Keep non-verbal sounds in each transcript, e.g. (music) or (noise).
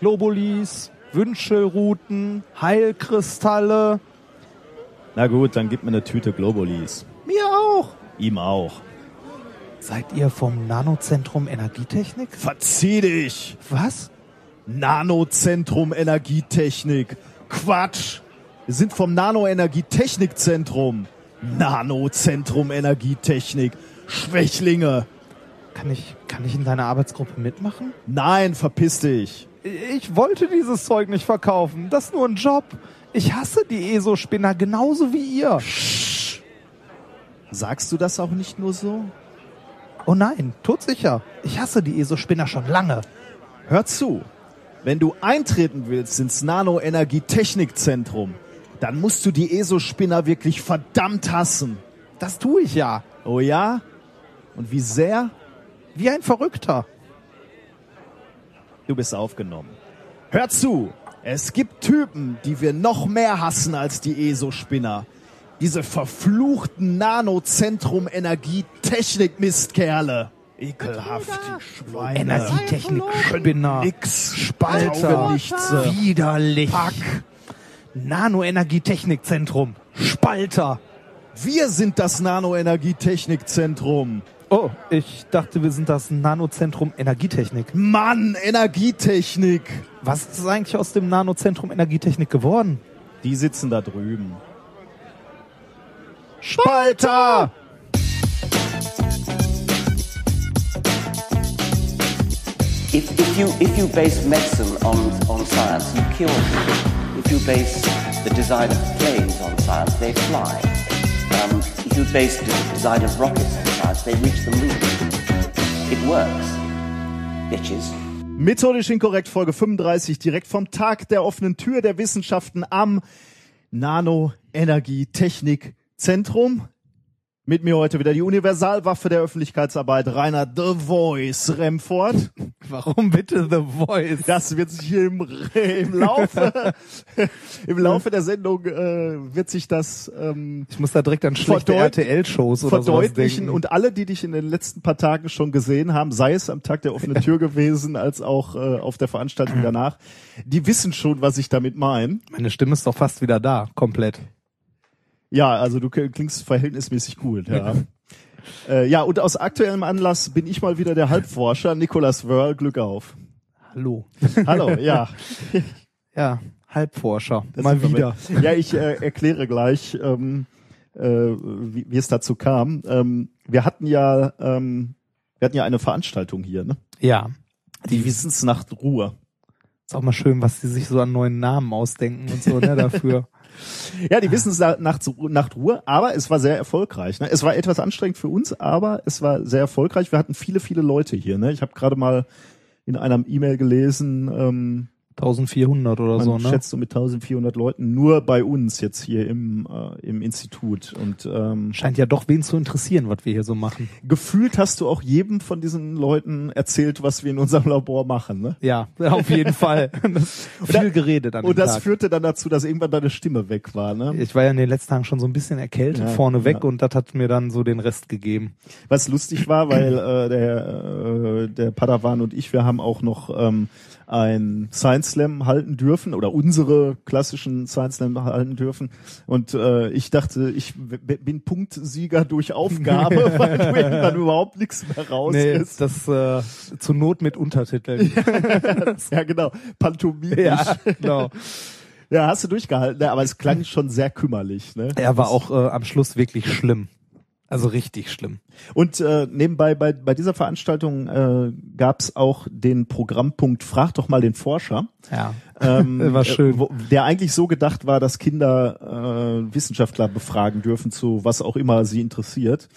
Globulis, Wünschelruten, Heilkristalle. Na gut, dann gib mir eine Tüte Globulis. Mir auch. Ihm auch. Seid ihr vom Nanozentrum Energietechnik? Verzieh dich! Was? Nanozentrum Energietechnik. Quatsch! Wir sind vom Nanoenergietechnikzentrum. Nanozentrum Energietechnik. Schwächlinge. Kann ich, kann ich in deiner Arbeitsgruppe mitmachen? Nein, verpiss dich. Ich wollte dieses Zeug nicht verkaufen. Das ist nur ein Job. Ich hasse die ESO-Spinner genauso wie ihr. Sagst du das auch nicht nur so? Oh nein, todsicher. Ich hasse die ESO-Spinner schon lange. Hör zu. Wenn du eintreten willst ins Nanoenergietechnikzentrum, dann musst du die ESO-Spinner wirklich verdammt hassen. Das tue ich ja. Oh ja? Und wie sehr? Wie ein Verrückter. Du bist aufgenommen. Hör zu! Es gibt Typen, die wir noch mehr hassen als die ESO-Spinner. Diese verfluchten Nanozentrum-Energie-Technik-Mistkerle. Ekelhaft, die Schweine. Energietechnik-Spinner. Nix. Spalter. Nichts. Widerlich. Nanoenergietechnikzentrum. Spalter. Wir sind das Nanoenergietechnikzentrum. Oh, ich dachte, wir sind das Nanozentrum Energietechnik. Mann, Energietechnik. Was ist eigentlich aus dem Nanozentrum Energietechnik geworden? Die sitzen da drüben. Spalter! If, if, you, if you base medicine on, on science, you cure people. If you base the design of planes on science, they fly. Um, if you base the design of rockets on science, they reach the moon. It works. Bitches. Methodisch inkorrekt, Folge 35, direkt vom Tag der offenen Tür der Wissenschaften am Nanoenergietechnikzentrum. Mit mir heute wieder die Universalwaffe der Öffentlichkeitsarbeit, Rainer The Voice Remford. (laughs) Warum bitte The Voice? Das wird sich hier im, im Laufe, (laughs) im Laufe der Sendung äh, wird sich das ähm, Ich muss da direkt an schlechte RTL-Shows oder verdeutlichen und alle, die dich in den letzten paar Tagen schon gesehen haben, sei es am Tag der offenen (laughs) Tür gewesen, als auch äh, auf der Veranstaltung (clears throat) danach, die wissen schon, was ich damit meine. Meine Stimme ist doch fast wieder da, komplett. Ja, also du klingst verhältnismäßig cool, ja. (laughs) äh, ja, und aus aktuellem Anlass bin ich mal wieder der Halbforscher, Nicolas Wörl, Glück auf. Hallo. Hallo, (laughs) ja. Ja, Halbforscher. Das Mal wieder. Ja, ich äh, erkläre gleich, ähm, äh, wie, wie es dazu kam. Ähm, wir hatten ja, ähm, wir hatten ja eine Veranstaltung hier, ne? Ja. Die Wissensnacht Ruhe. Ist auch mal schön, was die sich so an neuen Namen ausdenken und so, ne, dafür. (laughs) Ja, die Wissensnacht Nacht Ruhe, aber es war sehr erfolgreich. Ne? Es war etwas anstrengend für uns, aber es war sehr erfolgreich. Wir hatten viele, viele Leute hier. Ne? Ich habe gerade mal in einem E-Mail gelesen, ähm, 1400 oder man so, ne? schätzt so mit 1400 Leuten nur bei uns jetzt hier im, äh, im Institut. Und ähm, Scheint ja doch wen zu interessieren, was wir hier so machen. gefühlt hast du auch jedem von diesen Leuten erzählt, was wir in unserem Labor machen. Ne? Ja, auf jeden Fall. (laughs) Das- Viel geredet an Und das Tag. führte dann dazu, dass irgendwann deine Stimme weg war. Ne? Ich war ja in den letzten Tagen schon so ein bisschen erkältet Ja, vorneweg ja. und das hat mir dann so den Rest gegeben. Was lustig war, weil äh, der, äh, der Padawan und ich, wir haben auch noch ähm, ein Science Slam halten dürfen oder unsere klassischen Science Slam halten dürfen. Und äh, ich dachte, ich bin Punktsieger durch Aufgabe, (laughs) weil irgendwann überhaupt nichts mehr raus Nee, ist. das äh, zur Not mit Untertiteln. (laughs) Ja, genau. Pantomimisch. Ja, genau. Ja, hast du durchgehalten, ne? aber es klang schon sehr kümmerlich. Ne? Er war auch äh, am Schluss wirklich schlimm. Also richtig schlimm. Und äh, nebenbei bei, bei dieser Veranstaltung äh, gab es auch den Programmpunkt Frag doch mal den Forscher. Ja. Ähm, (laughs) War schön. äh, Wo, der eigentlich so gedacht war, dass Kinder äh, Wissenschaftler befragen dürfen zu was auch immer sie interessiert.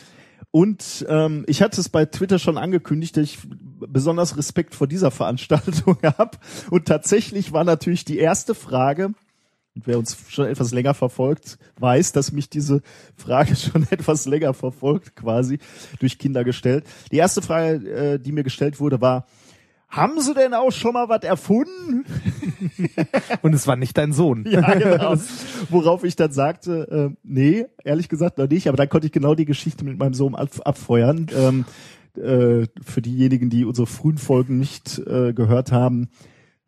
Und ähm, ich hatte es bei Twitter schon angekündigt, dass ich besonders Respekt vor dieser Veranstaltung (laughs) habe. Und tatsächlich war natürlich die erste Frage, und wer uns schon etwas länger verfolgt, weiß, dass mich diese Frage (laughs) schon etwas länger verfolgt, quasi durch Kinder gestellt. Die erste Frage, äh, die mir gestellt wurde, war, haben Sie denn auch schon mal was erfunden? (laughs) Und es war nicht dein Sohn. Ja, genau. (laughs) Worauf ich dann sagte, äh, nee, ehrlich gesagt noch nicht, aber dann konnte ich genau die Geschichte mit meinem Sohn ab, abfeuern. Ähm, äh, für diejenigen, die unsere frühen Folgen nicht äh, gehört haben,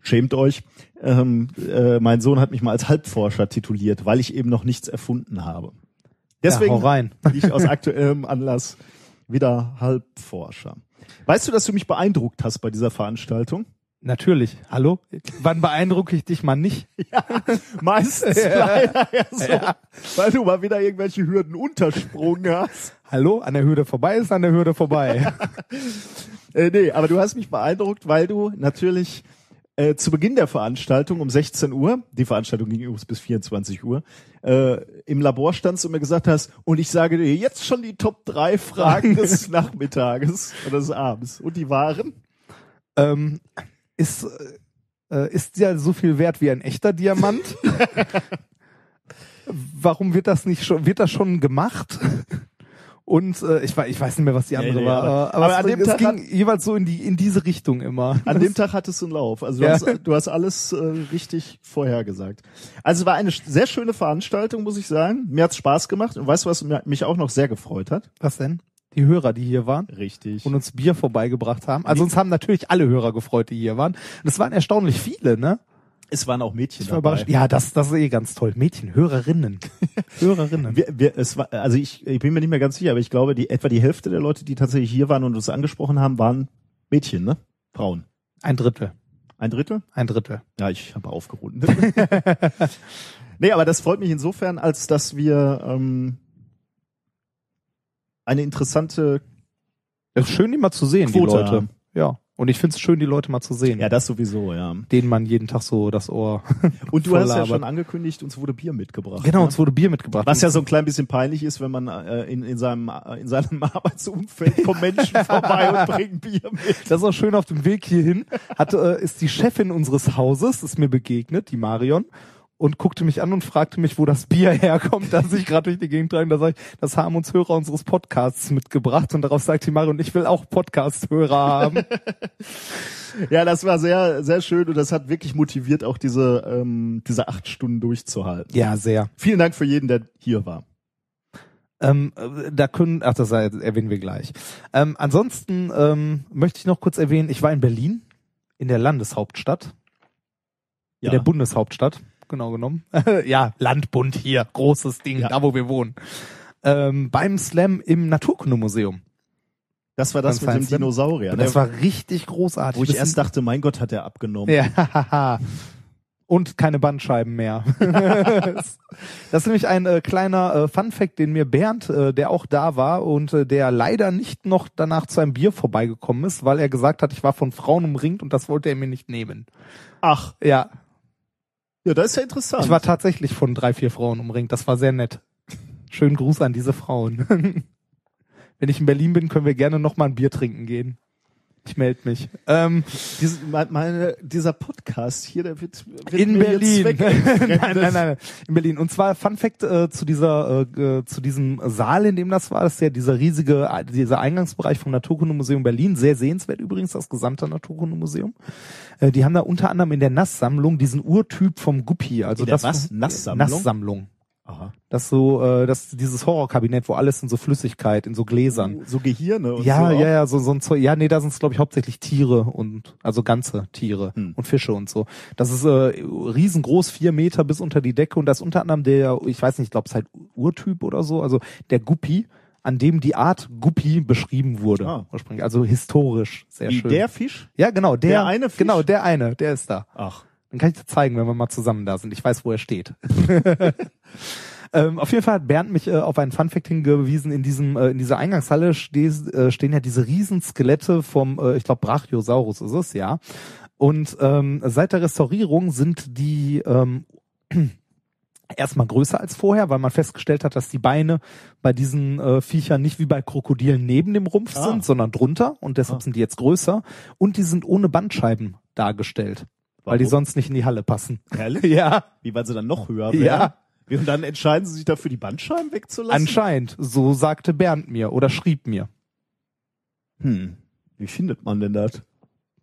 schämt euch. Ähm, äh, mein Sohn hat mich mal als Halbforscher tituliert, weil ich eben noch nichts erfunden habe. Deswegen bin ich aus aktuellem Anlass wieder Halbforscher. Weißt du, dass du mich beeindruckt hast bei dieser Veranstaltung? Natürlich. Hallo? Wann beeindrucke ich dich mal nicht? (laughs) Ja, meistens leider ja so, Ja. weil du mal wieder irgendwelche Hürden untersprungen hast. Hallo? An der Hürde vorbei ist an der Hürde vorbei. (laughs) Äh, nee, aber du hast mich beeindruckt, weil du natürlich äh, zu Beginn der Veranstaltung um 16 Uhr, die Veranstaltung ging übrigens bis 24 Uhr, äh, im Labor standst und mir gesagt hast, und ich sage dir jetzt schon die Top 3 Fragen des (laughs) Nachmittages oder des Abends. Und die waren? ähm, ist, äh, ist ja so viel wert wie ein echter Diamant? (laughs) Warum wird das nicht schon, wird das schon gemacht? Und äh, ich, weiß, ich weiß nicht mehr, was die andere nee, war. aber- Aber, aber es, an dem es Tag ging jeweils so in die in diese Richtung immer. An (laughs) dem Tag hattest du einen Lauf. Also du, Ja. hast, du hast alles äh, richtig vorhergesagt. Also es war eine sehr schöne Veranstaltung, muss ich sagen. Mir hat's Spaß gemacht. Und weißt du, was mich auch noch sehr gefreut hat? Was denn? Die Hörer, die hier waren Richtig. und uns Bier vorbeigebracht haben. Also uns haben natürlich alle Hörer gefreut, die hier waren. Und es waren erstaunlich viele, ne? Es waren auch Mädchen Ich war dabei. Ja, das, das ist eh ganz toll. Mädchen, Hörerinnen. (laughs) Hörerinnen. Wir, wir, es war, also ich, ich bin mir nicht mehr ganz sicher, aber ich glaube, die etwa die Hälfte der Leute, die tatsächlich hier waren und uns angesprochen haben, waren Mädchen, ne? Frauen. Ein Drittel. Ein Drittel? Ein Drittel. Ja, ich habe aufgerundet. (laughs) nee, aber das freut mich insofern, als dass wir ähm, eine interessante, Es ist schön, die mal zu sehen, Quote die Leute. haben. Ja. Und ich finde es schön, die Leute mal zu sehen. ja, das sowieso, ja. denen man jeden Tag so das Ohr. (laughs) Und du hast ja schon angekündigt, uns wurde Bier mitgebracht. Genau, ne? uns wurde Bier mitgebracht. Was ja so ein klein bisschen peinlich ist, wenn man äh, in, in seinem äh, in seinem (laughs) Arbeitsumfeld kommen Menschen (laughs) vorbei und bringen Bier mit. Das ist auch schön auf dem Weg hierhin. Hat, äh, ist die Chefin unseres Hauses, ist mir begegnet, die Marion, und guckte mich an und fragte mich, wo das Bier herkommt, (laughs) das ich gerade durch die Gegend trage. Da sag ich, das haben uns Hörer unseres Podcasts mitgebracht. Und darauf sagt die Marion, ich will auch Podcast-Hörer haben. (laughs) Ja, das war sehr sehr schön und das hat wirklich motiviert, auch diese ähm, diese acht Stunden durchzuhalten. ja, sehr. Vielen Dank für jeden, der hier war. Ähm, äh, da können, ach, das erwähnen wir gleich. Ähm, ansonsten ähm, möchte ich noch kurz erwähnen, ich war in Berlin, in der Landeshauptstadt, in der Bundeshauptstadt, genau genommen. (laughs) ja, Landbund hier, großes Ding, Ja. da wo wir wohnen. Ähm, beim Slam im Naturkundemuseum. Das war das Beim mit dem Lab. Dinosaurier, ne? das war richtig großartig. wo ich erst dachte, mein Gott, hat er abgenommen. Ja. (laughs) Und keine Bandscheiben mehr. (laughs) das ist nämlich ein äh, kleiner äh, Fun-Fact, den mir Bernd, äh, der auch da war und äh, der leider nicht noch danach zu einem Bier vorbeigekommen ist, weil er gesagt hat, ich war von Frauen umringt und das wollte er mir nicht nehmen. Ach, Ja, ja, das ist ja interessant. ich war tatsächlich von drei, vier Frauen umringt. Das war sehr nett. Schönen Gruß an diese Frauen. (laughs) Wenn ich in Berlin bin, können wir gerne noch mal ein Bier trinken gehen. Ich melde mich. Ähm, mein- meine, dieser Podcast hier, der wird, wird in Berlin. (laughs) nein, nein, nein, in Berlin. Und zwar Fun Fact äh, zu dieser, äh, äh, zu diesem Saal, in dem das war, das ist ja dieser riesige, dieser Eingangsbereich vom Naturkundemuseum Berlin, sehr sehenswert übrigens, das gesamte Naturkundemuseum. Äh, die haben da unter anderem in der Nasssammlung diesen Urtyp vom Guppi, also In das was? Nasssammlung? Nasssammlung. Aha. Das so, äh, das dieses Horrorkabinett, wo alles in so Flüssigkeit, in so Gläsern. So Gehirne und Ja, so. ja, ja, so, so ein Zeug. Ja, nee, da sind es, glaube ich, hauptsächlich Tiere und, also ganze Tiere Hm. und Fische und so. Das ist äh, riesengroß, vier Meter bis unter die Decke und das ist unter anderem der, ich weiß nicht, ich glaube, es ist halt Urtyp oder so, also der Guppi, an dem die Art Guppi beschrieben wurde. Ah. ursprünglich. Also historisch, sehr Wie schön. der Fisch? ja, genau, der, der eine Fisch? Genau, der eine, der ist da. Ach. Dann kann ich dir zeigen, wenn wir mal zusammen da sind. Ich weiß, wo er steht. (laughs) ähm, auf jeden Fall hat Bernd mich äh, auf einen Funfact hingewiesen. In diesem, äh, in dieser Eingangshalle ste äh, stehen ja diese Riesenskelette vom, äh, ich glaube, Brachiosaurus ist es, ja. Und ähm, seit der Restaurierung sind die ähm, (clears throat) erstmal größer als vorher, weil man festgestellt hat, dass die Beine bei diesen äh, Viechern nicht wie bei Krokodilen neben dem Rumpf Ah. sind, sondern drunter und deshalb Ah. sind die jetzt größer und die sind ohne Bandscheiben dargestellt, weil die Warum? sonst nicht in die Halle passen. Ehrlich? (laughs) Ja, Wie, weil sie dann noch höher werden? Ja. Und dann entscheiden sie sich dafür, die Bandscheiben wegzulassen? anscheinend, so sagte Bernd mir oder schrieb mir. Hm. Wie findet man denn das?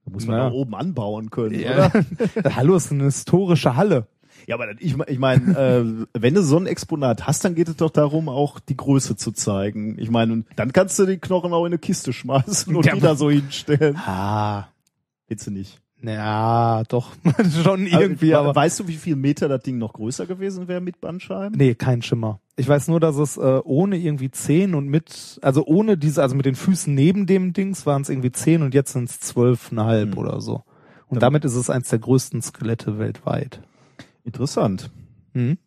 Da muss man da oben anbauen können, Ja. oder? (laughs) Hallo, ist eine historische Halle. Ja, aber ich, ich meine, äh, wenn du so ein Exponat hast, dann geht es doch darum, auch die Größe zu zeigen. Ich meine, und dann kannst du die Knochen auch in eine Kiste schmeißen und Ja, die da so hinstellen. Ah, Willst du nicht? Ja, doch, (laughs) schon irgendwie, aber, aber. weißt du, wie viel Meter das Ding noch größer gewesen wäre mit Bandscheiben? Nee, kein Schimmer. Ich weiß nur, dass es äh, ohne irgendwie zehn und mit, also ohne diese, also mit den Füßen neben dem Dings waren es irgendwie zehn und jetzt sind es zwölfeinhalb Hm. oder so. Und Dann- damit ist es eins der größten Skelette weltweit. Interessant. Mhm.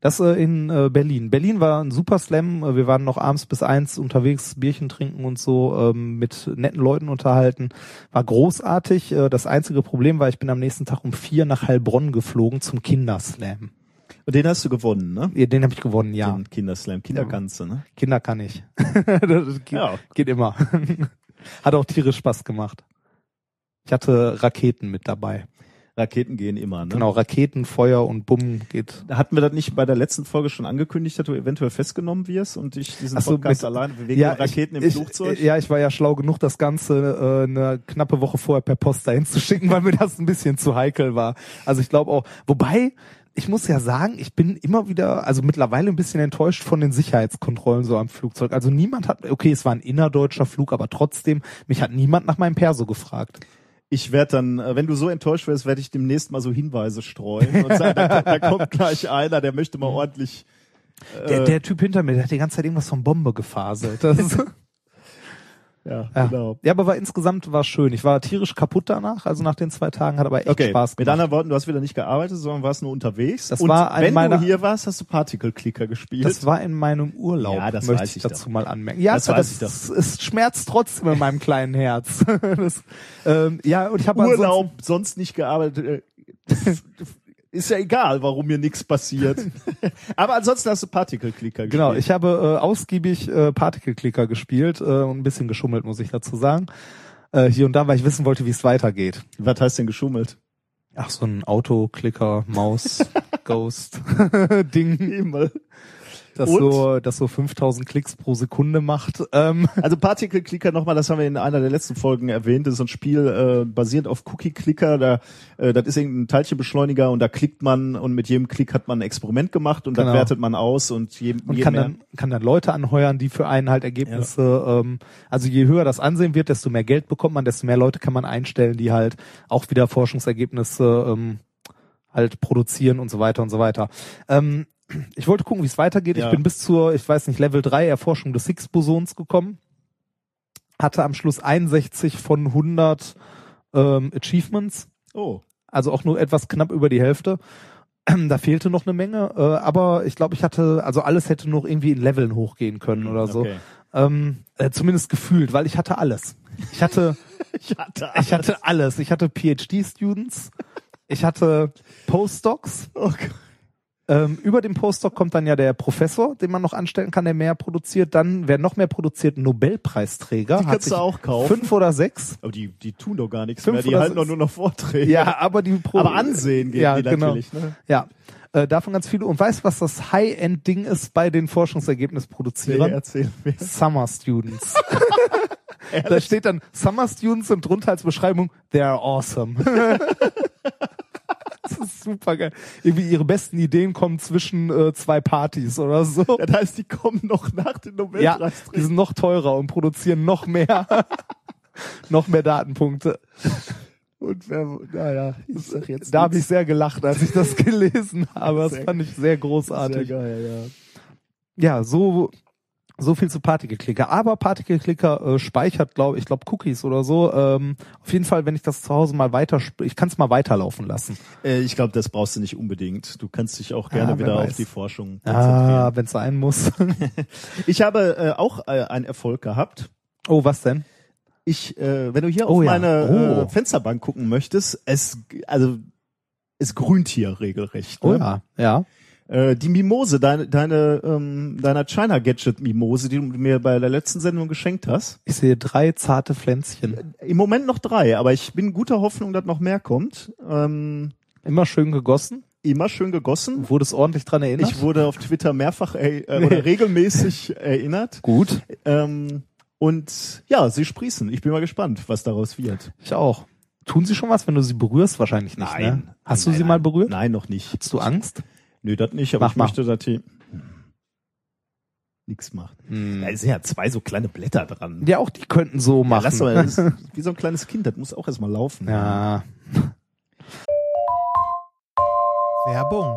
Das äh, in äh, Berlin. Berlin war ein super Slam. Äh, Wir waren noch abends bis eins unterwegs, Bierchen trinken und so, ähm, mit netten Leuten unterhalten. War großartig. Äh, das einzige Problem war, ich bin am nächsten Tag um vier nach Heilbronn geflogen zum Kinderslam. Und den hast du gewonnen, ne? Ja, Den habe ich gewonnen, ja. Den Kinderslam. Kinder kannst du, ne? Kinder kann ich. (laughs) geht, Ja. geht immer. (laughs) Hat auch tierisch Spaß gemacht. Ich hatte Raketen mit dabei. Raketen gehen immer, ne? Genau, Raketen, Feuer und Bumm geht. Hatten wir das nicht bei der letzten Folge schon angekündigt, dass du eventuell festgenommen wirst und ich diesen so, Podcast mit- alleine wegen Raketen ich, im ich, Flugzeug? Ja, ich war ja schlau genug, das Ganze äh, eine knappe Woche vorher per Post dahin zu schicken, (laughs) weil mir das ein bisschen zu heikel war. Also ich glaube auch, wobei, ich muss ja sagen, ich bin immer wieder, also mittlerweile ein bisschen enttäuscht von den Sicherheitskontrollen so am Flugzeug. Also niemand hat, okay, es war ein innerdeutscher Flug, aber trotzdem, mich hat niemand nach meinem Perso gefragt. Ich werde dann, äh, wenn du so enttäuscht wirst, werde ich demnächst mal so Hinweise streuen und sagen, da, da (laughs) kommt gleich einer, der möchte mal ordentlich. Der, Äh, der Typ hinter mir, der hat die ganze Zeit irgendwas von Bombe gefaselt. Ja, ja. genau. ja, aber war insgesamt war schön. Ich war tierisch kaputt danach, also nach den zwei Tagen hat aber echt Okay, Spaß mit gemacht. anderen Worten, du hast wieder nicht gearbeitet, sondern warst nur unterwegs. Das und war wenn meiner- du hier warst, hast du Particle Clicker gespielt. Das war in meinem Urlaub, Ja, das möchte weiß ich ich dazu doch. mal anmerken. Ja, Das das, weiß ich das es schmerzt trotzdem in meinem kleinen Herz. (laughs) das, ähm, ja, und ich habe Urlaub, sonst nicht gearbeitet. (laughs) Ist ja egal, warum mir nichts passiert. (laughs) Aber ansonsten hast du Particle Clicker gespielt. Genau, ich habe äh, ausgiebig äh, Particle Clicker gespielt äh, und ein bisschen geschummelt, muss ich dazu sagen. Äh, hier und da, weil ich wissen wollte, wie es weitergeht. Was heißt denn geschummelt? Ach, so ein Autoklicker, Maus, (laughs) Ghost Ding, Himmel. Das Und? so, das so 5000 Klicks pro Sekunde macht. Ähm, (laughs) Also Particle Clicker nochmal, das haben wir in einer der letzten Folgen erwähnt, das ist ein Spiel äh, basierend auf Cookie Clicker, da äh, das ist irgendein Teilchenbeschleuniger und da klickt man und mit jedem Klick hat man ein Experiment gemacht und Genau. dann wertet man aus und je, und je kann mehr dann kann dann Leute anheuern, die für einen halt Ergebnisse, ähm, also je höher das Ansehen wird, desto mehr Geld bekommt man, desto mehr Leute kann man einstellen, die halt auch wieder Forschungsergebnisse ähm, halt produzieren und so weiter und so weiter. Ähm, ich wollte gucken, wie es weitergeht. Ja. Ich bin bis zur, ich weiß nicht, Level 3 Erforschung des Higgs-Bosons gekommen. Hatte am Schluss 61 von 100 ähm, Achievements Oh, also auch nur etwas knapp über die Hälfte. (clears throat) Da fehlte noch eine Menge, äh, aber ich glaube, ich hatte, also alles hätte noch irgendwie in Leveln hochgehen können oder so. okay. Ähm, äh, zumindest gefühlt, weil ich hatte alles. Ich hatte, (laughs) Ich hatte, ich hatte alles. Ich hatte PhD-Students, ich hatte Postdocs. oh Gott. Ähm, über dem Postdoc kommt dann ja der Professor, den man noch anstellen kann, der mehr produziert. Dann, wer noch mehr produziert, Nobelpreisträger. Die kannst du auch kaufen. Fünf oder sechs. Aber die, die tun doch gar nichts Fünf mehr, die halten doch nur noch Vorträge. Ja, aber die Pro Aber ansehen geht ja, die genau. natürlich. Ne? Ja, äh, davon ganz viele. Und weißt du, was das High-End-Ding ist bei den Forschungsergebnisproduzierern? Nee, erzähl mir. Summer Students. (laughs) da steht dann Summer Students und drunter als Beschreibung, they are awesome. (laughs) das ist super geil. Irgendwie ihre besten Ideen kommen zwischen äh, zwei Partys oder so. Das heißt, die kommen noch nach den Ja, Nobelpreisträgern. die sind noch teurer und produzieren noch mehr, (laughs) noch mehr Datenpunkte. Und wer, naja, ich sag jetzt Da habe ich sehr gelacht, als ich das (laughs) gelesen habe. Das Sehr- fand ich sehr sehr großartig. geil, ja. ja, so so viel zu Particle Clicker. Aber Particle Clicker äh, speichert, glaube ich, glaube Cookies oder so. Ähm, auf jeden Fall, wenn ich das zu Hause mal weiter, ich kann es mal weiterlaufen lassen. Äh, ich glaube, das brauchst du nicht unbedingt. Du kannst dich auch gerne Ah, wieder weiß. auf die Forschung Ah, konzentrieren. wenn es sein muss. (laughs) Ich habe äh, auch äh, einen Erfolg gehabt. oh, was denn? Ich, äh, wenn du hier Oh auf ja. meine Oh. äh, Fensterbank gucken möchtest, es, also, es grünt hier regelrecht. Oh Ne? ja, ja. Äh, die Mimose, deine, deine, ähm, deiner China Gadget Mimose, die du mir bei der letzten Sendung geschenkt hast. Ich sehe drei zarte Pflänzchen. Im Moment noch drei, aber ich bin guter Hoffnung, dass noch mehr kommt. Ähm, Immer schön gegossen. immer schön gegossen. Wurde es ordentlich dran erinnert? Ich wurde auf Twitter mehrfach äh, oder regelmäßig erinnert. Gut. Ähm, und ja, sie sprießen. Ich bin mal gespannt, was daraus wird. Ich auch. Tun sie schon was, wenn du sie berührst? Wahrscheinlich nicht, ne? Hast du Nein, sie nein. mal berührt? Nein, noch nicht. Hast du Angst? Nö, das nicht, aber Mach ich mal. möchte, dass die. nichts macht. Da sind ja zwei so kleine Blätter dran. Ja, auch die könnten so Ja, machen. lass doch mal, das (laughs) ist wie so ein kleines Kind, das muss auch erstmal laufen. ja. (laughs) Werbung.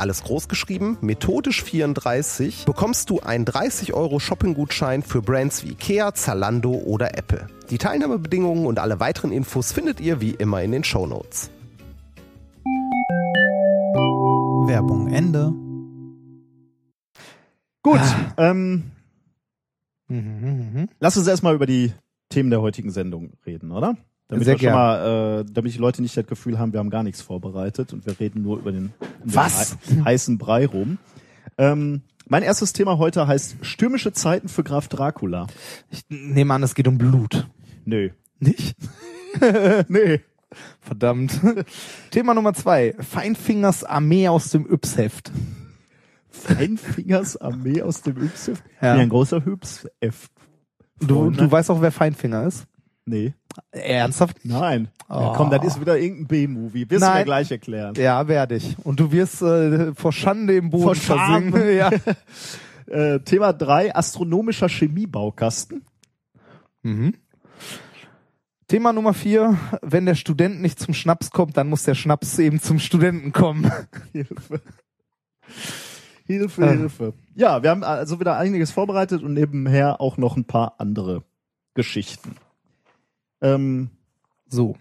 alles groß geschrieben, methodisch 34, bekommst du einen 30 Euro Shopping-Gutschein für Brands wie Ikea, Zalando oder Apple. Die Teilnahmebedingungen und alle weiteren Infos findet ihr wie immer in den Shownotes. Werbung Ende. Gut, Ah. ähm, Mhm, mhm. lass uns erstmal über die Themen der heutigen Sendung reden, oder? Damit Sehr wir schon mal, äh, damit die Leute nicht das Gefühl haben, wir haben gar nichts vorbereitet und wir reden nur über den, um den Was? hei- (laughs) heißen Brei rum. Ähm, mein erstes Thema heute heißt stürmische Zeiten für Graf Dracula. Ich nehme an, es geht um Blut. Nö. Nicht? (laughs) Nee. Verdammt. Thema Nummer zwei. Feinfingers Armee aus dem Yps-Heft. Feinfingers Armee aus dem Yps. Ja. Ein großer Yps-F. Du, du weißt auch, wer Feinfinger ist? Nee. Ernsthaft? Nein. Ja, Oh. komm, das ist wieder irgendein B-Movie. Wirst du mir gleich erklären. Ja, werde ich. Und du wirst äh, vor Schande im Boden Vor Scham. versinken. (laughs) Ja. Äh, Thema drei astronomischer Chemiebaukasten. Mhm. Thema Nummer vier. Wenn der Student nicht zum Schnaps kommt, dann muss der Schnaps eben zum Studenten kommen. (laughs) Hilfe. Hilfe, Äh. Hilfe. Ja, wir haben also wieder einiges vorbereitet und nebenher auch noch ein paar andere Geschichten. Ähm, So.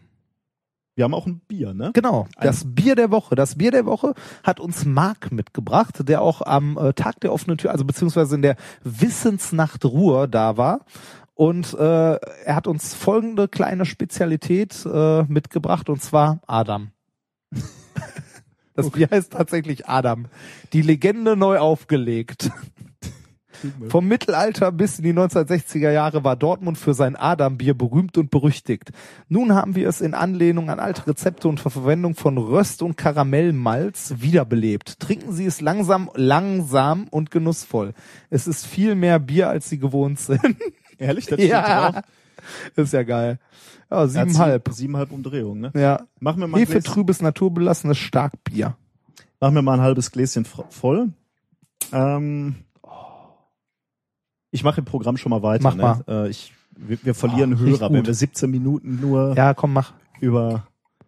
wir haben auch ein Bier, ne? Genau, das Bier der Woche. Das Bier der Woche hat uns Marc mitgebracht, der auch am äh, Tag der offenen Tür, also beziehungsweise in der Wissensnacht Ruhr da war. Und äh, er hat uns folgende kleine Spezialität äh, mitgebracht, und zwar Adam. (laughs) Das Bier heißt tatsächlich Adam. Die Legende neu aufgelegt. Vom Mittelalter bis in die 1960er Jahre war Dortmund für sein Adam-Bier berühmt und berüchtigt. Nun haben wir es in Anlehnung an alte Rezepte und Verwendung von Röst- und Karamellmalz wiederbelebt. Trinken Sie es langsam, langsam und genussvoll. Es ist viel mehr Bier, als Sie gewohnt sind. (laughs) Ehrlich, das steht ja, ist ja geil. Ja, siebenhalb. sieben- Siebenhalb Umdrehungen, ne? Ja. Machen wir mal ein Gläschen, Hefetrübes, naturbelassenes Starkbier. machen wir mal ein halbes Gläschen voll. Ähm, ich mache im Programm schon mal weiter. Mach ne? mal. Äh, ich, wir, wir verlieren Oh, Hörer, wenn wir 17 Minuten nur Ja, komm, mach. über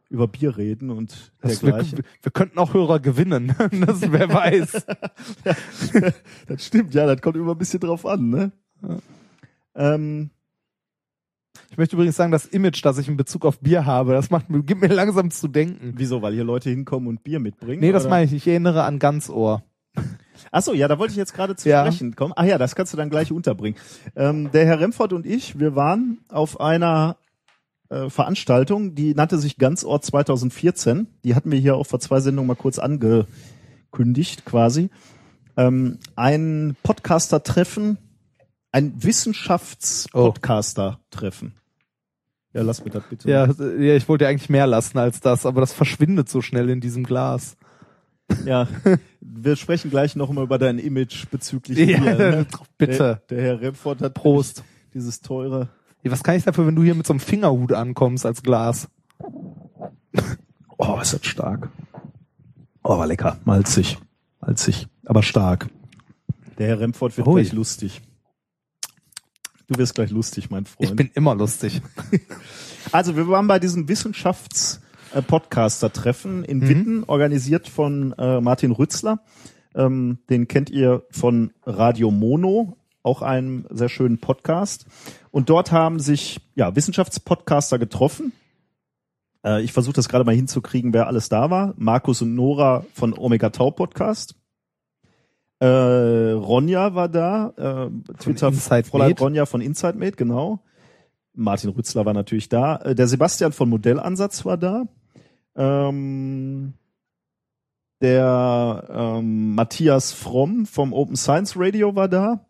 über Bier reden und Das, wir, dergleichen. wir könnten auch Hörer gewinnen. (laughs) Das, wer weiß. (laughs) das stimmt, ja, das kommt immer ein bisschen drauf an, ne? Ähm, Ich möchte übrigens sagen, das Image, das ich in Bezug auf Bier habe, das macht mir, gibt mir langsam zu denken. wieso? Weil hier Leute hinkommen und Bier mitbringen? Nee, das oder? meine ich. Ich erinnere an Ganzohr. Ach so, ja, da wollte ich jetzt gerade zu Ja. sprechen kommen. Ach ja, das kannst du dann gleich unterbringen. Ähm, der Herr Remford und ich, wir waren auf einer äh, Veranstaltung, die nannte sich Ganzort 2014. Die hatten wir hier auch vor zwei Sendungen mal kurz angekündigt, quasi. Ähm, ein Podcaster-Treffen, ein Wissenschafts-Podcaster-Treffen. Ja, lass mir das bitte. Ja, ja, ich wollte eigentlich mehr lassen als das, aber das verschwindet so schnell in diesem Glas. Ja. (laughs) Wir sprechen gleich noch mal über dein Image bezüglich Ja, Bier. Ne? (laughs) bitte. Der, der Herr Remford hat Prost. Dieses teure. Was kann ich dafür, wenn du hier mit so einem Fingerhut ankommst als Glas? Oh, ist das stark. Oh, war lecker. Malzig. Malzig. Aber stark. Der Herr Remford wird Hui. gleich lustig. Du wirst gleich lustig, mein Freund. Ich bin immer lustig. (laughs) Also wir waren bei diesem Wissenschafts-Podcaster-Treffen in Witten, organisiert von äh, Martin Rützler. Ähm, den kennt ihr von Radio Mono, auch einem sehr schönen Podcast. Und dort haben sich ja Wissenschaftspodcaster getroffen. Äh, ich versuche das gerade mal hinzukriegen, wer alles da war. Markus und Nora von Omega Tau Podcast. Äh, Ronja war da, äh, Twitter Inside Fräulein Med. Ronja von Inside Made, genau. Martin Rützler war natürlich da. Äh, Der Sebastian von Modellansatz war da. Ähm, der ähm, Matthias Fromm vom Open Science Radio war da.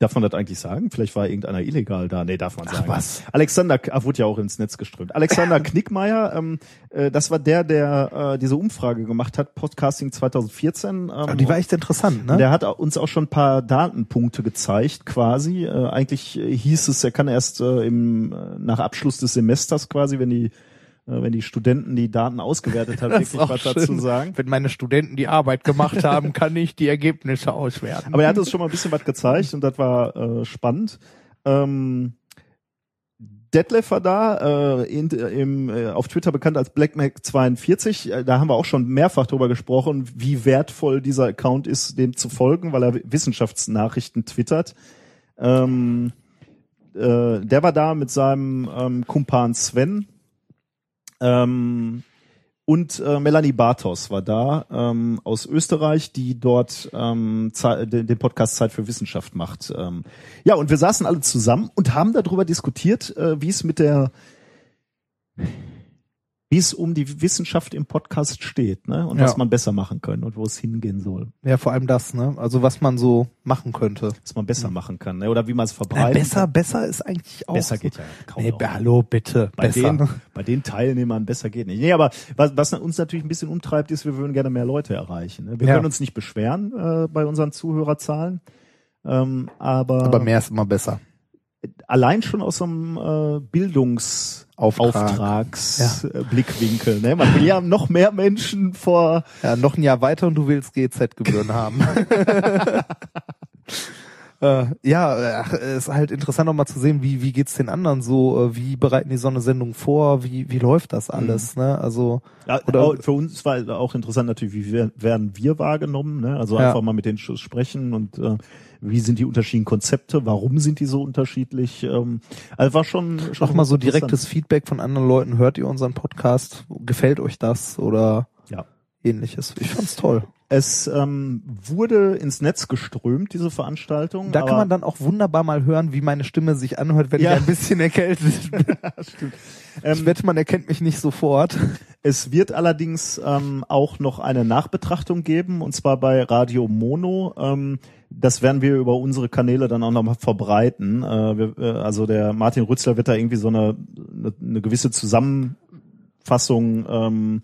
Darf man das eigentlich sagen? Vielleicht war irgendeiner illegal da. Nee, darf man sagen. was? Alexander, ah, wurde ja auch ins Netz geströmt. Alexander (laughs) Knickmeier, ähm, äh, das war der, der äh, diese Umfrage gemacht hat, Podcasting 2014. Ähm, Aber die war echt interessant, ne? der hat uns auch schon ein paar Datenpunkte gezeigt, quasi. Äh, eigentlich hieß es, er kann erst äh, im, äh, nach Abschluss des Semesters quasi, wenn die, wenn die Studenten die Daten ausgewertet haben, (laughs) wirklich was dazu schön. sagen. Wenn meine Studenten die Arbeit gemacht haben, kann ich die Ergebnisse auswerten. Aber er hat uns schon mal ein bisschen was gezeigt und das war äh, spannend. Ähm, Detlef war da, äh, in, im, äh, auf Twitter bekannt als BlackMac42. Äh, da haben wir auch schon mehrfach drüber gesprochen, wie wertvoll dieser Account ist, dem zu folgen, weil er Wissenschaftsnachrichten twittert. Ähm, äh, der war da mit seinem ähm, Kumpan Sven. Ähm, und äh, Melanie Bartos war da ähm, aus Österreich, die dort ähm, den Podcast Zeit für Wissenschaft macht. Ähm, ja, und wir saßen alle zusammen und haben darüber diskutiert, äh, wie es mit der wie es um die Wissenschaft im Podcast steht, ne? Und Ja. was man besser machen kann und wo es hingehen soll. ja, vor allem das, ne? Also was man so machen könnte. Was man besser machen kann, ne? Oder wie man es Ja, verbreiten besser, besser ist eigentlich auch. Besser geht ja kaum Nee, noch. hallo, bitte. bei besser. den, (laughs) bei den Teilnehmern besser geht nicht. Nee, aber was, was uns natürlich ein bisschen umtreibt, ist, wir würden gerne mehr Leute erreichen. Ne? Wir Ja. können uns nicht beschweren äh, bei unseren Zuhörerzahlen. Ähm, aber, Aber mehr ist immer besser. allein schon aus so einem äh, Auftrag. Bildungsauftragsblickwinkel. Ne? Man will ja noch mehr Menschen vor Ja, noch ein Jahr weiter und du willst GZ-Gebühren haben. (laughs) äh, ja, ist halt interessant auch mal zu sehen, wie, wie geht's den anderen so, äh, wie bereiten die so eine Sendung vor, wie, wie läuft das alles, ne? Also, Ja, Oder- für uns war auch interessant natürlich, wie werden wir wahrgenommen, ne? Also Ja. einfach mal mit denen sprechen und äh, wie sind die unterschiedlichen Konzepte, warum sind die so unterschiedlich? Ähm, also war schon, schon auch mal so direktes Feedback von anderen Leuten, hört ihr unseren Podcast? Gefällt euch das oder Ja. Ähnliches? Ich fand's toll. Es ähm, wurde ins Netz geströmt, diese Veranstaltung. Da kann man dann auch wunderbar mal hören, wie meine Stimme sich anhört, wenn Ja. ich ein bisschen erkältet (laughs) bin. Stimmt. Ich Ähm, wette, man erkennt mich nicht sofort. es wird allerdings ähm, auch noch eine Nachbetrachtung geben, und zwar bei Radio Mono. Ähm, das werden wir über unsere Kanäle dann auch nochmal verbreiten. Äh, wir, äh, also der Martin Rützler wird da irgendwie so eine, eine, eine gewisse Zusammenfassung ähm,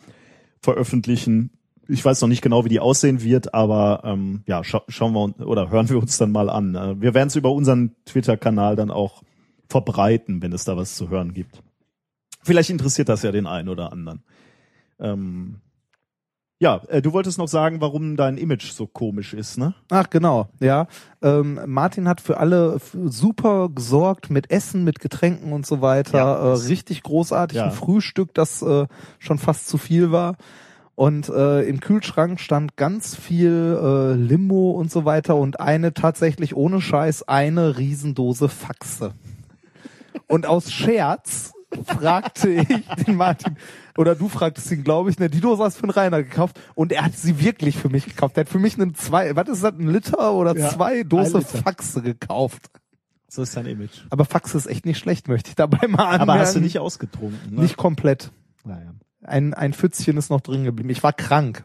veröffentlichen. Ich weiß noch nicht genau, wie die aussehen wird, aber ähm, ja, scha schauen wir uns oder hören wir uns dann mal an. Äh, wir werden es über unseren Twitter-Kanal dann auch verbreiten, wenn es da was zu hören gibt. Vielleicht interessiert das ja den einen oder anderen. Ähm, ja, äh, du wolltest noch sagen, warum dein Image so komisch ist, ne? Ach genau, ja. Ähm, Martin hat für alle super gesorgt mit Essen, mit Getränken und so weiter. Ja, äh, richtig großartig. Ja. Ein Frühstück, das äh, schon fast zu viel war. Und äh, im Kühlschrank stand ganz viel äh, Limo und so weiter und eine tatsächlich ohne Scheiß eine Riesendose Faxe. Und aus Scherz fragte ich den Martin, oder du fragtest ihn, glaube ich, ne, die Dose hast du für den Rainer gekauft und er hat sie wirklich für mich gekauft. Er hat für mich einen zwei, was ist das, ein Liter oder Ja, zwei Dose. Faxe gekauft. So ist dein Image. Aber Faxe ist echt nicht schlecht, möchte ich dabei mal anmerken. Aber hast du nicht ausgetrunken, ne? Nicht komplett. Naja. Ein, ein Pfützchen ist noch drin geblieben. Ich war krank.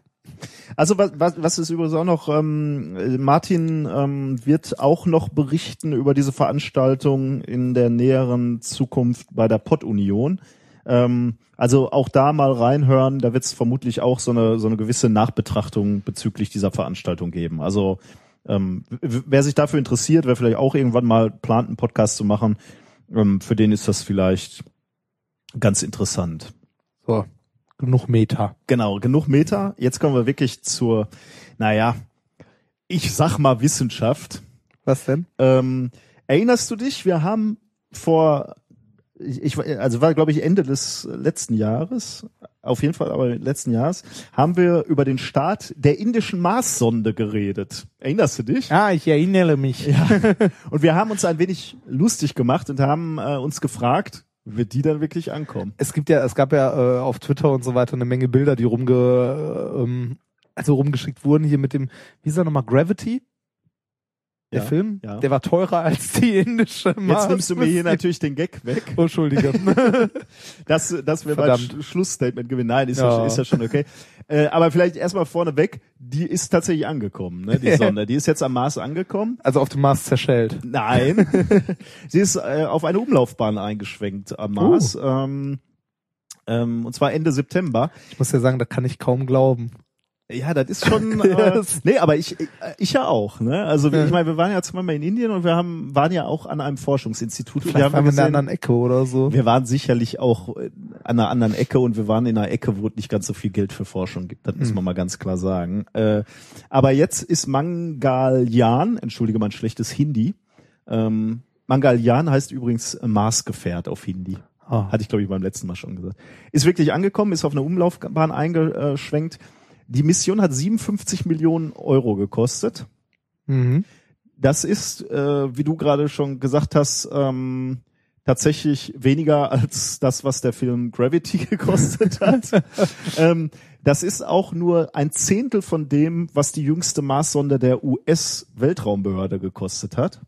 Also was, was, was ist übrigens auch noch, ähm, äh, Martin ähm, wird auch noch berichten über diese Veranstaltung in der näheren Zukunft bei der Pott-Union. Ähm, also auch da mal reinhören, da wird es vermutlich auch so eine, so eine gewisse Nachbetrachtung bezüglich dieser Veranstaltung geben. Also ähm, wer sich dafür interessiert, wer vielleicht auch irgendwann mal plant, einen Podcast zu machen, ähm, für den ist das vielleicht ganz interessant. So, genug Meta. Genau, genug Meta. Jetzt kommen wir wirklich zur, naja, ich sag mal Wissenschaft. Was denn? Ähm, erinnerst du dich? Wir haben vor, ich, ich also war glaube ich Ende des letzten Jahres, auf jeden Fall aber letzten Jahres, haben wir über den Start der indischen Marssonde geredet. Erinnerst du dich? Ah, ich erinnere mich. Ja. (laughs) Und wir haben uns ein wenig lustig gemacht und haben äh, uns gefragt, wird die dann wirklich ankommen? Es gibt ja, es gab ja äh, auf Twitter und so weiter eine Menge Bilder, die rumge, äh, ähm, also rumgeschickt wurden hier mit dem, wie ist er nochmal, Gravity? Der Ja, Film? ja. Der war teurer als die indische Mars. Jetzt nimmst du mir hier natürlich den Gag weg. Oh, Entschuldige. (laughs) wir beim Verdammt. Sch- Schlussstatement gewinnen. Nein, ist ja, Ja. ist ja schon okay. Äh, aber vielleicht erstmal vorneweg, die ist tatsächlich angekommen, ne, die Sonde. Die ist jetzt am Mars angekommen. also auf dem Mars zerschellt. Nein, (laughs) sie ist äh, auf eine Umlaufbahn eingeschwenkt am Mars. Oh. Ähm, ähm, und zwar Ende September. Ich muss ja sagen, da kann ich kaum glauben. Ja, das ist schon. (laughs) Äh, nee, aber ich, ich, ich ja auch. Ne? Also Ja. ich meine, wir waren ja zweimal in Indien und wir haben waren ja auch an einem Forschungsinstitut. Vielleicht wir haben waren wir in gesehen, anderen Ecke oder so. Wir waren sicherlich auch an einer anderen Ecke und wir waren in einer Ecke, wo es nicht ganz so viel Geld für Forschung gibt. Das muss Hm. man mal ganz klar sagen. Äh, aber jetzt ist Mangalyan, entschuldige mein schlechtes Hindi. Ähm, Mangalyan heißt übrigens Marsgefährt auf Hindi. Ah. Hatte ich, glaube ich, beim letzten Mal schon gesagt. Ist wirklich angekommen, ist auf eine Umlaufbahn eingeschwenkt. Die Mission hat 57 Millionen Euro gekostet. Mhm. Das ist, äh, wie du gerade schon gesagt hast, ähm, tatsächlich weniger als das, was der Film Gravity (laughs) gekostet hat. (laughs) ähm, das ist auch nur ein Zehntel von dem, was die jüngste Marssonde der US-Weltraumbehörde gekostet hat.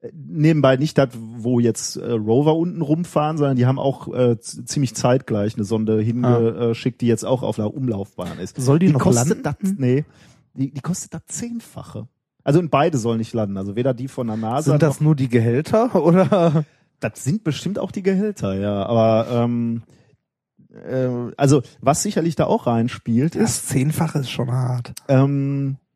Äh, Nebenbei nicht das, wo jetzt äh, Rover unten rumfahren, sondern die haben auch äh, ziemlich zeitgleich eine Sonde hingeschickt, die jetzt auch auf einer Umlaufbahn ist. Soll die, noch kostet landen? das, nee, die, die kostet das zehnfache. Also und beide sollen nicht landen. Also weder die von der NASA Sind das nur die Gehälter (laughs) oder? das sind bestimmt auch die Gehälter, ja. Aber ähm, äh, also was sicherlich da auch reinspielt, ist Das Zehnfache ist schon hart. ähm, äh,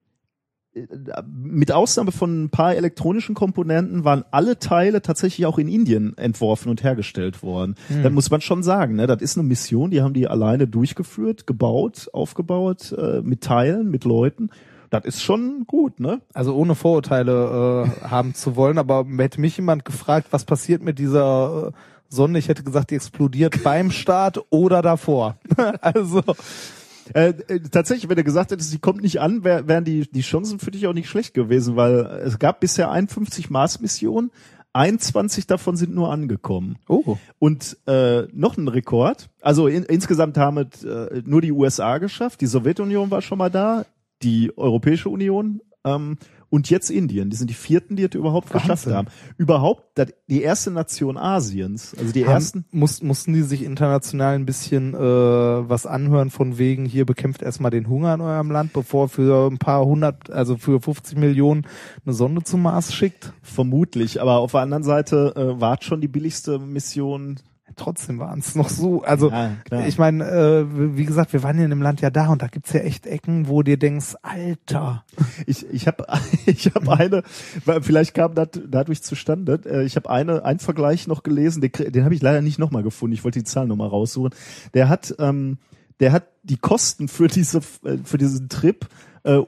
mit Ausnahme von ein paar elektronischen Komponenten waren alle Teile tatsächlich auch in Indien entworfen und hergestellt worden. Hm. Das muss man schon sagen. Ne? Das ist eine Mission, die haben die alleine durchgeführt, gebaut, aufgebaut, äh, mit Teilen, mit Leuten. Das ist schon gut, ne? Also ohne Vorurteile äh, haben zu wollen, aber hätte mich jemand gefragt, was passiert mit dieser äh, Sonde, ich hätte gesagt, die explodiert beim Start oder davor. (laughs) also Äh, äh, tatsächlich, wenn du gesagt hättest, sie kommt nicht an, wär, wären die, die Chancen für dich auch nicht schlecht gewesen, weil es gab bisher 51 Mars-Missionen, 21 davon sind nur angekommen. oh, Und äh, noch ein Rekord. Also in, insgesamt haben es äh, nur die USA geschafft. Die Sowjetunion war schon mal da, die Europäische Union ähm, und jetzt Indien. Die sind die vierten, die es überhaupt Wahnsinn. geschafft haben. Überhaupt das, die erste Nation Asiens. Also die haben, ersten. muss, mussten die sich international ein bisschen äh, was anhören von wegen, hier bekämpft erstmal den Hunger in eurem Land, bevor für ein paar hundert, also für 50 Millionen eine Sonde zum Mars schickt? Vermutlich, aber auf der anderen Seite äh, war es schon die billigste Mission. Trotzdem waren es noch so, also Ja, ich meine, äh, wie gesagt, wir waren ja in dem Land ja da und da gibt's ja echt Ecken, wo dir denkst, Alter, Ich, ich habe (laughs) ich hab eine, vielleicht kam das dadurch zustande, äh, ich habe eine, einen Vergleich noch gelesen, den, den habe ich leider nicht nochmal gefunden, ich wollte die Zahl nochmal raussuchen. Der hat, ähm, der hat die Kosten für diese, äh, für diesen Trip äh,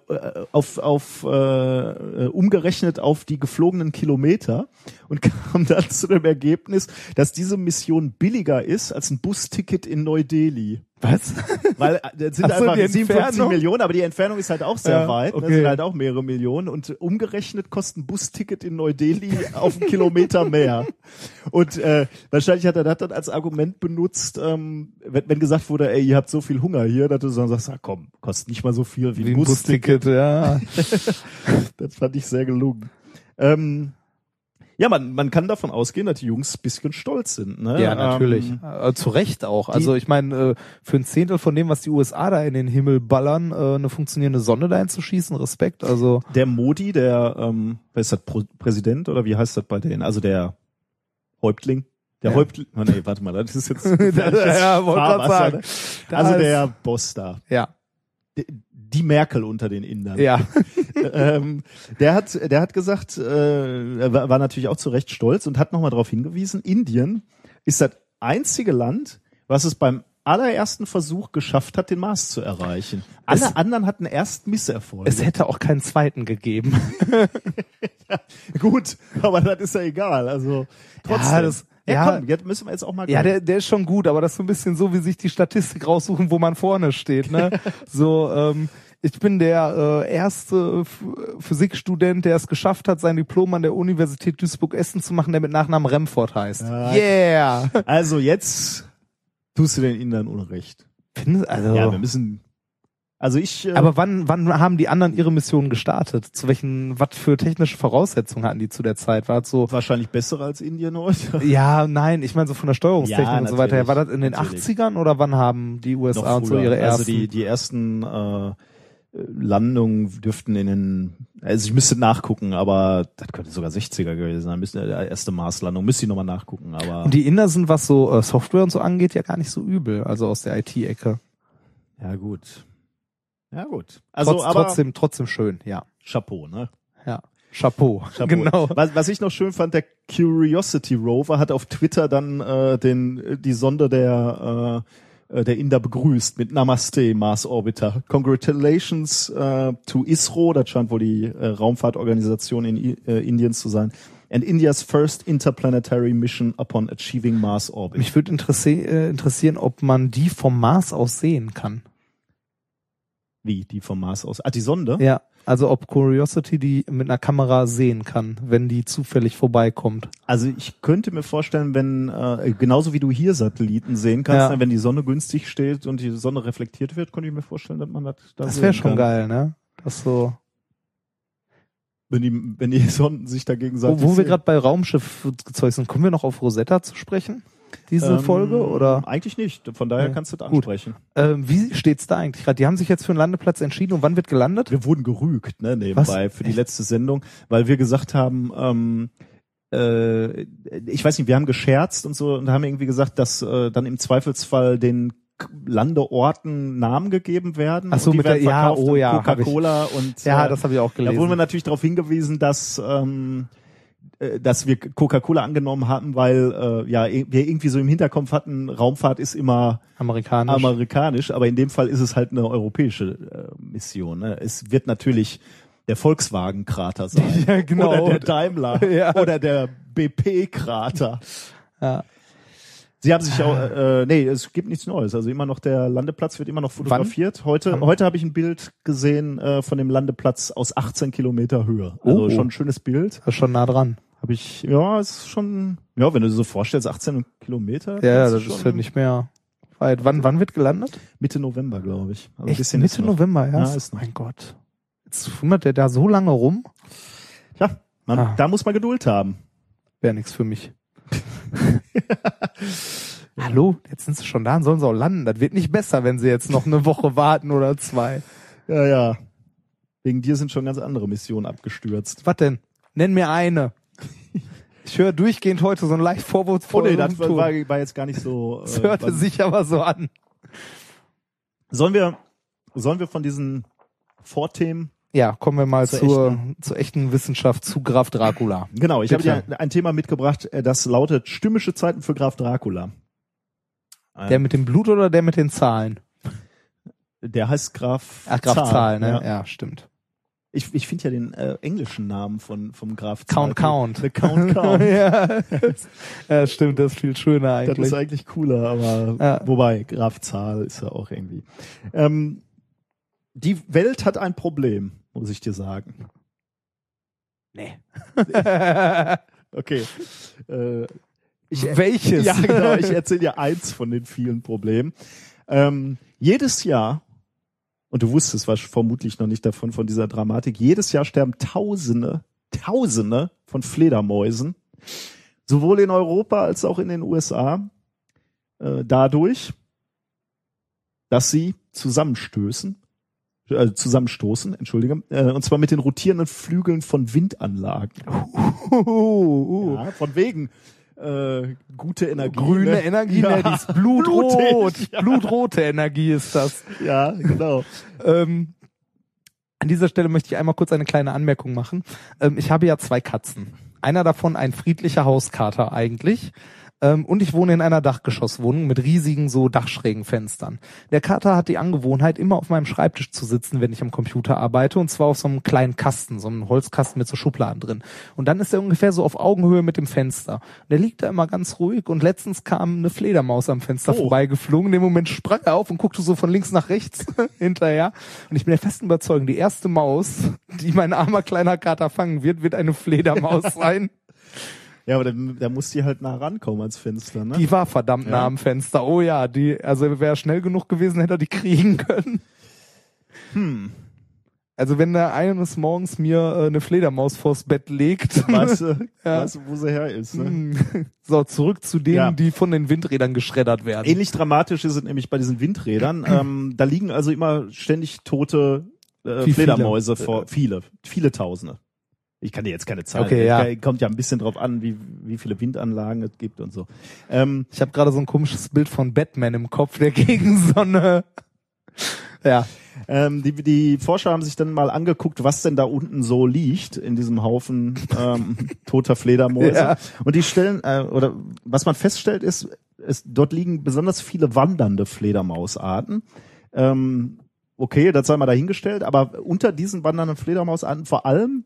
auf, auf äh, äh, umgerechnet auf die geflogenen Kilometer und (laughs) kam dann zu dem Ergebnis, dass diese Mission billiger ist als ein Busticket in Neu-Delhi. Was? Weil äh, das sind Ach so, einfach die 57 Entfernung? Millionen, aber die Entfernung ist halt auch sehr Ja, weit. okay. Das sind halt auch mehrere Millionen. Und umgerechnet kostet ein Busticket in Neu-Delhi auf einen Kilometer mehr. Und äh, wahrscheinlich hat er das dann als Argument benutzt, ähm, wenn, wenn gesagt wurde, ey, ihr habt so viel Hunger hier, dass du dann sagst, ah, komm, kostet nicht mal so viel wie, Wie ein ein Busticket. Busticket, ja. (laughs) Das fand ich sehr gelungen. Ähm, ja, man, man kann davon ausgehen, dass die Jungs ein bisschen stolz sind. Ne? Ja, natürlich. Ähm, Äh, zu Recht auch. Also ich meine, äh, für ein Zehntel von dem, was die USA da in den Himmel ballern, äh, eine funktionierende Sonde dahin zu schießen, Respekt. Also der Modi, der, ähm, wer ist das, Pro Präsident oder wie heißt das bei denen? Also der Häuptling? Der Ja. Häuptling, oh nee, warte mal, das ist jetzt (laughs) ja, Fahrwasser, sagen. ne? Da Also der Boss da. ja. Die, Merkel unter den Indern. Ja. (laughs) ähm, der hat, der hat gesagt, äh, er war, natürlich auch zu Recht stolz und hat nochmal darauf hingewiesen, Indien ist das einzige Land, was es beim allerersten Versuch geschafft hat, den Mars zu erreichen. Alle Es- anderen hatten erst Misserfolge. Es hätte auch keinen zweiten gegeben. (laughs) Gut, aber das ist ja egal. Also trotzdem. Ja, das- ja, ja. komm, jetzt müssen wir jetzt auch mal. Ja, gönnen. der, der ist schon gut, aber das ist so ein bisschen so, wie sich die Statistik raussuchen, wo man vorne steht. Ne? (laughs) so, ähm, ich bin der äh, erste F Physikstudent, der es geschafft hat, sein Diplom an der Universität Duisburg-Essen zu machen, der mit Nachnamen Remford heißt. Ja. Yeah! Also jetzt tust du den Indern Unrecht. Findest- Also, Ja, wir müssen. Also ich. Äh, aber wann, wann haben die anderen ihre Mission gestartet? Zu welchen, was für technische Voraussetzungen hatten die zu der Zeit? War es so, wahrscheinlich besser als Indien heute. (laughs) ja, nein, ich meine so von der Steuerungstechnik Ja, und so weiter. her. War das in den natürlich. 80ern oder wann haben die USA und so ihre ersten? Also die, die ersten äh, Landungen dürften in den, also ich müsste nachgucken, aber das könnte sogar 60er gewesen sein. Müssen die erste Marslandung, müsste ich nochmal nachgucken, aber Und die Inder sind, was so äh, Software und so angeht, ja gar nicht so übel, also aus der IT-Ecke. ja gut. Ja gut. Also Trotz, aber trotzdem, trotzdem schön, ja. Chapeau, ne? Ja. Chapeau. Chapeau. Genau. Was, was ich noch schön fand, der Curiosity Rover hat auf Twitter dann äh, den die Sonde der äh, äh, der Inder begrüßt mit Namaste Mars Orbiter. Congratulations äh, to ISRO, das scheint wohl die äh, Raumfahrtorganisation in I äh, Indiens zu sein. And India's first interplanetary mission upon achieving Mars orbit. Mich würde interessi äh, interessieren, ob man die vom Mars aus sehen kann. Wie die vom Mars aus? Ah, die Sonde? Ja. Also ob Curiosity die mit einer Kamera sehen kann, wenn die zufällig vorbeikommt. Also ich könnte mir vorstellen, wenn äh, genauso wie du hier Satelliten sehen kannst, Ja. ne, wenn die Sonne günstig steht und die Sonne reflektiert wird, könnte ich mir vorstellen, dass man das da Das wäre schon geil, ne? Das so. Wenn die, wenn die Sonden sich da Wo, gegenseitig wo wir gerade bei Raumschiff sind, kommen wir noch auf Rosetta zu sprechen? Diese Ähm, Folge oder? Eigentlich nicht. Von daher Nee. kannst du das ansprechen. Ähm, wie steht's da eigentlich gerade? Die haben sich jetzt für einen Landeplatz entschieden und wann wird gelandet? Wir wurden gerügt, ne, nebenbei für die Echt? letzte Sendung, weil wir gesagt haben, ähm, äh, ich weiß nicht, wir haben gescherzt und so und haben irgendwie gesagt, dass äh, dann im Zweifelsfall den Landeorten Namen gegeben werden. Ach so, mit der- ja, oh ja. Coca-Cola und Ja, äh, das habe ich auch Da wurden wir gelesen. natürlich darauf hingewiesen, dass ähm, äh, dass wir Coca-Cola angenommen hatten, weil äh, ja wir irgendwie so im Hinterkopf hatten, Raumfahrt ist immer Amerikanisch. amerikanisch, aber in dem Fall ist es halt eine europäische äh, Mission. Ne? Es wird natürlich der Volkswagen-Krater sein. (laughs) Ja, genau. Oder der Daimler. (laughs) Ja. Oder der BP-Krater. (laughs) ja. Sie haben sich auch, äh, nee, es gibt nichts Neues. Also immer noch der Landeplatz wird immer noch fotografiert. Heute, Wann? heute habe ich ein Bild gesehen äh, von dem Landeplatz aus 18 Kilometer Höhe. Also Oh. schon ein schönes Bild. Das ist schon nah dran. Habe ich, ja, ist schon, ja, wenn du dir so vorstellst, 18 Kilometer. Ja, das ist halt nicht mehr weit. Wann, wann wird gelandet? Mitte November, glaube ich. Also Echt? bisschen Mitte. November erst? Ja, ist noch. mein Gott. Jetzt fummert der da so lange rum? Ja, man, Ah. da muss man Geduld haben. Wäre nix für mich. (laughs) Hallo, jetzt sind sie schon da und sollen sie auch landen. Das wird nicht besser, wenn sie jetzt noch eine Woche warten oder zwei. Ja, ja. Wegen dir sind schon ganz andere Missionen abgestürzt. Was denn? Nenn mir eine. Ich höre durchgehend heute so ein leicht Oh vorwurfsvolles nee, das war, war jetzt gar nicht so. Das Äh, hörte sich aber so an. sollen wir, sollen wir von diesen Vorthemen? Ja, kommen wir mal Zur zur, zur echten Wissenschaft, zu Graf Dracula. Genau, ich habe dir ein Thema mitgebracht, äh, das lautet stürmische Zeiten für Graf Dracula. Der mit dem Blut oder der mit den Zahlen? der heißt Graf. Ach, Graf Zahl, ne? Ja. Ja, stimmt. Ich, ich finde ja den äh, englischen Namen von vom Graf Count Zahl- Count. The Count Count. (laughs) ja. ja, stimmt, das ist viel schöner Das eigentlich. ist eigentlich cooler, aber Ja. wobei, Graf Zahl ist ja auch irgendwie. Ähm, die Welt hat ein Problem, muss ich dir sagen. Nee. (laughs) Okay. Äh, ich, Welches? ja, genau, ich (laughs) erzähle dir eins von den vielen Problemen. Ähm, jedes Jahr, und du wusstest was vermutlich noch nicht davon, von dieser Dramatik, jedes Jahr sterben Tausende, Tausende von Fledermäusen, sowohl in Europa als auch in den USA, äh, dadurch, dass sie zusammenstößen, äh, zusammenstoßen, entschuldige, äh, und zwar mit den rotierenden Flügeln von Windanlagen. Uh, uh. Ja, von wegen. Äh, gute Energie. Grüne ne? Energie, ja. ne, die ist blutrot. (laughs) Ja. Blutrote Energie ist das. Ja, genau. Ähm, an dieser Stelle möchte ich einmal kurz eine kleine Anmerkung machen. Ähm, ich habe ja zwei Katzen. Einer davon ein friedlicher Hauskater eigentlich. Ähm, und ich wohne in einer Dachgeschosswohnung mit riesigen so dachschrägen Fenstern. Der Kater hat die Angewohnheit, immer auf meinem Schreibtisch zu sitzen, wenn ich am Computer arbeite, und zwar auf so einem kleinen Kasten, so einem Holzkasten mit so Schubladen drin. Und dann ist er ungefähr so auf Augenhöhe mit dem Fenster. Und der liegt da immer ganz ruhig und letztens kam eine Fledermaus am Fenster Oh. vorbeigeflogen. In dem Moment sprang er auf und guckte so von links nach rechts (laughs) hinterher. Und ich bin der festen Überzeugung, die erste Maus, die mein armer kleiner Kater fangen wird, wird eine Fledermaus (laughs) sein. Ja, aber da, da muss die halt nah rankommen ans Fenster, ne? Die war verdammt nah Ja. am Fenster. Oh ja, die, also wäre schnell genug gewesen, hätte er die kriegen (laughs) können. hm. Also wenn da eines Morgens mir äh, eine Fledermaus vors Bett legt. (laughs) Weißt du, (laughs) Ja. weißt du, wo sie her ist, ne? Hm. so, zurück zu denen, Ja. die von den Windrädern geschreddert werden. Ähnlich dramatisch ist es nämlich bei diesen Windrädern. (clears throat) ähm, da liegen also immer ständig tote äh, Fledermäuse viele? vor. Viele, viele Tausende. Ich kann dir jetzt keine Zahlen. Okay, ja. Kann- Kommt ja ein bisschen drauf an, wie, wie viele Windanlagen es gibt und so. Ähm, Ich habe gerade so ein komisches Bild von Batman im Kopf, der (laughs) gegen so eine ja, ähm, die, die Forscher haben sich dann mal angeguckt, was denn da unten so liegt in diesem Haufen ähm, (laughs) toter Fledermäuse. Ja. Und die stellen, äh, oder was man feststellt ist, es, dort liegen besonders viele wandernde Fledermausarten. Ähm, okay, das sei mal dahingestellt, aber unter diesen wandernden Fledermausarten vor allem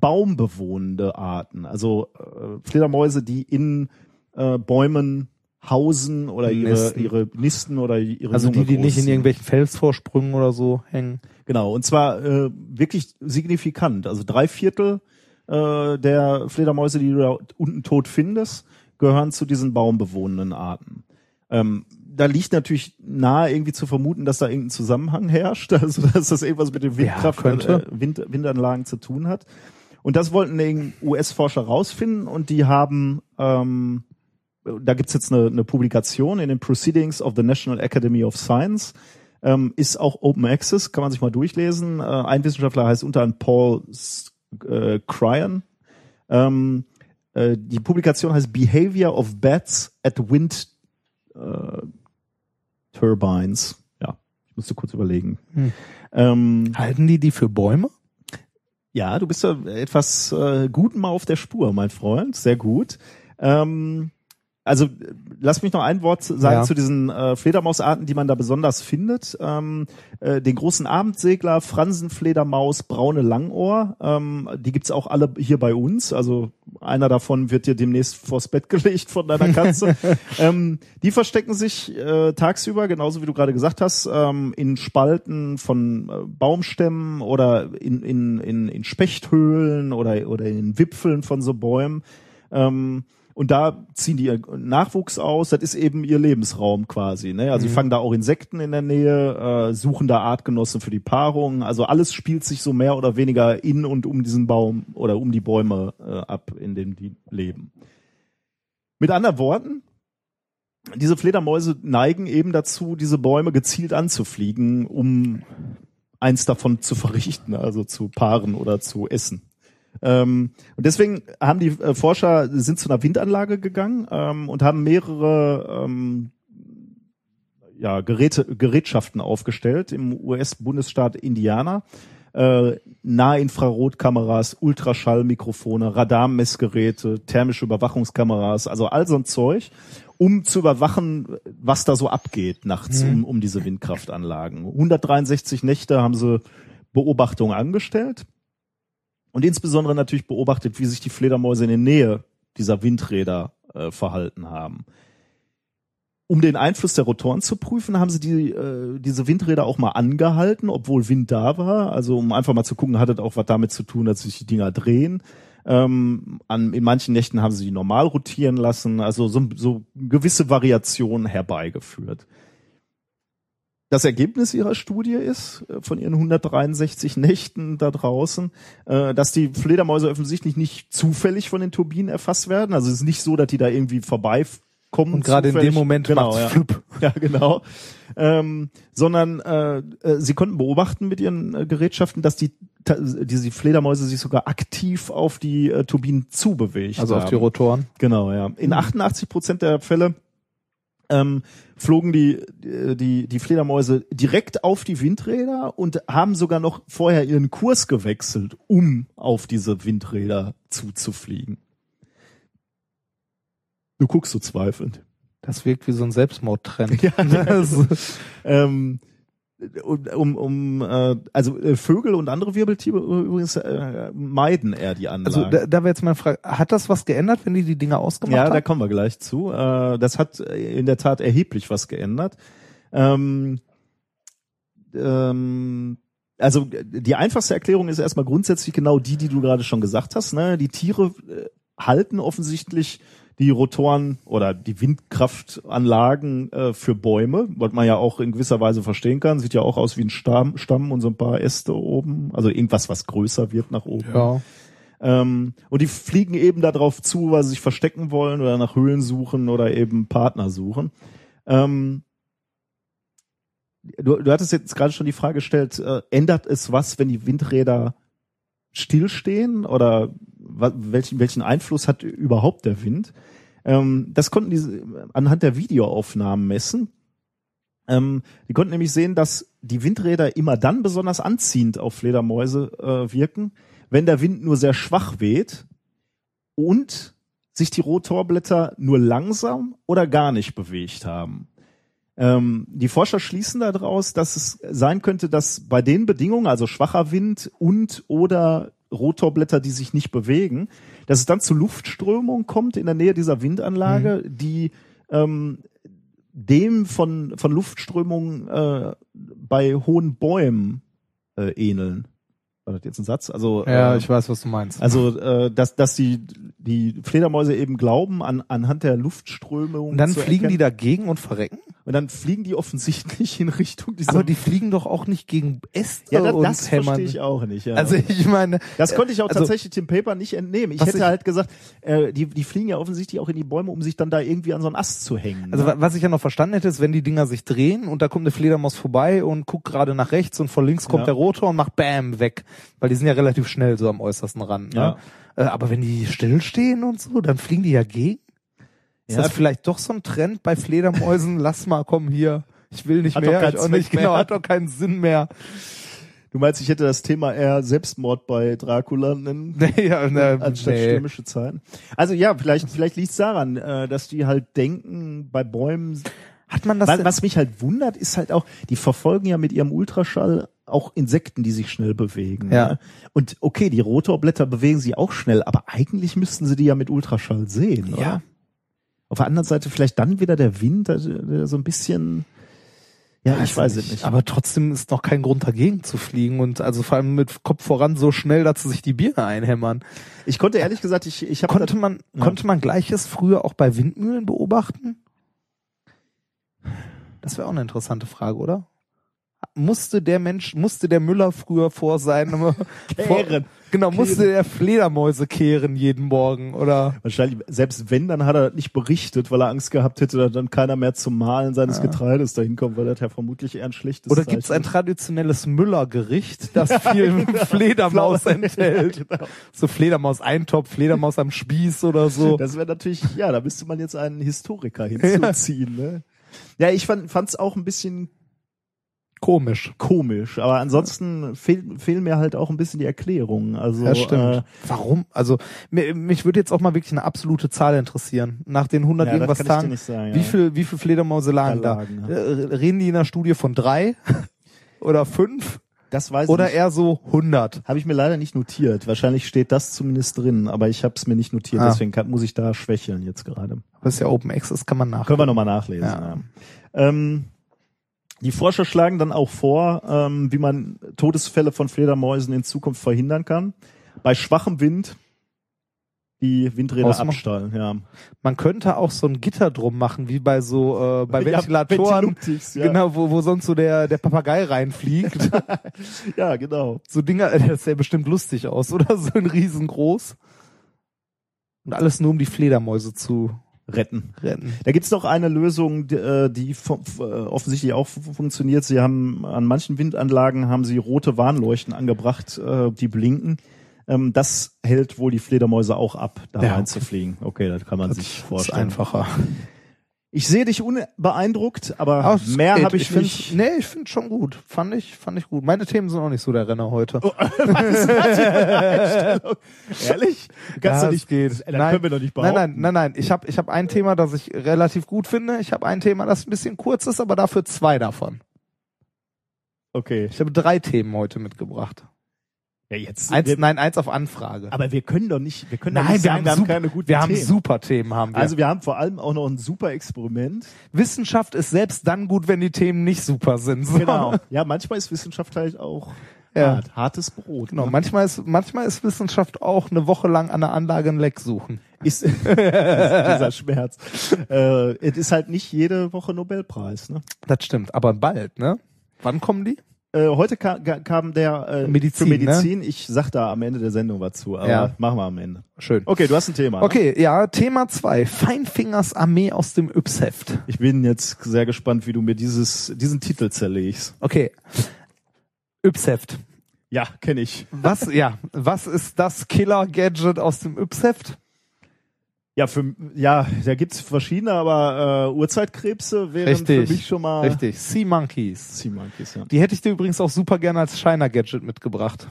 baumbewohnende Arten. Also äh, Fledermäuse, die in äh, Bäumen hausen oder ihre, Nisten. ihre Nisten oder ihre also die, Junge die nicht in großziehen. irgendwelchen Felsvorsprüngen oder so hängen. Genau, und zwar äh, wirklich signifikant. Also drei Viertel äh, der Fledermäuse, die du da unten tot findest, gehören zu diesen baumbewohnenden Arten. Ähm, da liegt natürlich nahe irgendwie zu vermuten, dass da irgendein Zusammenhang herrscht, (laughs) also dass das irgendwas mit den Windkraft könnte. äh, Wind, Windanlagen zu tun hat. Und das wollten die US-Forscher rausfinden und die haben ähm, da gibt's jetzt eine, eine Publikation in den Proceedings of the National Academy of Science. Ähm, ist auch Open Access, kann man sich mal durchlesen. Äh, ein Wissenschaftler heißt unter anderem Paul äh, Cryan. Ähm, äh, die Publikation heißt Behavior of Bats at Wind äh, Turbines. Ja, ich musste kurz überlegen. Hm. Ähm, Halten die die für Bäume? Ja, du bist ja etwas äh, gut mal auf der Spur, mein Freund. Sehr gut. Ähm, also lass mich noch ein Wort sagen Ja. zu diesen äh, Fledermausarten, die man da besonders findet. Ähm, äh, den großen Abendsegler, Fransenfledermaus, braune Langohr, ähm, die gibt's auch alle hier bei uns. Also einer davon wird dir demnächst vors Bett (laughs) gelegt von deiner Katze. (laughs) ähm, die verstecken sich äh, tagsüber, genauso wie du gerade gesagt hast, ähm, in Spalten von äh, Baumstämmen oder in, in, in, in Spechthöhlen oder, oder in Wipfeln von so Bäumen. Ähm, und da ziehen die ihren Nachwuchs aus. Das ist eben ihr Lebensraum quasi. Ne? Also sie fangen da auch Insekten in der Nähe, äh, suchen da Artgenossen für die Paarung. Also alles spielt sich so mehr oder weniger in und um diesen Baum oder um die Bäume äh, ab, in denen die leben. Mit anderen Worten, diese Fledermäuse neigen eben dazu, diese Bäume gezielt anzufliegen, um eins davon zu verrichten, also zu paaren oder zu essen. Ähm, und deswegen haben die äh, Forscher sind zu einer Windanlage gegangen ähm, und haben mehrere ähm, ja, Geräte, Gerätschaften aufgestellt im US-Bundesstaat Indiana. Äh, Nahinfrarotkameras, Ultraschallmikrofone, Radarmessgeräte, thermische Überwachungskameras, also all so ein Zeug, um zu überwachen, was da so abgeht nachts um, um diese Windkraftanlagen. 163 Nächte haben sie Beobachtungen angestellt und insbesondere natürlich beobachtet, wie sich die Fledermäuse in der Nähe dieser Windräder äh, verhalten haben. Um den Einfluss der Rotoren zu prüfen, haben sie die, äh, diese Windräder auch mal angehalten, obwohl Wind da war. Also um einfach mal zu gucken, hat das auch was damit zu tun, dass sich die Dinger drehen. Ähm, an, in manchen Nächten haben sie die normal rotieren lassen, also so, so gewisse Variationen herbeigeführt. Das Ergebnis ihrer Studie ist, äh, von ihren 163 Nächten da draußen, äh, dass die Fledermäuse offensichtlich nicht zufällig von den Turbinen erfasst werden. Also es ist nicht so, dass die da irgendwie vorbeikommen. Und gerade in dem Moment genau, ja. flupp. (laughs) Ja, genau. Ähm, sondern äh, äh, sie konnten beobachten mit ihren äh, Gerätschaften, dass die diese Fledermäuse sich sogar aktiv auf die äh, Turbinen zubewegt Also auf die haben. Rotoren. Genau, ja. In 88 Prozent der Fälle ähm, flogen die, äh, die, die Fledermäuse direkt auf die Windräder und haben sogar noch vorher ihren Kurs gewechselt, um auf diese Windräder zuzufliegen. Du guckst so zweifelnd. Das wirkt wie so ein Selbstmordtrend. (laughs) Ja, Das- (laughs) Ähm, um, um, äh, also äh, Vögel und andere Wirbeltiere übrigens äh, meiden eher die Anlagen. also da, da wäre jetzt meine Frage, hat das was geändert, wenn die die Dinger ausgemacht Ja, da haben? kommen wir gleich zu. Äh, das hat in der Tat erheblich was geändert. Ähm, ähm, also die einfachste Erklärung ist erstmal grundsätzlich genau die, die du gerade schon gesagt hast. Ne? Die Tiere äh, halten offensichtlich die Rotoren oder die Windkraftanlagen äh, für Bäume, was man ja auch in gewisser Weise verstehen kann. Sieht ja auch aus wie ein Stamm, Stamm und so ein paar Äste oben. Also irgendwas, was größer wird nach oben. Ja. Ähm, und die fliegen eben darauf zu, weil sie sich verstecken wollen oder nach Höhlen suchen oder eben Partner suchen. Ähm, du, du hattest jetzt gerade schon die Frage gestellt, äh, ändert es was, wenn die Windräder stillstehen oder welchen, welchen Einfluss hat überhaupt der Wind? Ähm, das konnten diese anhand der Videoaufnahmen messen. Ähm, die konnten nämlich sehen, dass die Windräder immer dann besonders anziehend auf Fledermäuse äh, wirken, wenn der Wind nur sehr schwach weht und sich die Rotorblätter nur langsam oder gar nicht bewegt haben. Ähm, die Forscher schließen daraus, dass es sein könnte, dass bei den Bedingungen, also schwacher Wind und oder Rotorblätter, die sich nicht bewegen, dass es dann zu Luftströmung kommt in der Nähe dieser Windanlage, die ähm, dem von, von Luftströmungen äh, bei hohen Bäumen äh, ähneln. War das jetzt ein Satz? Also Ja, äh, ich weiß, was du meinst. also, äh, dass, dass die, die Fledermäuse eben glauben, an, anhand der Luftströmung. und dann fliegen die erkennen. dagegen und verrecken? Und dann fliegen die offensichtlich in Richtung dieser. Aber die fliegen doch auch nicht gegen Äste ja, das, und das hämmern. verstehe ich auch nicht. Ja. Also ich meine, das konnte ich auch also- tatsächlich dem Paper nicht entnehmen. Ich hätte ich- halt gesagt, äh, die, die fliegen ja offensichtlich auch in die Bäume, um sich dann da irgendwie an so einen Ast zu hängen. Also ne? wa- was ich ja noch verstanden hätte, ist, wenn die Dinger sich drehen und da kommt eine Fledermaus vorbei und guckt gerade nach rechts und von links kommt Ja. der Rotor und macht Bam weg, weil die sind ja relativ schnell so am äußersten Rand. Ne? Ja. Äh, aber wenn die stillstehen und so, dann fliegen die ja gegen. Ist Ja. das vielleicht doch so ein Trend bei Fledermäusen? Lass mal, komm hier. Ich will nicht Hat doch mehr. keinen Ich auch nicht, Zweck genau, mehr. hat doch keinen Sinn mehr. du meinst, ich hätte das Thema eher Selbstmord bei Dracula nennen? (laughs) Nee, ja, ne, anstatt nee. stürmische Zeiten. Also ja, vielleicht, vielleicht liegt es daran, äh, dass die halt denken, bei Bäumen Hat man das was mich halt wundert, ist halt auch, die verfolgen ja mit ihrem Ultraschall auch Insekten, die sich schnell bewegen. Ja. Ne? Und okay, die Rotorblätter bewegen sich auch schnell, aber eigentlich müssten sie die ja mit Ultraschall sehen. Ja. Oder? Auf der anderen Seite vielleicht dann wieder der Wind, der, der so ein bisschen. Ja, ich weiß es nicht. Aber trotzdem ist noch kein Grund dagegen zu fliegen und also vor allem mit Kopf voran so schnell, dass sie sich die Birne einhämmern. ich konnte ehrlich gesagt, ich, ich habe Konnte man, ja. konnte man Gleiches früher auch bei Windmühlen beobachten? Das wäre auch eine interessante Frage, oder? Musste der Mensch, musste der Müller früher vor seinem (laughs) Kehren. genau, musste der Fledermäuse kehren jeden Morgen oder Wahrscheinlich, selbst wenn, dann hat er das nicht berichtet, weil er Angst gehabt hätte, dass dann keiner mehr zum Mahlen seines Getreides dahin kommt, weil das ja vermutlich eher ein schlechtes oder gibt's ein Zeichen traditionelles Müller-Gericht, (laughs) das viel Fledermaus Flower- (laughs) enthält? Genau. So Fledermaus-Eintopf, Fledermaus am Spieß oder so. Das wäre natürlich, ja, da müsste man jetzt einen Historiker hinzuziehen. Ne? Ja, ich fand fand's auch ein bisschen Komisch. komisch, aber ansonsten fehl, fehlen mir halt auch ein bisschen die Erklärungen. Also Ja, stimmt. Äh, Warum? Also mir, mich würde jetzt auch mal wirklich eine absolute Zahl interessieren. Nach den 100 Ja, das irgendwas Tagen, nicht sagen, wie ja. viel wie viel Fledermäuse lagen Da da? lagen, Äh, Reden die in der Studie von drei (laughs) oder fünf das weiß oder ich. eher so 100? Habe ich mir leider nicht notiert. Wahrscheinlich steht das zumindest drin, aber ich habe es mir nicht notiert. Ah. Deswegen kann, muss ich da schwächeln jetzt gerade. Was ja Open Access kann man nach. Können wir nochmal nachlesen. Ja. Ja. Ähm, die Forscher schlagen dann auch vor, ähm, wie man Todesfälle von Fledermäusen in Zukunft verhindern kann. Bei schwachem Wind die Windräder Ausmachen. abstallen. Ja. Man könnte auch so ein Gitter drum machen, wie bei so äh, bei (laughs) Ja, Ventilatoren, ja. genau, wo, wo sonst so der der Papagei reinfliegt. (laughs) ja, genau. so Dinger, äh, das sähe bestimmt lustig aus, oder (laughs) so ein riesengroß. Und alles nur um die Fledermäuse zu retten. retten. Da gibt's noch eine Lösung, die, äh, die äh, offensichtlich auch fu- funktioniert. Sie haben an manchen Windanlagen haben sie rote Warnleuchten angebracht, äh, die blinken. Ähm, das hält wohl die Fledermäuse auch ab, da Ja, reinzufliegen. Okay, das kann man sich Das ist vorstellen. einfacher. Ich sehe dich unbeeindruckt, aber es mehr habe ich, find's- nicht. Nee, ich finde schon gut. Fand ich, fand ich gut. Meine Themen sind auch nicht so der Renner heute. (laughs) Ehrlich? Du kannst Ja, es nicht. geht. Dann nein, können wir doch nicht nein, behaupten. nein, nein, nein. Ich habe ich hab ein Thema, das ich relativ gut finde. Ich habe ein Thema, das ein bisschen kurz ist, aber dafür zwei davon. Okay. Ich habe drei Themen heute mitgebracht. Ja, jetzt. Eins, wir, nein, eins auf Anfrage. aber wir können doch nicht, wir können doch nein, nicht wir sagen, haben, wir haben super, keine guten wir haben Themen. super Themen, haben wir. Also wir haben vor allem auch noch ein super Experiment. Wissenschaft ist selbst dann gut, wenn die Themen nicht super sind. So. Genau. Ja, manchmal ist Wissenschaft halt auch Ja. hart, hartes Brot. Genau, ne? manchmal ist, manchmal ist Wissenschaft auch eine Woche lang an der Anlage ein Leck suchen. Ist, (laughs) ist dieser Schmerz. Äh, es ist halt nicht jede Woche Nobelpreis. Ne? Das stimmt, aber bald, ne? Wann kommen die? Äh, heute ka kam der äh, Medizin, für Medizin. Ich sag da am Ende der Sendung was zu, aber Ja. machen wir am Ende. Schön. Okay, du hast ein Thema. ne? Okay, ja, Thema zwei. Feinfingers Armee aus dem Yps-Heft. Ich bin jetzt sehr gespannt, wie du mir dieses, diesen Titel zerlegst. Okay. Yps-Heft. Ja, kenne ich. Was, ja, was ist das Killer-Gadget aus dem Yps-Heft? Ja, für, ja, da gibt's verschiedene, aber äh, Urzeitkrebse wären Richtig. für mich schon mal Richtig, Sea Monkeys. Sea Monkeys, ja. Die hätte ich dir übrigens auch super gerne als Shiner-Gadget mitgebracht.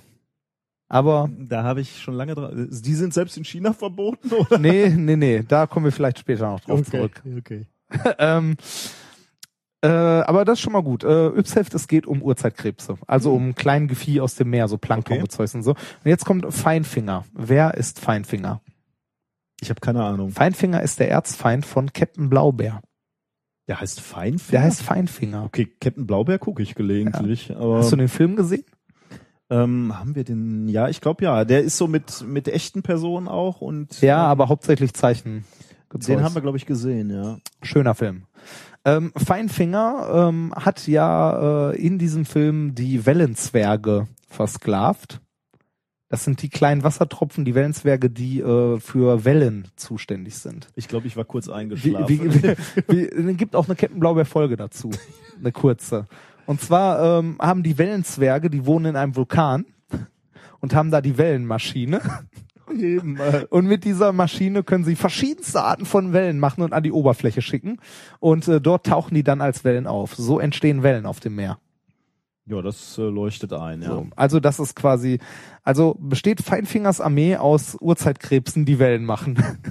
Aber Da habe ich schon lange dran. Die sind selbst in China verboten, (laughs) oder? nee, nee, nee, da kommen wir vielleicht später noch drauf zurück. okay. (laughs) ähm, äh, aber das ist schon mal gut. Äh, Yps-Heft, es geht um Urzeitkrebse. Also um kleinen Gefieh aus dem Meer, so Plankton Okay. und so. Und jetzt kommt Feinfinger. Wer ist Feinfinger? Ich habe keine Ahnung. Feinfinger ist der Erzfeind von Captain Blaubeer. Der heißt Feinfinger? Der heißt Feinfinger. Okay, Captain Blaubeer gucke ich gelegentlich, aber Hast du den Film gesehen? ähm, haben wir den? Ja, ich glaube ja. Der ist so mit mit echten Personen auch und Ja, ähm, aber hauptsächlich Zeichen. den haben wir glaube ich gesehen, ja. Schöner Film. Ähm, Feinfinger ähm, hat ja äh, in diesem Film die Wellenzwerge versklavt. Das sind die kleinen Wassertropfen, die Wellenzwerge, die äh, für Wellen zuständig sind. Ich glaube, ich war kurz eingeschlafen. es gibt auch eine Captain Blaubeer Folge dazu, eine kurze. Und zwar ähm, haben die Wellenzwerge, die wohnen in einem Vulkan und haben da die Wellenmaschine. (laughs) Äh, Und mit dieser Maschine können sie verschiedenste Arten von Wellen machen und an die Oberfläche schicken. Und äh, dort tauchen die dann als Wellen auf. So entstehen Wellen auf dem Meer. Ja, das äh, leuchtet ein, ja. So. Also das ist quasi, also besteht Feinfingers Armee aus Urzeitkrebsen, die Wellen machen. (laughs)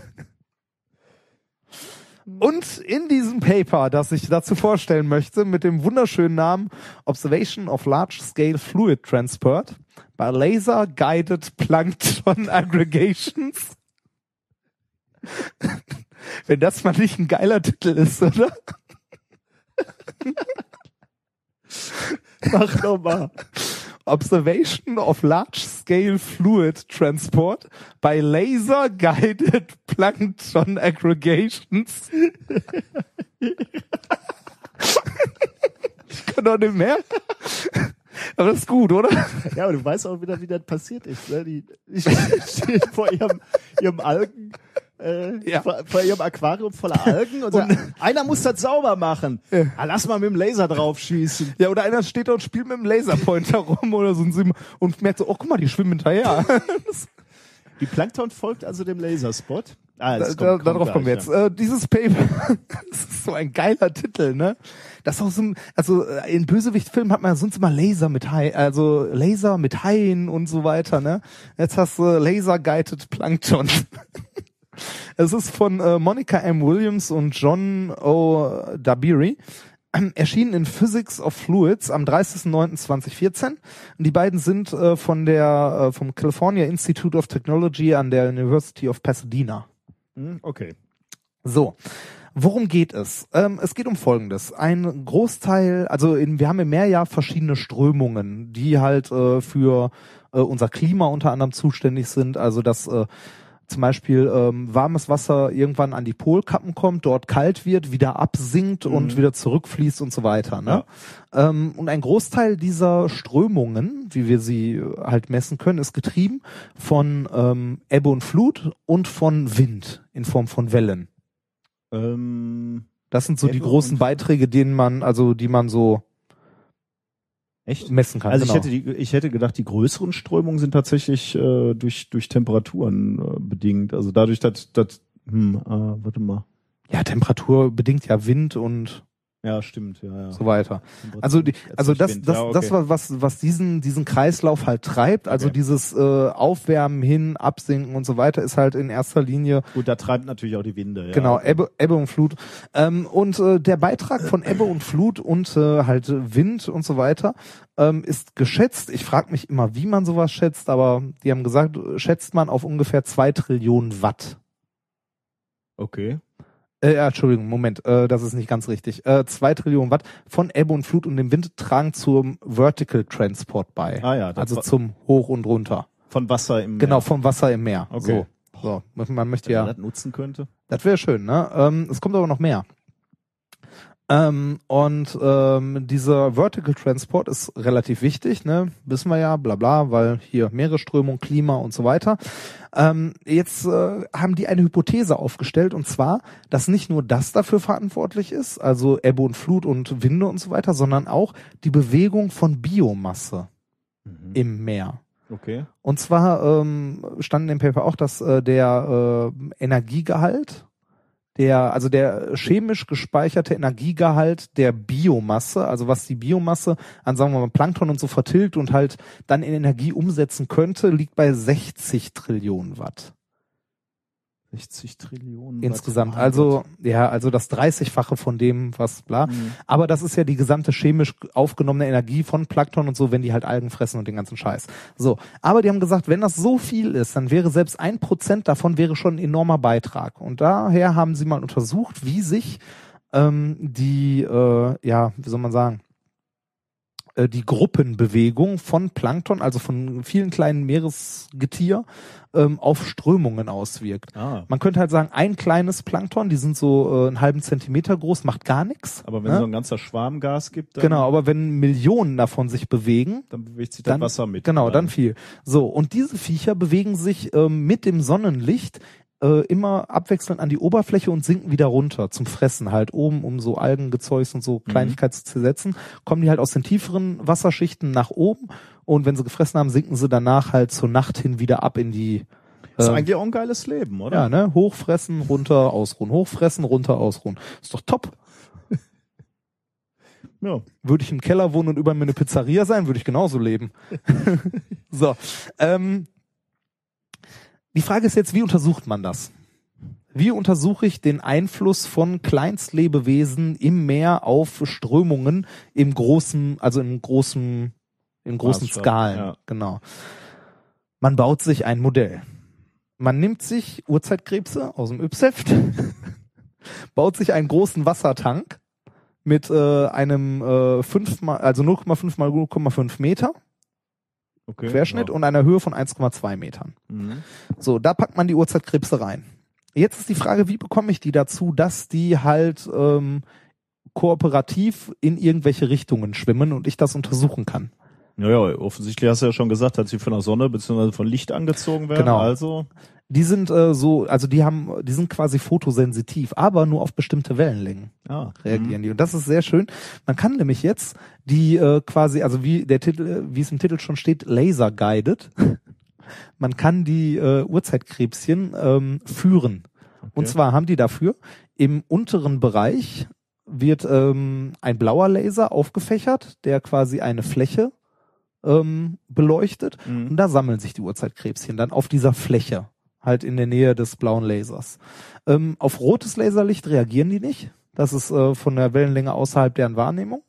Und in diesem Paper, das ich dazu vorstellen möchte, mit dem wunderschönen Namen Observation of Large Scale Fluid Transport by Laser Guided Plankton (laughs) Aggregations. (laughs) Wenn das mal nicht ein geiler Titel ist, oder? (laughs) Mach doch mal. Observation of Large Scale Fluid Transport by Laser Guided (laughs) Plankton Aggregations. ich kann doch nicht mehr. Aber das ist gut, oder? Ja, aber du weißt auch wieder, wie das passiert ist. Ne? Die, ich (laughs) stehe vor ihrem, ihrem Algen, äh, Ja. vor, vor ihrem Aquarium voller Algen und, sagt, einer muss das sauber machen. Ah, lass mal mit dem Laser drauf schießen. Ja, oder einer steht da und spielt mit dem Laserpointer (laughs) rum oder so ein Sim und merkt so, oh, guck mal, die schwimmen hinterher. (laughs) Die Plankton folgt also dem Laserspot. Ah, Da, das da, kommt- kommt darauf kommen wir jetzt. Äh, dieses Paper, (laughs) das ist so ein geiler Titel, ne? Das ist auch so ein, also äh, in Bösewicht-Filmen hat man ja sonst immer Laser mit Hai, also Laser mit Haien und so weiter, ne? Jetzt hast du Laser-Guided Plankton. Es ist von äh, Monica M. Williams und John O. Dabiri. (clears throat) Erschienen in Physics of Fluids am 30.09.2014. Und die beiden sind äh, von der, äh, vom California Institute of Technology an der University of Pasadena. Hm, Okay. So, worum geht es? Ähm, es geht um Folgendes. Ein Großteil, also in, wir haben im Meer ja verschiedene Strömungen, die halt äh, für äh, unser Klima unter anderem zuständig sind. Also dass äh, zum Beispiel ähm, warmes Wasser irgendwann an die Polkappen kommt, dort kalt wird, wieder absinkt und wieder zurückfließt und so weiter. Ne? Ähm, und ein Großteil dieser Strömungen, wie wir sie äh, halt messen können, ist getrieben von ähm, Ebbe und Flut und von Wind in Form von Wellen. Ähm, Das sind so die Ebbe großen und- Beiträge, denen man, also die man so echt? messen kann. Also genau. ich hätte die, ich hätte gedacht, die größeren Strömungen sind tatsächlich äh, durch durch Temperaturen äh, bedingt. Also dadurch, dass dass hm, äh, warte mal. ja, Temperatur bedingt ja Wind und Ja, stimmt, ja, ja. so weiter. Also die, also das, das, ja, okay. das war was, was diesen, diesen Kreislauf halt treibt. Also Okay. dieses äh, Aufwärmen hin, Absinken und so weiter ist halt in erster Linie Gut, da treibt natürlich auch die Winde. Ja. genau Ebbe, Ebbe und Flut. Ähm, und äh, der Beitrag von Ebbe und Flut und äh, halt Wind und so weiter ähm, ist geschätzt. Ich frage mich immer, wie man sowas schätzt, aber die haben gesagt, schätzt man auf ungefähr zwei Trillionen Watt. Okay. Äh, Entschuldigung, Moment, äh, das ist nicht ganz richtig. Äh, zwei Trillionen Watt von Ebbe und Flut und dem Wind tragen zum Vertical Transport bei. Ah ja, das also zum Hoch und runter. Von Wasser im Genau, Meer. vom Wasser im Meer. Okay. So. so. Man möchte Wenn ja. man das nutzen könnte. Das wäre schön, ne? Ähm, es kommt aber noch mehr. Ähm, und ähm, dieser Vertical Transport ist relativ wichtig, ne? Wissen wir ja, bla bla, weil hier Meeresströmung, Klima und so weiter. Ähm, jetzt äh, haben die eine Hypothese aufgestellt und zwar, dass nicht nur das dafür verantwortlich ist, also Ebbe und Flut und Winde und so weiter, sondern auch die Bewegung von Biomasse im Meer. Okay. Und zwar ähm, stand in dem Paper auch, dass äh, der äh, Energiegehalt, der, also der chemisch gespeicherte Energiegehalt der Biomasse, also was die Biomasse an, sagen wir mal, Plankton und so vertilgt und halt dann in Energie umsetzen könnte, liegt bei 60 Trillionen Watt 60 Trillionen. insgesamt. Also, ja, also das 30-fache von dem, was bla. Mhm. Aber das ist ja die gesamte chemisch aufgenommene Energie von Plankton und so, wenn die halt Algen fressen und den ganzen Scheiß. So. Aber die haben gesagt, wenn das so viel ist, dann wäre selbst ein Prozent davon wäre schon ein enormer Beitrag. Und daher haben sie mal untersucht, wie sich ähm, die, äh, ja, wie soll man sagen, äh, die Gruppenbewegung von Plankton, also von vielen kleinen Meeresgetier, ähm, auf Strömungen auswirkt. Ah. Man könnte halt sagen, ein kleines Plankton, die sind so äh, einen halben Zentimeter groß, macht gar nichts. Aber wenn ne? so ein ganzer Schwarm Gas gibt, dann, Genau, aber wenn Millionen davon sich bewegen, dann bewegt sich dann das Wasser mit. Genau, dann viel. So, und diese Viecher bewegen sich ähm, mit dem Sonnenlicht äh, immer abwechselnd an die Oberfläche und sinken wieder runter zum Fressen halt oben, um so Algengezeugs und so Kleinigkeit zu zersetzen. Kommen die halt aus den tieferen Wasserschichten nach oben und wenn sie gefressen haben, sinken sie danach halt zur Nacht hin wieder ab in die Das ist ähm, eigentlich auch ein geiles Leben, oder? ja, ne? Hochfressen, runter, ausruhen. Hochfressen, runter, ausruhen. Ist doch top. (laughs) ja. Würde ich im Keller wohnen und über mir eine Pizzeria sein, würde ich genauso leben. (laughs) so. Ähm, die Frage ist jetzt, wie untersucht man das? Wie untersuche ich den Einfluss von Kleinstlebewesen im Meer auf Strömungen im großen, also im großen, in großen Maßstab, Skalen? ja. Genau. Man baut sich ein Modell. Man nimmt sich Urzeitkrebse aus dem Ypsheft, (laughs) baut sich einen großen Wassertank mit äh, einem äh, 5 mal, also 0,5 mal 0,5 Meter Okay. Querschnitt Ja. und einer Höhe von 1,2 Metern. Mhm. So, da packt man die Urzeitkrebse rein. Jetzt ist die Frage, wie bekomme ich die dazu, dass die halt ähm, kooperativ in irgendwelche Richtungen schwimmen und ich das untersuchen kann. Ja, ja, offensichtlich hast du ja schon gesagt, dass sie von der Sonne bzw. von Licht angezogen werden. Genau. Also, Die sind äh, so, also die haben, die sind quasi fotosensitiv, aber nur auf bestimmte Wellenlängen. ja. reagieren die. Und das ist sehr schön. Man kann nämlich jetzt die äh, quasi, also wie der Titel, wie es im Titel schon steht, laser guided. (laughs) Man kann die äh, Urzeitkrebschen ähm, führen. Und zwar haben die dafür im unteren Bereich wird ähm, ein blauer Laser aufgefächert, der quasi eine Fläche ähm, beleuchtet. Mhm. Und da sammeln sich die Urzeitkrebschen dann auf dieser Fläche, halt in der Nähe des blauen Lasers. Ähm, auf rotes Laserlicht reagieren die nicht. Das ist äh, von der Wellenlänge außerhalb deren Wahrnehmung.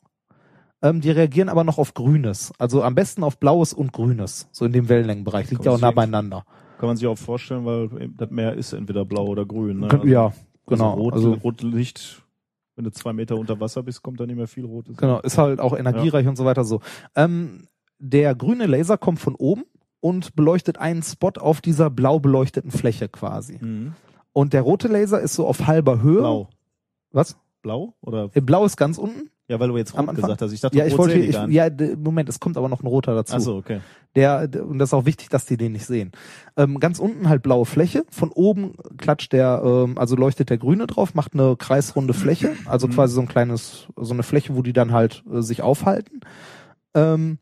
Ähm, die reagieren aber noch auf grünes. Also am besten auf blaues und grünes. So in dem Wellenlängenbereich. Liegt ja auch nah beieinander. Kann man sich auch vorstellen, weil das Meer ist entweder blau oder grün. Ne? Ja, genau. Also rot, Also, rot Licht, wenn du zwei Meter unter Wasser bist, kommt da nicht mehr viel rotes. genau, ist halt auch energiereich und so weiter so. Ähm, der grüne Laser kommt von oben und beleuchtet einen Spot auf dieser blau beleuchteten Fläche quasi. Mhm. Und der rote Laser ist so auf halber Höhe. Blau. Was? Blau oder Äh, Blau ist ganz unten. Ja, weil du jetzt rot gesagt hast. Ich dachte, Ja, ich wollte, ich, ja, Moment, es kommt aber noch ein roter dazu. Ach so, okay. Der, und das ist auch wichtig, dass die den nicht sehen. Ähm, ganz unten halt blaue Fläche. Von oben klatscht der, ähm, also leuchtet der Grüne drauf, macht eine kreisrunde Fläche, also quasi so ein kleines, so eine Fläche, wo die dann halt äh, sich aufhalten. Ähm,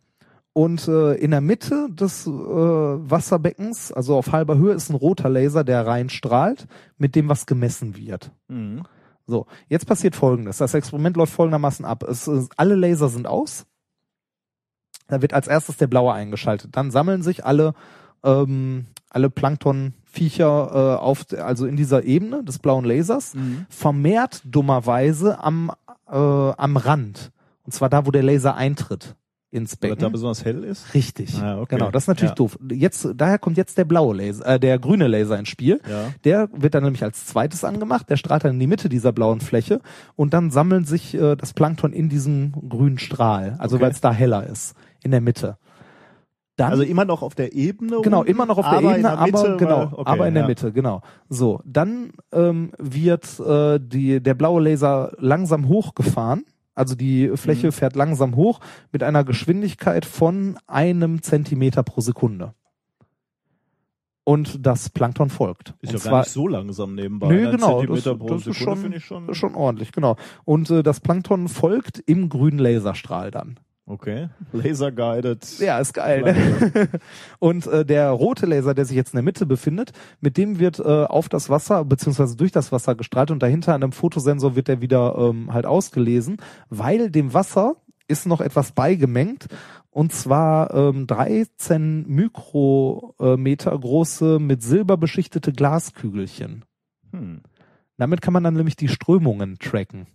und äh, in der Mitte des äh, Wasserbeckens, also auf halber Höhe, ist ein roter Laser, der reinstrahlt, mit dem was gemessen wird. Mhm. So, jetzt passiert folgendes. Das Experiment läuft folgendermaßen ab. Es, ist- alle Laser sind aus. Da wird als erstes der blaue eingeschaltet. Dann sammeln sich alle, ähm, alle Planktonviecher äh, auf, also in dieser Ebene des blauen Lasers, vermehrt dummerweise am, äh, am Rand. Und zwar da, wo der Laser eintritt ins Weil das da Becken. besonders hell ist. Richtig. Ah, okay. Genau, das ist natürlich Ja. doof. Jetzt, daher kommt jetzt der blaue Laser, äh, der grüne Laser ins Spiel. Ja. Der wird dann nämlich als zweites angemacht, der strahlt dann in die Mitte dieser blauen Fläche und dann sammelt sich äh, das Plankton in diesem grünen Strahl, also Okay. weil es da heller ist, in der Mitte. Dann, Also immer noch auf der Ebene. genau, unten, immer noch auf der Ebene, der Mitte, aber genau, weil- okay, aber in der ja. Mitte, genau. So, dann ähm, wird äh, die, der blaue Laser langsam hochgefahren. Also die Fläche Mhm. fährt langsam hoch mit einer Geschwindigkeit von einem Zentimeter pro Sekunde. Und das Plankton folgt. Ist Und ja zwar gar nicht so langsam nebenbei. Nö, Ein genau, Zentimeter das- pro das ist Sekunde schon- schon. Schon ordentlich, genau. Und äh, das Plankton folgt im grünen Laserstrahl dann. Okay. Laser guided. Ja, ist geil. Ne? (laughs) Und äh, der rote Laser, der sich jetzt in der Mitte befindet, mit dem wird äh, auf das Wasser beziehungsweise durch das Wasser gestrahlt und dahinter an einem Fotosensor wird der wieder ähm, halt ausgelesen, weil dem Wasser ist noch etwas beigemengt und zwar ähm, 13 Mikrometer große mit Silber beschichtete Glaskügelchen. Hm. Damit kann man dann nämlich die Strömungen tracken.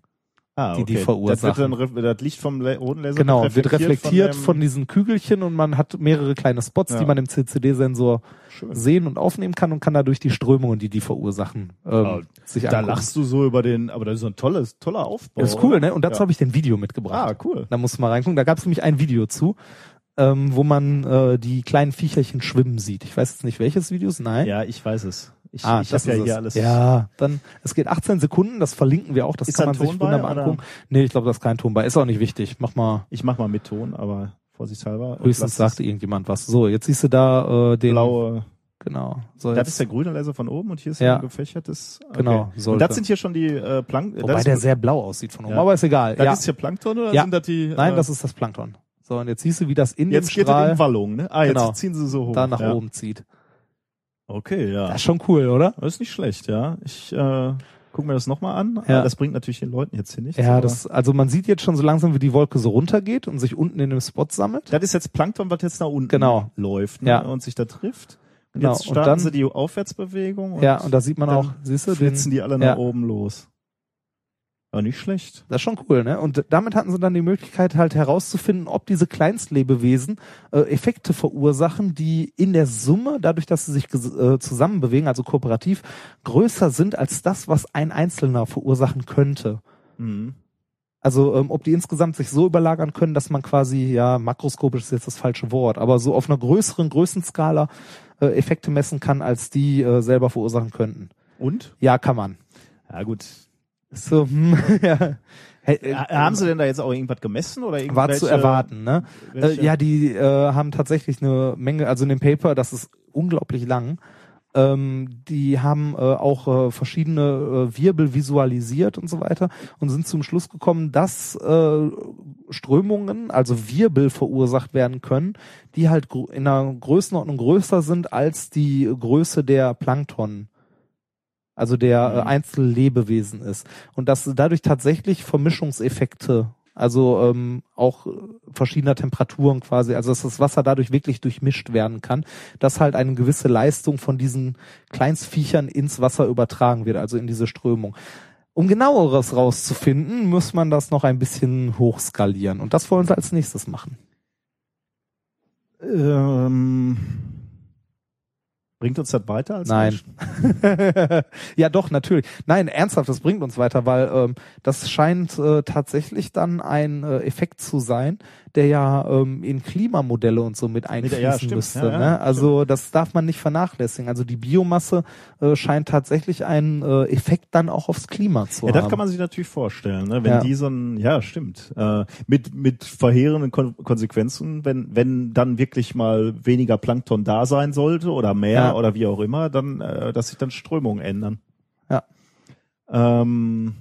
Ah, die okay. die Das, verursachen. wird dann, das Licht vom roten Laser Genau, wird reflektiert dem- von, diesen Kügelchen und man hat mehrere kleine Spots, Ja. die man im CCD-Sensor sehen und aufnehmen kann und kann dadurch die Strömungen, die die verursachen, ähm, Ah, sich Da angucken. lachst du so über den, aber das ist so ein tolles, toller Aufbau. Das ist cool, ne? Und dazu Ja. habe ich den Video mitgebracht. Ah, cool. Da musst du mal reingucken. Da gab es nämlich ein Video zu, ähm, wo man äh, die kleinen Viecherchen schwimmen sieht. Ich weiß jetzt nicht, welches Video es Nein. Ja, ich weiß es. Ich, Ah, ich das habe ja hier es. alles. Ja, dann, es geht 18 Sekunden, das verlinken wir auch, das Ist kann da man sich Ton bei, wunderbar oder? angucken. Nee, ich glaube, das ist kein Ton bei. Ist auch nicht wichtig. Mach mal, Ich mach mal mit Ton, aber vorsichtshalber. höchstens sagte irgendjemand was. So, jetzt siehst du da äh, den, blaue. genau. So, Das jetzt, ist der grüne Laser von oben und hier ist Ja. ein gefächertes. Okay. Genau, Und sollte. das sind hier schon die äh, Plank. Wobei das der sehr blau aussieht von oben, Ja. aber ist egal. Das ja. ist hier Plankton oder Ja. sind das die? Nein, äh, das ist das Plankton. So, und jetzt siehst du, wie das in jetzt dem geht es Strahl in Wallung, ne? Ah, jetzt Genau. ziehen sie so hoch. da nach ja. oben zieht. Okay, ja. Das ist schon cool, oder? Das ist nicht schlecht, ja. Ich äh, guck mir das nochmal an. Ja. Das bringt natürlich den Leuten jetzt hier nichts. Ja, das, also man sieht jetzt schon so langsam, wie die Wolke so runtergeht und sich unten in dem Spot sammelt. Das ist jetzt Plankton, was jetzt nach unten Genau. läuft ne? Ja. und sich da trifft. Und Genau. jetzt Und starten dann- sie die Aufwärtsbewegung und, ja, und da sieht man auch, siehst du, den, die alle nach ja. oben los. Aber nicht schlecht. Das ist schon cool, ne? Und damit hatten sie dann die Möglichkeit halt herauszufinden, ob diese Kleinstlebewesen äh, Effekte verursachen, die in der Summe, dadurch, dass sie sich äh, zusammen bewegen, also kooperativ, größer sind als das, was ein Einzelner verursachen könnte. Mhm. Also ähm, ob die insgesamt sich so überlagern können, dass man quasi, ja, makroskopisch ist jetzt das falsche Wort, aber so auf einer größeren Größenskala äh, Effekte messen kann, als die äh, selber verursachen könnten. Und? Ja, kann man. Ja gut. So, hm, (laughs) ja. Äh, Ja, haben sie denn da jetzt auch irgendwas gemessen oder war irgendwelche? zu erwarten, ne? Äh, welche- ja, die äh, haben tatsächlich eine Menge, also in dem Paper, das ist unglaublich lang. Ähm, die haben äh, auch äh, verschiedene äh, Wirbel visualisiert und so weiter und sind zum Schluss gekommen, dass äh, Strömungen, also Wirbel verursacht werden können, die halt in einer Größenordnung größer sind als die Größe der Plankton. Also der äh, Mhm. Einzellebewesen ist. Und dass dadurch tatsächlich Vermischungseffekte, also ähm, auch äh, verschiedener Temperaturen quasi, also dass das Wasser dadurch wirklich durchmischt werden kann, dass halt eine gewisse Leistung von diesen Kleinstviechern ins Wasser übertragen wird, also in diese Strömung. Um genaueres rauszufinden, muss man das noch ein bisschen hochskalieren. Und das wollen sie als nächstes machen. Ähm, bringt uns das weiter als Nein. (laughs) Ja, doch, natürlich. Nein, ernsthaft, das bringt uns weiter, weil ähm, das scheint äh, tatsächlich dann ein äh, Effekt zu sein, der ja ähm, in Klimamodelle und so mit einfließen ja, stimmt. müsste. Ja, ja, ne? Also das darf man nicht vernachlässigen. Also die Biomasse äh, scheint tatsächlich einen äh, Effekt dann auch aufs Klima zu Ja, haben. das kann man sich natürlich vorstellen, ne? wenn Ja. die so ein, ja, stimmt, äh, mit mit verheerenden Kon Konsequenzen, wenn wenn dann wirklich mal weniger Plankton da sein sollte oder mehr Ja. oder wie auch immer, dann, äh, dass sich dann Strömungen ändern. Ja. Ähm,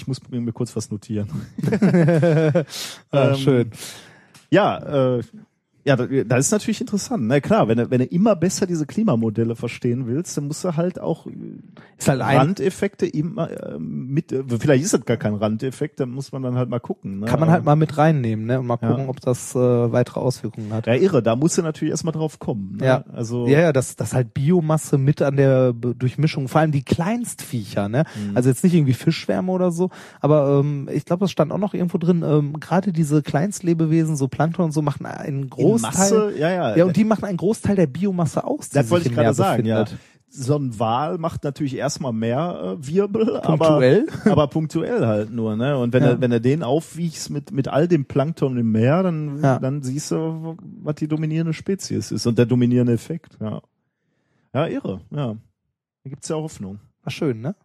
ich muss mir kurz was notieren. (laughs) (laughs) ah, Ähm, schön. Ja, äh, ja, da- das ist natürlich interessant. Na klar, wenn du, wenn du immer besser diese Klimamodelle verstehen willst, dann musst du halt auch äh, Ist halt Randeffekte immer äh, mit, äh, vielleicht ist das gar kein Randeffekt, dann muss man dann halt mal gucken. Ne? kann man halt mal mit reinnehmen, ne? Und mal Ja. gucken, ob das äh, weitere Auswirkungen hat. Ja, irre, da musst du natürlich erstmal drauf kommen. Ne? Ja. Also, Ja, ja, dass das halt Biomasse mit an der Durchmischung, vor allem die Kleinstviecher, ne? Mhm. Also jetzt nicht irgendwie Fischschwärme oder so, aber ähm, ich glaube, es stand auch noch irgendwo drin, ähm, gerade diese Kleinstlebewesen, so Plankton und so, machen einen in Großteil. Masse, ja, ja. ja, und die machen einen Großteil der Biomasse aus. Die das wollte sich ich im Meer gerade sagen, ja. So ein Wal macht natürlich erstmal mehr äh, Wirbel, Punktuell. aber, (laughs) aber punktuell halt nur, ne? Und wenn Ja. er wenn er den aufwiegst mit mit all dem Plankton im Meer, dann Ja. dann siehst du, was die dominierende Spezies ist und der dominierende Effekt, ja. Ja, irre, ja. Da gibt's ja Hoffnung. War schön, ne?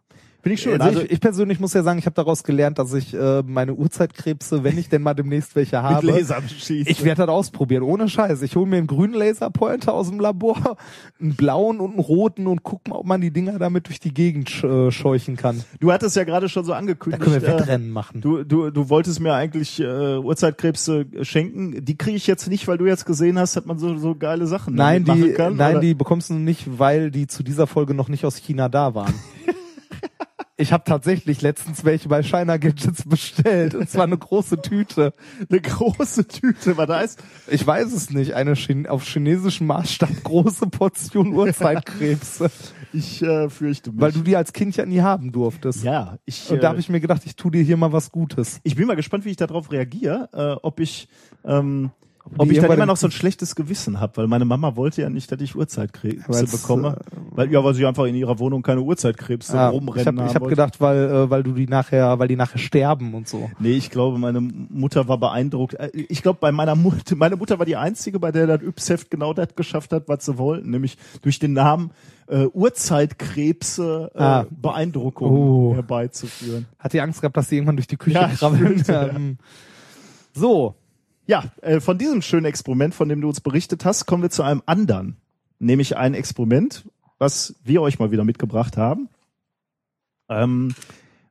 Finde ich schön. Also, ich, ich persönlich muss ja sagen, ich habe daraus gelernt, dass ich äh, meine Urzeitkrebse, wenn ich denn mal demnächst welche (laughs) mit habe, Lasern schießen. Ich werde das ausprobieren, ohne Scheiß. Ich hole mir einen grünen Laserpointer aus dem Labor, (laughs) einen blauen und einen roten und guck mal, ob man die Dinger damit durch die Gegend sch äh, scheuchen kann. du hattest ja gerade schon so Da angekündigt. können wir äh, Wettrennen machen. Du, du, du wolltest mir eigentlich äh, Urzeitkrebse schenken. Die kriege ich jetzt nicht, weil du jetzt gesehen hast, dass man so, so geile Sachen nein, die, machen kann. nein, oder? die bekommst du nicht, weil die zu dieser Folge noch nicht aus China da waren. (laughs) Ich habe tatsächlich letztens welche bei China Gadgets bestellt und zwar eine große Tüte. eine große Tüte, was da ist. Ich weiß es nicht, eine Chin auf chinesischem Maßstab große Portion Urzeitkrebse, Ich äh, fürchte mich. weil du die als Kind ja nie haben durftest. ja, ich, Und da äh, habe ich mir gedacht, ich tu dir hier mal was Gutes. ich bin mal gespannt, wie ich darauf reagiere, äh, ob ich ähm, ob ich dann immer im- noch so ein schlechtes Gewissen habe, weil meine Mama wollte ja nicht, dass ich Urzeitkrebse Weil's, bekomme, äh, weil ja, weil sie einfach in ihrer Wohnung keine Urzeitkrebse Ja, rumrennen ich habe haben ich hab gedacht, weil äh, weil du die nachher, weil die nachher sterben und so. Nee, ich glaube, meine Mutter war beeindruckt. Äh, Ich glaube, bei meiner Mutter, (laughs) meine Mutter war die einzige, bei der das Yps-Heft genau das geschafft hat, was sie wollten, nämlich durch den Namen äh, Urzeitkrebse äh, Ah. Beeindruckung Oh. herbeizuführen. Hat die Angst gehabt, dass die irgendwann durch die Küche Ja, krabbeln. stimmt, (laughs) ja. Ähm, so, Ja, äh, von diesem schönen Experiment, von dem du uns berichtet hast, kommen wir zu einem anderen, nämlich ein Experiment, was wir euch mal wieder mitgebracht haben. Ähm,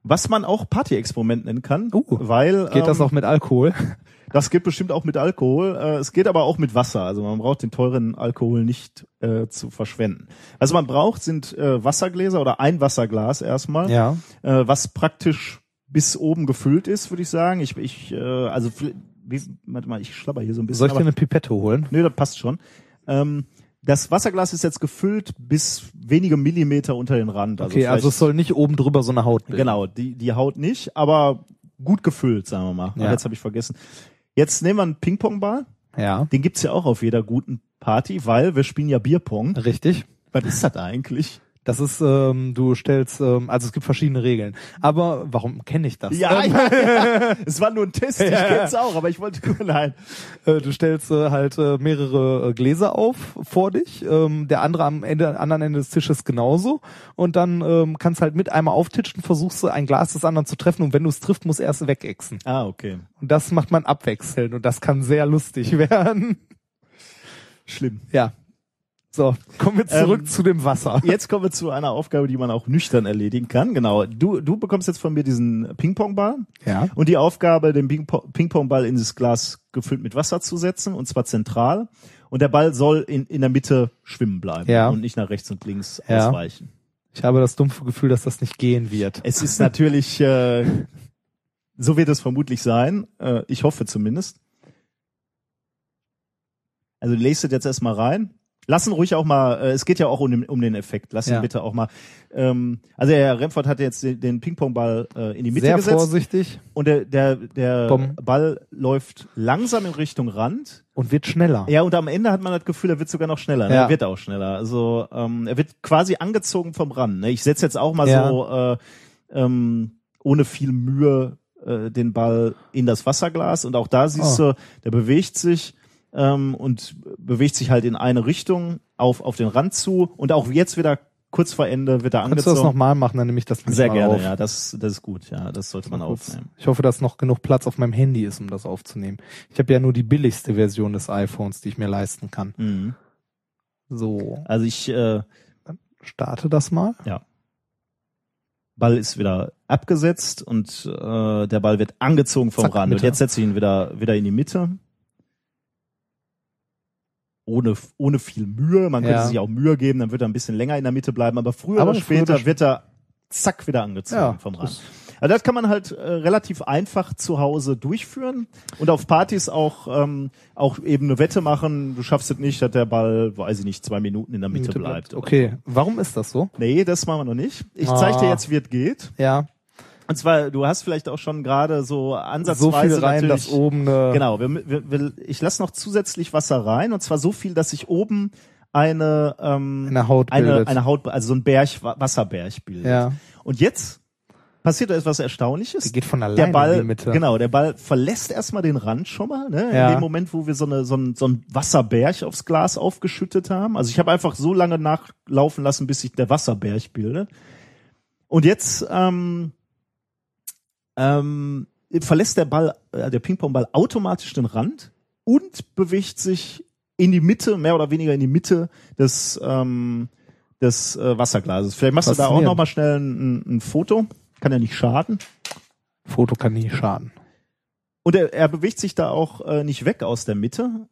was man auch Party-Experiment nennen kann, Uh, weil geht das ähm, auch mit Alkohol? (laughs) Das geht bestimmt auch mit Alkohol. Äh, es geht aber auch mit Wasser. Also man braucht den teuren Alkohol nicht äh, zu verschwenden. Was man braucht, sind äh, Wassergläser oder ein Wasserglas erstmal, Ja. äh, was praktisch bis oben gefüllt ist, würde ich sagen. Ich, ich äh, also wie, warte mal, ich schlabber hier so ein bisschen. Soll ich dir eine Pipette holen? nee, das passt schon. Ähm, das Wasserglas ist jetzt gefüllt bis wenige Millimeter unter den Rand. Also Okay, also es soll nicht oben drüber so eine Haut bilden. Genau, die, die Haut nicht, aber gut gefüllt, sagen wir mal. Ja. Ach, Jetzt habe ich vergessen. Jetzt nehmen wir einen Ping-Pong-Ball. Ja, Den gibt's ja auch auf jeder guten Party, weil wir spielen ja Bierpong. richtig. Was ist das eigentlich? Das ist, ähm, du stellst, ähm, also es gibt verschiedene Regeln. Aber warum kenne ich das? Ja, Ähm, ja, ja. (laughs) es war nur ein Test, ich Ja. kenn's auch, aber ich wollte nein. Äh, Du stellst äh, halt äh, mehrere äh, Gläser auf vor dich, ähm, der andere am Ende, anderen Ende des Tisches genauso und dann ähm, kannst halt mit einmal auftitschen, versuchst du ein Glas des anderen zu treffen und wenn du es trifft, muss er es wegexen. Ah, okay. Und das macht man abwechselnd und das kann sehr lustig (laughs) werden. Schlimm. Ja. So, kommen wir zurück Ähm, zu dem Wasser. Jetzt kommen wir zu einer Aufgabe, die man auch nüchtern erledigen kann. Genau. Du, du bekommst jetzt von mir diesen Ping-Pong-Ball. Ja. Und die Aufgabe, den Ping-Pong- Ping-Pong-Ball in das Glas gefüllt mit Wasser zu setzen, und zwar zentral. Und der Ball soll in, in der Mitte schwimmen bleiben Ja. und nicht nach rechts und links Ja. ausweichen. Ich habe das dumpfe Gefühl, dass das nicht gehen wird. Es ist natürlich, äh, so wird es vermutlich sein. Äh, ich hoffe zumindest. Also lest es jetzt erstmal rein. Lassen ruhig auch mal, äh, es geht ja auch um den, um den Effekt. Lass Ja. ihn bitte auch mal. Ähm, also der Herr Remford hat jetzt den, den Ping-Pong-Ball äh, in die Mitte Sehr gesetzt. vorsichtig Und der, der, der Bom. Ball läuft langsam in Richtung Rand. und wird schneller. Ja, und am Ende hat man das Gefühl, er wird sogar noch schneller. Ne? Ja. Er wird auch schneller. Also ähm, er wird quasi angezogen vom Rand. Ne? Ich setze jetzt auch mal Ja. so äh, ähm, ohne viel Mühe äh, den Ball in das Wasserglas und auch da siehst Oh. du, der bewegt sich ähm, und bewegt sich halt in eine Richtung auf, auf den Rand zu und auch jetzt wieder kurz vor Ende wird er Kannst du das angezogen. nochmal machen, dann nehme ich das Sehr gerne, auf. ja, das, das ist gut, ja, das sollte man kurz. aufnehmen. Ich hoffe, dass noch genug Platz auf meinem Handy ist, um das aufzunehmen. Ich habe ja nur die billigste Version des iPhones, die ich mir leisten kann. Mhm. So, Also ich, äh, starte das mal. Ball ist wieder abgesetzt und äh, der Ball wird angezogen vom Zack, Rand. Und Mitte. jetzt setze ich ihn wieder, wieder in die Mitte. Ohne, ohne viel Mühe. Man könnte Ja. sich auch Mühe geben, dann wird er ein bisschen länger in der Mitte bleiben. Aber früher Aber oder früher später sp- wird er zack wieder angezogen Ja, vom Rand. das- Also das kann man halt äh, relativ einfach zu Hause durchführen und auf Partys auch ähm, auch eben eine Wette machen. Du schaffst es nicht, dass der Ball, weiß ich nicht, zwei Minuten in der Mitte, Mitte bleibt. Okay, warum ist das so? Nee, das machen wir noch nicht. Ich zeige dir Ah. jetzt, wie es geht. Ja, Und zwar, du hast vielleicht auch schon gerade so so ansatzweise viel rein, dass oben eine Genau, wir, wir, wir, ich lasse noch zusätzlich Wasser rein und zwar so viel, dass sich oben eine ähm, eine Haut eine, bildet. eine Haut, also so ein Berg, Wa- Wasserberg bildet. ja, Und jetzt passiert da etwas Erstaunliches. die geht von alleine der Ball, in die Mitte. genau, der Ball verlässt erstmal den Rand schon mal, ne? Ja. In dem Moment, wo wir so, eine, so, ein, so ein Wasserberg aufs Glas aufgeschüttet haben. Also ich habe einfach so lange nachlaufen lassen, bis sich der Wasserberg bildet. Und jetzt ähm, ähm, verlässt der Ball, äh, der Ping-Pong-Ball automatisch den Rand und bewegt sich in die Mitte, mehr oder weniger in die Mitte des, ähm, des äh, Wasserglases. Vielleicht machst du da auch Faszinierend. noch mal schnell ein, ein Foto. Kann ja nicht schaden. Foto kann nie schaden. Und er, er bewegt sich da auch äh, nicht weg aus der Mitte.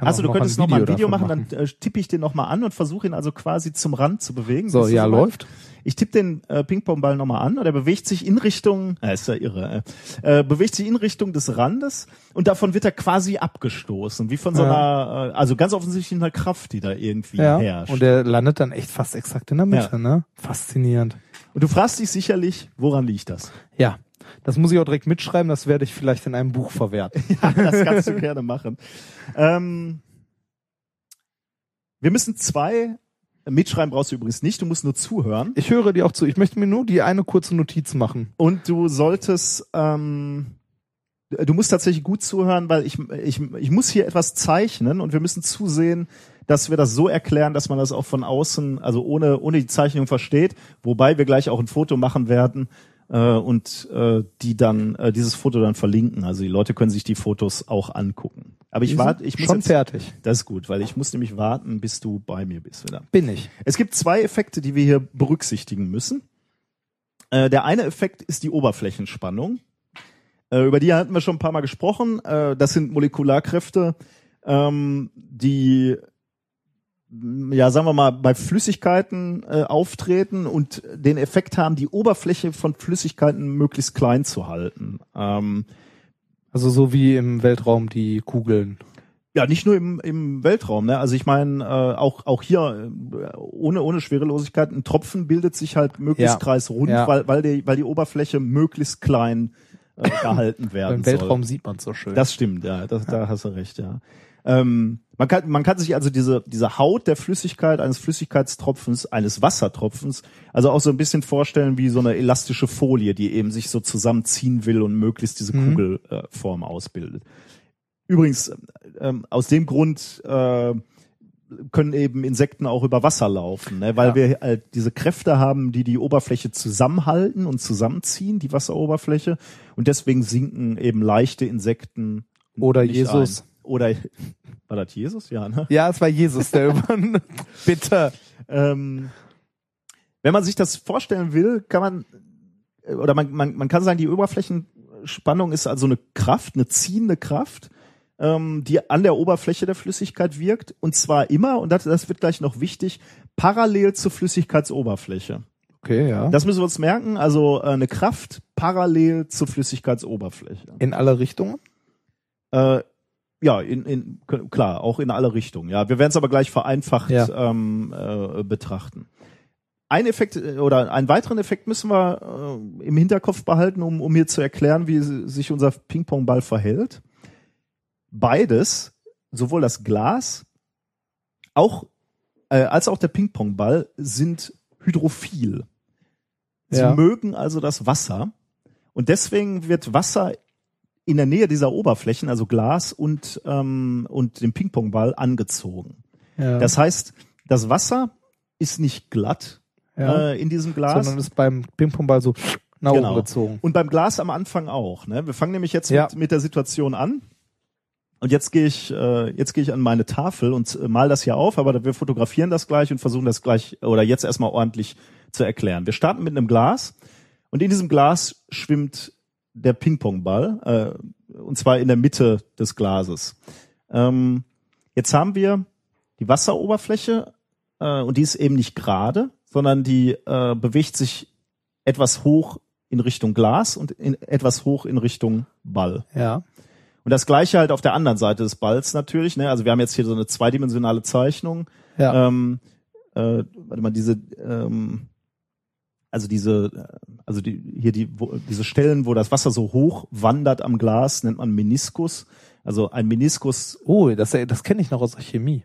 Kann also du könntest noch mal ein Video davon machen, dann äh, tippe ich den noch mal an und versuche ihn also quasi zum Rand zu bewegen. So, ja, soweit? läuft. Ich tippe den äh, Ping-Pong-Ball noch mal an und er bewegt sich in Richtung, äh, ist ja irre, äh, äh, bewegt sich in Richtung des Randes und davon wird er quasi abgestoßen, wie von so Ja. einer, äh, also ganz offensichtlich einer Kraft, die da irgendwie Ja, herrscht. und der landet dann echt fast exakt in der Mitte, Ja. ne? Faszinierend. und du fragst dich sicherlich, woran liegt das? Ja, das muss ich auch direkt mitschreiben, das werde ich vielleicht in einem Buch verwerten. (laughs) Ja, das kannst du gerne machen. Ähm, wir müssen zwei, mitschreiben brauchst du übrigens nicht, du musst nur zuhören. Ich höre dir auch zu. Ich möchte mir nur die eine kurze Notiz machen. Und du solltest, ähm, du musst tatsächlich gut zuhören, weil ich, ich, ich muss hier etwas zeichnen und wir müssen zusehen, dass wir das so erklären, dass man das auch von außen, also ohne, ohne die Zeichnung versteht, wobei wir gleich auch ein Foto machen werden äh, und äh, die dann, äh, dieses Foto dann verlinken. Also die Leute können sich die Fotos auch angucken. Aber ich warte, ich muss schon jetzt, fertig. das ist gut, weil ich muss nämlich warten, bis du bei mir bist wieder. Bin ich. Es gibt zwei Effekte, die wir hier berücksichtigen müssen. Äh, der eine Effekt ist die Oberflächenspannung. Äh, über die hatten wir schon ein paar Mal gesprochen. Äh, das sind Molekularkräfte, ähm, die ja, sagen wir mal, bei Flüssigkeiten äh, auftreten und den Effekt haben, die Oberfläche von Flüssigkeiten möglichst klein zu halten. Ähm, Also so wie im Weltraum die Kugeln. Ja, nicht nur im, im Weltraum, ne? Also ich meine, äh, auch auch hier äh, ohne ohne Schwerelosigkeit ein Tropfen bildet sich halt möglichst Ja. kreisrund, Ja. weil weil die weil die Oberfläche möglichst klein äh, gehalten (laughs) werden Im Weltraum soll. sieht man so schön. Das stimmt, ja, das, da hast du recht, ja. Ähm, man kann man kann sich also diese diese Haut der Flüssigkeit eines Flüssigkeitstropfens eines Wassertropfens also auch so ein bisschen vorstellen wie so eine elastische Folie, die eben sich so zusammenziehen will und möglichst diese Mhm. Kugelform äh, ausbildet. Übrigens, ähm, aus dem Grund äh, können eben Insekten auch über Wasser laufen, ne? weil Ja. wir halt diese Kräfte haben, die die Oberfläche zusammenhalten und zusammenziehen, die Wasseroberfläche. Und deswegen sinken eben leichte Insekten. Oder nicht Jesus. Ein. Oder (laughs) war das Jesus? Ja, ne? ja, es war Jesus, der (laughs) über. Bitte. Ähm, wenn man sich das vorstellen will, kann man äh, oder man, man, man kann sagen, die Oberflächenspannung ist also eine Kraft, eine ziehende Kraft, ähm, die an der Oberfläche der Flüssigkeit wirkt und zwar immer, und das, das wird gleich noch wichtig, parallel zur Flüssigkeitsoberfläche. Okay, ja. Das müssen wir uns merken, also äh, eine Kraft parallel zur Flüssigkeitsoberfläche. In alle Richtungen. Äh, ja, in, in, klar, auch in alle Richtungen. Ja, wir werden es aber gleich vereinfacht Ja. ähm, äh, betrachten. Ein Effekt äh, oder einen weiteren Effekt müssen wir äh, im Hinterkopf behalten, um, um hier zu erklären, wie si- sich unser Ping-Pong-Ball verhält. Beides, sowohl das Glas auch äh, als auch der Ping-Pong-Ball sind hydrophil. Sie Ja. mögen also das Wasser. Und deswegen wird Wasser in der Nähe dieser Oberflächen, also Glas und, ähm, und dem Pingpongball, angezogen. Ja. Das heißt, das Wasser ist nicht glatt ja. äh, in diesem Glas. Sondern ist beim Ping-Pong-Ball so nach Genau. oben gezogen. Und beim Glas am Anfang auch. Ne? Wir fangen nämlich jetzt Ja. mit, mit der Situation an. Und jetzt gehe ich, äh, jetzt gehe ich an meine Tafel und äh, mal das hier auf, aber wir fotografieren das gleich und versuchen das gleich oder jetzt erstmal ordentlich zu erklären. Wir starten mit einem Glas und in diesem Glas schwimmt der Ping-Pong-Ball äh, und zwar in der Mitte des Glases. Ähm, jetzt haben wir die Wasseroberfläche äh, und die ist eben nicht gerade, sondern die äh, bewegt sich etwas hoch in Richtung Glas und in, etwas hoch in Richtung Ball. Ja. Und das gleiche halt auf der anderen Seite des Balls natürlich. Ne? Also wir haben jetzt hier so eine zweidimensionale Zeichnung. Ja. Ähm, äh, warte mal, diese, ähm, also diese, äh, also die, hier die, wo, diese Stellen, wo das Wasser so hoch wandert am Glas, nennt man Meniskus. Also ein Meniskus, Oh, das, das kenne ich noch aus der Chemie.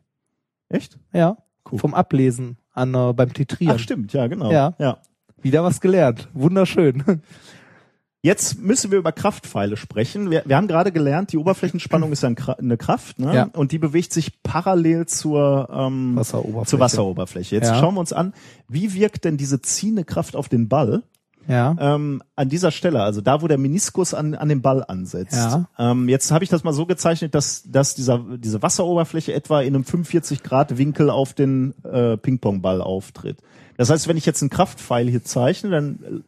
echt? Ja. Cool. Vom Ablesen an, äh, beim Titrieren. Ach stimmt, ja genau. Ja. ja. Wieder was gelernt. Wunderschön. Jetzt müssen wir über Kraftpfeile sprechen. Wir, wir haben gerade gelernt, die Oberflächenspannung ist eine Kraft, ne? Ja. Und die bewegt sich parallel zur, ähm, Wasseroberfläche. zur Wasseroberfläche. Jetzt Ja. schauen wir uns an, wie wirkt denn diese ziehende Kraft auf den Ball Ja. ähm, an dieser Stelle, also da, wo der Meniskus an, an den Ball ansetzt. Ja. Ähm, jetzt habe ich das mal so gezeichnet, dass, dass dieser, diese Wasseroberfläche etwa in einem 45 Grad Winkel auf den äh, Ping-Pong-Ball auftritt. Das heißt, wenn ich jetzt einen Kraftpfeil hier zeichne, dann,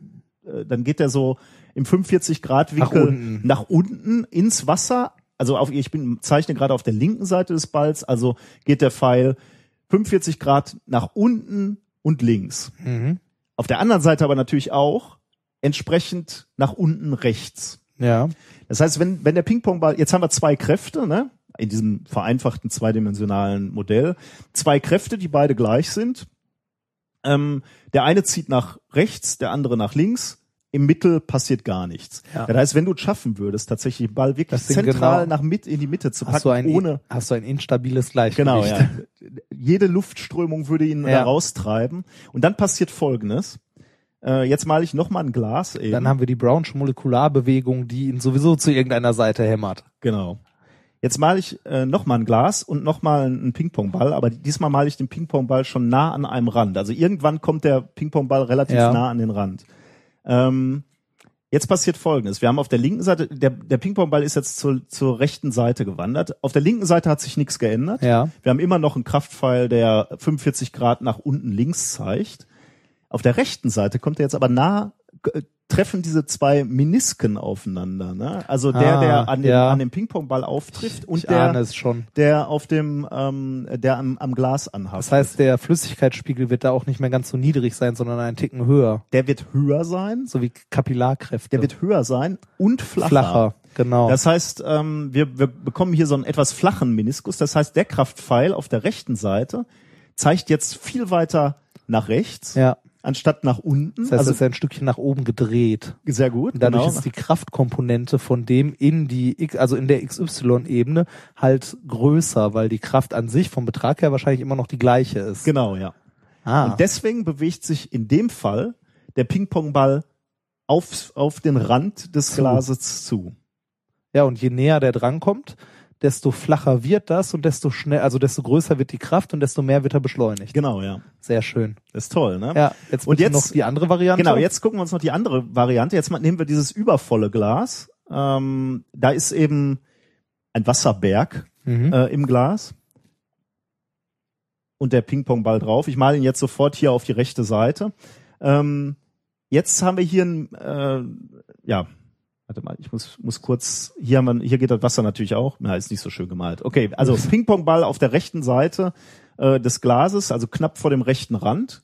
äh, dann geht der so im 45 Grad Winkel Nach unten. nach unten ins Wasser. Also auf, ich bin, zeichne gerade auf der linken Seite des Balls, also geht der Pfeil 45 Grad nach unten und links. Mhm. Auf der anderen Seite aber natürlich auch entsprechend nach unten rechts. Ja. Das heißt, wenn, wenn der Ping-Pong-Ball, jetzt haben wir zwei Kräfte, ne? In diesem vereinfachten zweidimensionalen Modell. Zwei Kräfte, die beide gleich sind. Ähm, der eine zieht nach rechts, der andere nach links. Im Mittel passiert gar nichts. Ja. Das heißt, wenn du es schaffen würdest, tatsächlich den Ball wirklich zentral genau- nach mit in die Mitte zu packen, Hast du ein, ohne hast du ein instabiles Gleichgewicht. Genau, ja. (laughs) Jede Luftströmung würde ihn Ja. da raustreiben. Und dann passiert Folgendes. Äh, jetzt male ich noch mal ein Glas eben. Dann haben wir die Brownsche Molekularbewegung, die ihn sowieso zu irgendeiner Seite hämmert. genau. Jetzt male ich äh, noch mal ein Glas und noch mal einen Ping-Pong-Ball, aber diesmal male ich den Ping-Pong-Ball schon nah an einem Rand. Also irgendwann kommt der Ping-Pong-Ball relativ Ja. nah an den Rand. Ähm, jetzt passiert Folgendes. Wir haben auf der linken Seite, der, der Ping-Pong-Ball ist jetzt zur, zur rechten Seite gewandert. Auf der linken Seite hat sich nichts geändert. Ja. Wir haben immer noch einen Kraftpfeil, der 45 Grad nach unten links zeigt. Auf der rechten Seite kommt er jetzt aber nah, treffen diese zwei Menisken aufeinander. Ne? Also der, Ah, der an dem, ja. an dem Ping-Pong-Ball auftrifft und ich der, der auf dem, ähm, der am, am Glas anhaftet. Das heißt, der Flüssigkeitsspiegel wird da auch nicht mehr ganz so niedrig sein, sondern einen Ticken höher. der wird höher sein, So wie Kapillarkräfte. der wird höher sein und flacher. flacher. Genau. Das heißt, ähm, wir, wir bekommen hier so einen etwas flachen Meniskus. Das heißt, der Kraftpfeil auf der rechten Seite zeigt jetzt viel weiter nach rechts, ja. Anstatt nach unten. Das heißt, also es ist ein Stückchen nach oben gedreht. sehr gut. Und dadurch genau. ist die Kraftkomponente von dem in die X, also in der XY-Ebene halt größer, weil die Kraft an sich vom Betrag her wahrscheinlich immer noch die gleiche ist. genau, ja. Ah, Und deswegen bewegt sich in dem Fall der Ping-Pong-Ball auf, auf den Rand des Zu. Glases zu. ja, und je näher der drankommt, desto flacher wird das und desto schnell, also desto größer wird die Kraft und desto mehr wird er beschleunigt. Genau, ja. Sehr schön. Ist toll, ne? Ja, jetzt Und jetzt- noch die andere Variante. Genau, jetzt gucken wir uns noch die andere Variante. Jetzt nehmen wir dieses übervolle Glas. Ähm, da ist eben ein Wasserberg Mhm. äh, im Glas und der Ping-Pong-Ball drauf. Ich male ihn jetzt sofort hier auf die rechte Seite. Ähm, jetzt haben wir hier ein, äh, ja, warte mal, ich muss, muss kurz, hier haben wir, hier geht das Wasser natürlich auch. Na, ist nicht so schön gemalt. Okay, also (laughs) Ping-Pong-Ball auf der rechten Seite äh, des Glases, also knapp vor dem rechten Rand.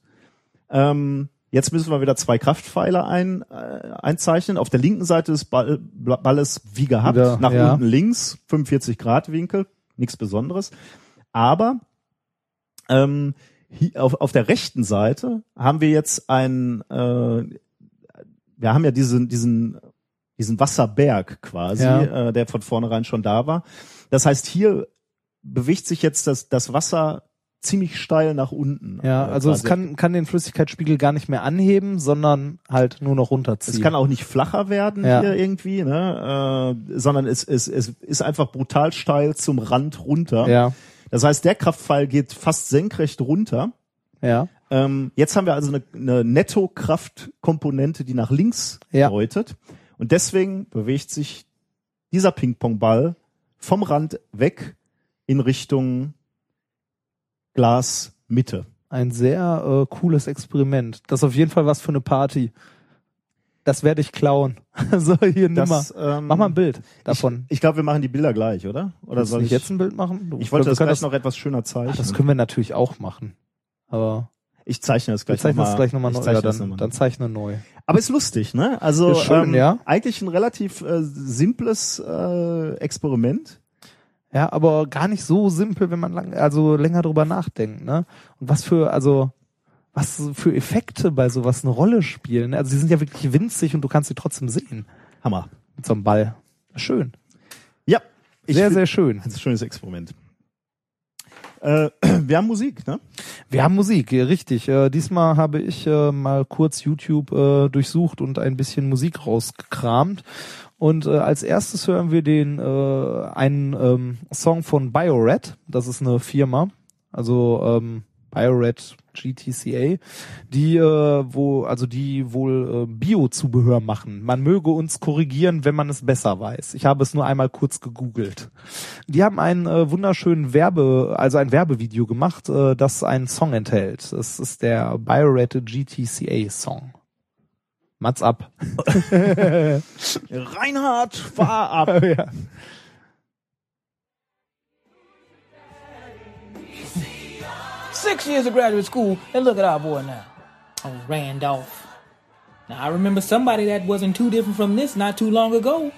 Ähm, jetzt müssen wir wieder zwei Kraftpfeiler ein, äh, einzeichnen. Auf der linken Seite des Ball, Balles wie gehabt, Wieder, nach ja. unten links, 45 Grad Winkel, nichts Besonderes. Aber ähm, hi- auf, auf der rechten Seite haben wir jetzt ein, äh, wir haben ja diesen, diesen, diesen Wasserberg quasi, Ja. äh, der von vornherein schon da war. Das heißt, hier bewegt sich jetzt das, das Wasser ziemlich steil nach unten. Ja, Äh, also es quasi. kann, kann den Flüssigkeitsspiegel gar nicht mehr anheben, sondern halt nur noch runterziehen. Es kann auch nicht flacher werden Ja. hier irgendwie, ne? äh, sondern es, es, es ist einfach brutal steil zum Rand runter. ja, Das heißt, der Kraftpfeil geht fast senkrecht runter. ja, Ähm, jetzt haben wir also eine, eine Netto-Kraftkomponente, die nach links Ja. deutet. Und deswegen bewegt sich dieser Ping-Pong-Ball vom Rand weg in Richtung Glasmitte. ein sehr äh, cooles Experiment. Das ist auf jeden Fall was für eine Party. Das werde ich klauen. (laughs) so, hier, nimm mal. Das, ähm, Mach mal ein Bild davon. Ich, ich glaube, wir machen die Bilder gleich, oder? Oder Willst soll ich jetzt ein Bild machen? Du- Ich wollte das gleich noch etwas schöner Ach, zeichnen. das können wir natürlich auch machen. Aber ich zeichne das gleich zeichnen nochmal. das gleich nochmal ich neu. zeichne Ja, dann, noch dann zeichne neu. Aber ist lustig, ne? Also Ist schön, ähm, ja. eigentlich ein relativ äh, simples äh, Experiment. Ja, aber gar nicht so simpel, wenn man lang, also länger drüber nachdenkt, ne? Und was für, also, was für Effekte bei sowas eine Rolle spielen. ne? Also sie sind ja wirklich winzig und du kannst sie trotzdem sehen. Hammer. Mit so einem Ball. Schön. Ja. Ich sehr, sehr schön. Ein schönes Experiment. Äh, (clears throat) wir haben Musik, ne? Wir haben Musik, richtig. Äh, diesmal habe ich äh, mal kurz YouTube äh, durchsucht und ein bisschen Musik rausgekramt. Und äh, als erstes hören wir den äh, einen ähm, Song von BioRed. Das ist eine Firma, also ähm, BioRed GTCA, die äh, wo also die wohl äh, Bio-Zubehör machen. Man möge uns korrigieren, wenn man es besser weiß. Ich habe es nur einmal kurz gegoogelt. Die haben einen äh, wunderschönen Werbe, also ein Werbevideo gemacht, äh, das einen Song enthält. Das ist der BioRed GTCA Song. Mats ab. (laughs) Reinhard, fahr ab. (laughs) ja. Six years of graduate school, and look at our boy now. Oh, Randolph. Now, I remember somebody that wasn't too different from this not too long ago.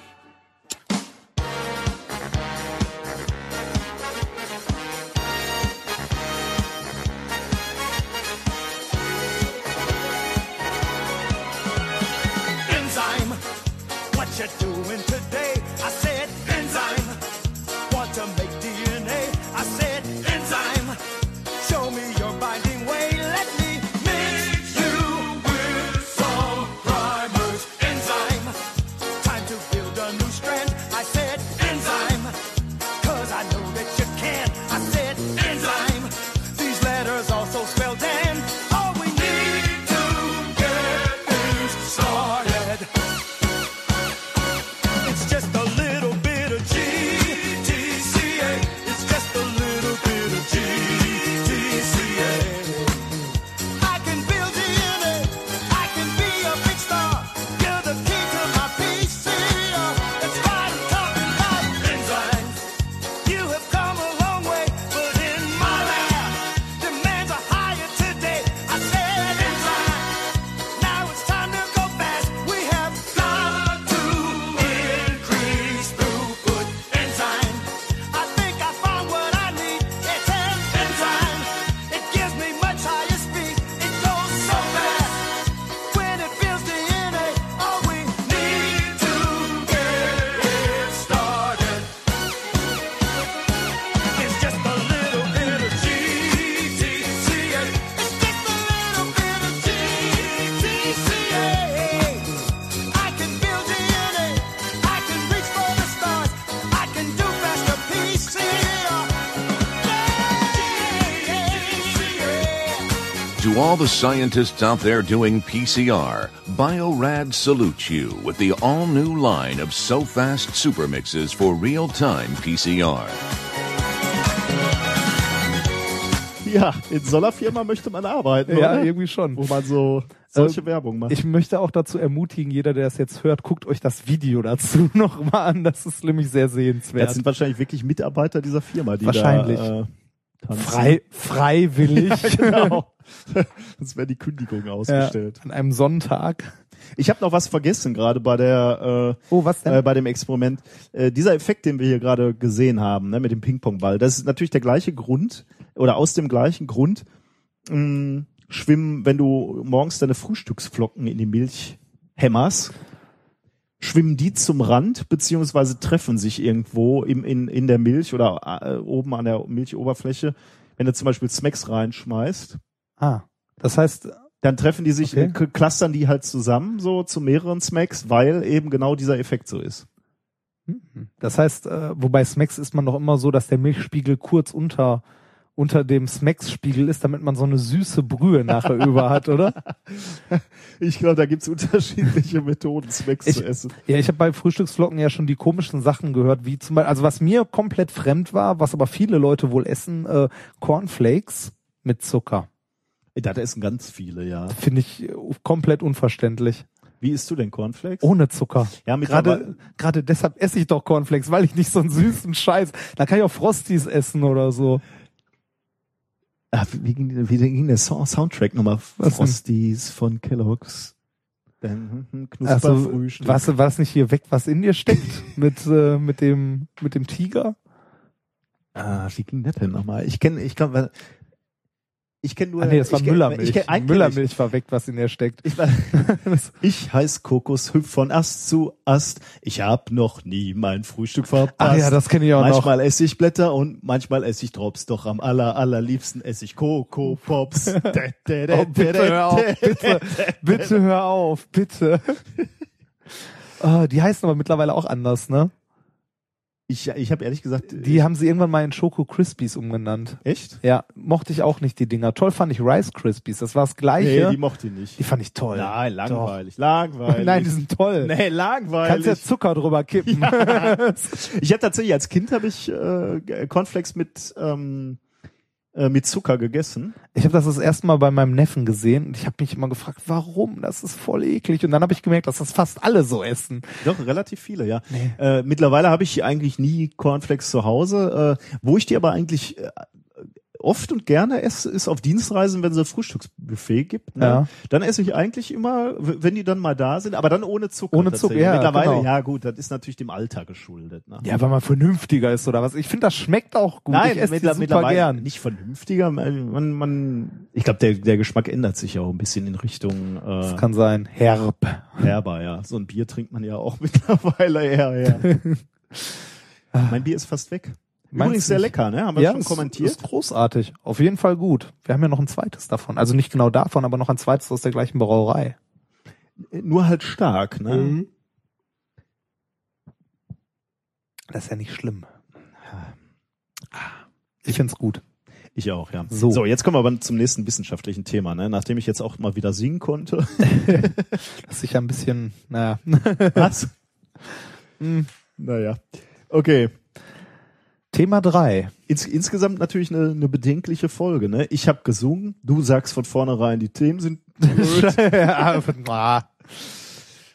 All the scientists out there doing PCR, Biorad salutes you with the all new line of So Fast Super Mixes for real time PCR. Ja, in so einer Firma möchte man arbeiten, Ja, oder? irgendwie schon. Wo man so solche Ähm, Werbung macht. Ich möchte auch dazu ermutigen, jeder, der das jetzt hört, guckt euch das Video dazu (laughs) nochmal an. Das ist nämlich sehr sehenswert. das sind wahrscheinlich wirklich Mitarbeiter dieser Firma, die Wahrscheinlich. da äh, tanzen. Frei, freiwillig. (laughs) genau. (laughs) Das wäre die Kündigung ja, ausgestellt. an einem Sonntag. Ich habe noch was vergessen gerade bei der äh, Oh, was denn? äh, bei dem Experiment. Äh, dieser Effekt, den wir hier gerade gesehen haben, ne, mit dem Ping-Pong-Ball, das ist natürlich der gleiche Grund oder aus dem gleichen Grund mh, schwimmen, wenn du morgens deine Frühstücksflocken in die Milch hämmerst, schwimmen die zum Rand beziehungsweise treffen sich irgendwo im, in, in der Milch oder äh, oben an der Milchoberfläche Wenn du zum Beispiel Smacks reinschmeißt, Ah, das heißt, dann treffen die sich, Okay. äh, clustern die halt zusammen so zu mehreren Smacks, weil eben genau dieser Effekt so ist. das heißt, äh, wobei Smacks ist man doch immer so, dass der Milchspiegel kurz unter unter dem Smacks-Spiegel ist, damit man so eine süße Brühe nachher (laughs) über hat, oder? Ich glaube, da gibt's unterschiedliche (laughs) Methoden, Smacks Ich- zu essen. Ja, ich habe bei Frühstücksflocken ja schon die komischen Sachen gehört, wie zum Beispiel, also was mir komplett fremd war, was aber viele Leute wohl essen, äh, Cornflakes mit Zucker. Das essen ganz viele, ja. Finde ich äh, komplett unverständlich. Wie isst du denn Cornflakes? Ohne Zucker. Ja, Gerade, gerade deshalb esse ich doch Cornflakes, weil ich nicht so einen süßen Scheiß. Da kann ich auch Frosties essen oder so. Ah, wie, ging, wie ging der Song, Soundtrack nochmal? Frosties von Kellogg's. Dann hm, Also, was, was nicht hier weg, was in dir steckt (laughs) mit, äh, mit dem, mit dem Tiger? Ah, wie ging das denn nochmal? Ich kenne, ich glaube, ich kenne nur. Ah, nee, das war Müllermilch. Kenn, kenn Müllermilch war weg, was in dir steckt. Ich, ich, (laughs) ich heiß Kokos, hüpf von Ast zu Ast. Ich hab noch nie mein Frühstück verpasst. Ach ja, das kenne ich auch noch. manchmal esse ich Blätter und manchmal esse ich Drops. Doch am aller, allerliebsten esse ich Coco Pops. Oh, bitte hör auf, bitte, bitte hör auf, bitte. Ah, die heißen aber mittlerweile auch anders, ne? Ich, ich habe ehrlich gesagt, Die haben sie irgendwann mal in Schoko Crispies umgenannt. echt? Ja, mochte ich auch nicht, die Dinger. Toll fand ich Rice Crispies. Das war das Nee, gleiche. die mochte ich nicht. die fand ich toll. Nein, langweilig, (laughs) langweilig. Nein, die sind toll. Nee, langweilig. Kannst ja Zucker drüber kippen. (laughs) Ich habe tatsächlich als Kind habe ich äh, Cornflakes mit ähm, äh, mit Zucker gegessen. Ich habe das das erste Mal bei meinem Neffen gesehen und ich habe mich immer gefragt, warum? Das ist voll eklig. Und dann habe ich gemerkt, dass das fast alle so essen. Doch relativ viele, ja. Äh, mittlerweile habe ich eigentlich nie Cornflakes zu Hause. Äh, wo ich die aber eigentlich äh, oft und gerne esse, ist auf Dienstreisen, wenn es ein Frühstücksbuffet gibt. Ne? Ja. Dann esse ich eigentlich immer, wenn die dann mal da sind, aber dann ohne Zucker. Ohne Zucker, ja, Mittlerweile, genau. ja gut, das ist natürlich dem Alter geschuldet. Ne? Ja, weil man vernünftiger ist oder was. Ich finde, das schmeckt auch gut. Nein, ich esse mittler- mittlerweile gern. nicht vernünftiger. Man, man, ich glaube, der, der Geschmack ändert sich ja auch ein bisschen in Richtung äh, Das kann sein. Herb. herber, ja. So ein Bier trinkt man ja auch (laughs) mittlerweile eher, ja. (laughs) mein Bier ist fast weg. Meins Übrigens sehr nicht. lecker, ne? Haben wir ja, schon ist- kommentiert. Ist großartig. Auf jeden Fall gut. Wir haben ja noch ein zweites davon. Also nicht genau davon, aber noch ein zweites aus der gleichen Brauerei. Nur halt stark, ne? Mhm. Das ist ja nicht schlimm. Ich find's gut. Ich auch, ja. So. so, jetzt kommen wir aber zum nächsten wissenschaftlichen Thema, ne? Nachdem ich jetzt auch mal wieder singen konnte. Das ist sicher ein bisschen, naja. Was? (laughs) Hm. naja. Okay. Thema drei. Ins, insgesamt natürlich eine, eine bedenkliche Folge, ne? Ich habe gesungen, du sagst von vornherein, die Themen sind. (laughs) (laughs)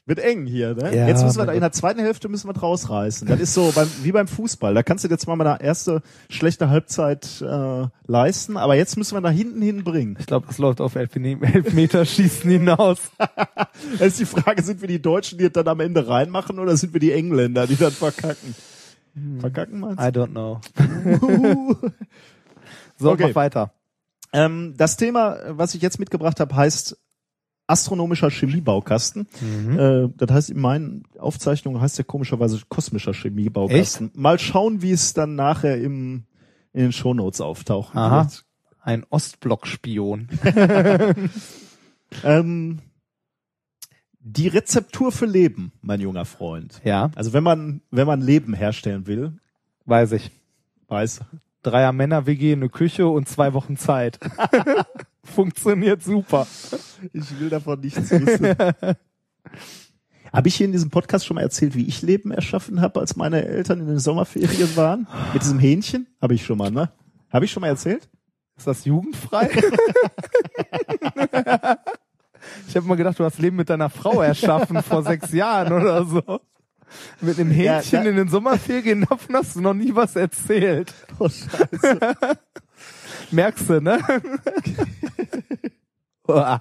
Wird eng hier, ne? Ja, Jetzt müssen wir da in der zweiten Hälfte müssen wir draus reißen. Das ist so beim, wie beim Fußball. Da kannst du jetzt mal mal eine erste schlechte Halbzeit äh, leisten, aber jetzt müssen wir da hinten hin bringen. ich glaube, das läuft auf Elfme- Elfmeterschießen hinaus. (laughs) Da ist die Frage, sind wir die Deutschen, die das dann am Ende reinmachen oder sind wir die Engländer, die dann verkacken? Verkacken meinst I don't know. (laughs) So, Okay. mach weiter. ähm, das Thema, was ich jetzt mitgebracht habe, heißt astronomischer Chemiebaukasten. Äh, das heißt, in meinen Aufzeichnungen heißt der komischerweise kosmischer Chemiebaukasten. Mal schauen, wie es dann nachher im, in den Shownotes auftauchen Aha. wird. Ein Ostblock-Spion. (laughs) Ähm, die Rezeptur für Leben, mein junger Freund. Ja, Also wenn man, wenn man Leben herstellen will, weiß ich. weiß, Dreier Männer WG, eine Küche und zwei Wochen Zeit. (laughs) Funktioniert super. ich will davon nichts wissen. (laughs) Habe ich hier in diesem Podcast schon mal erzählt, wie ich Leben erschaffen habe, als meine Eltern in den Sommerferien waren? Mit diesem Hähnchen? Habe ich schon mal, ne? Habe ich schon mal erzählt? Ist das jugendfrei? (laughs) ich habe mal gedacht, du hast Leben mit deiner Frau erschaffen vor sechs Jahren oder so. Mit einem Hähnchen Ja, in den Sommerferien, (laughs) davon hast du noch nie was erzählt. Oh, scheiße. (laughs) Merkst du, ne? (laughs)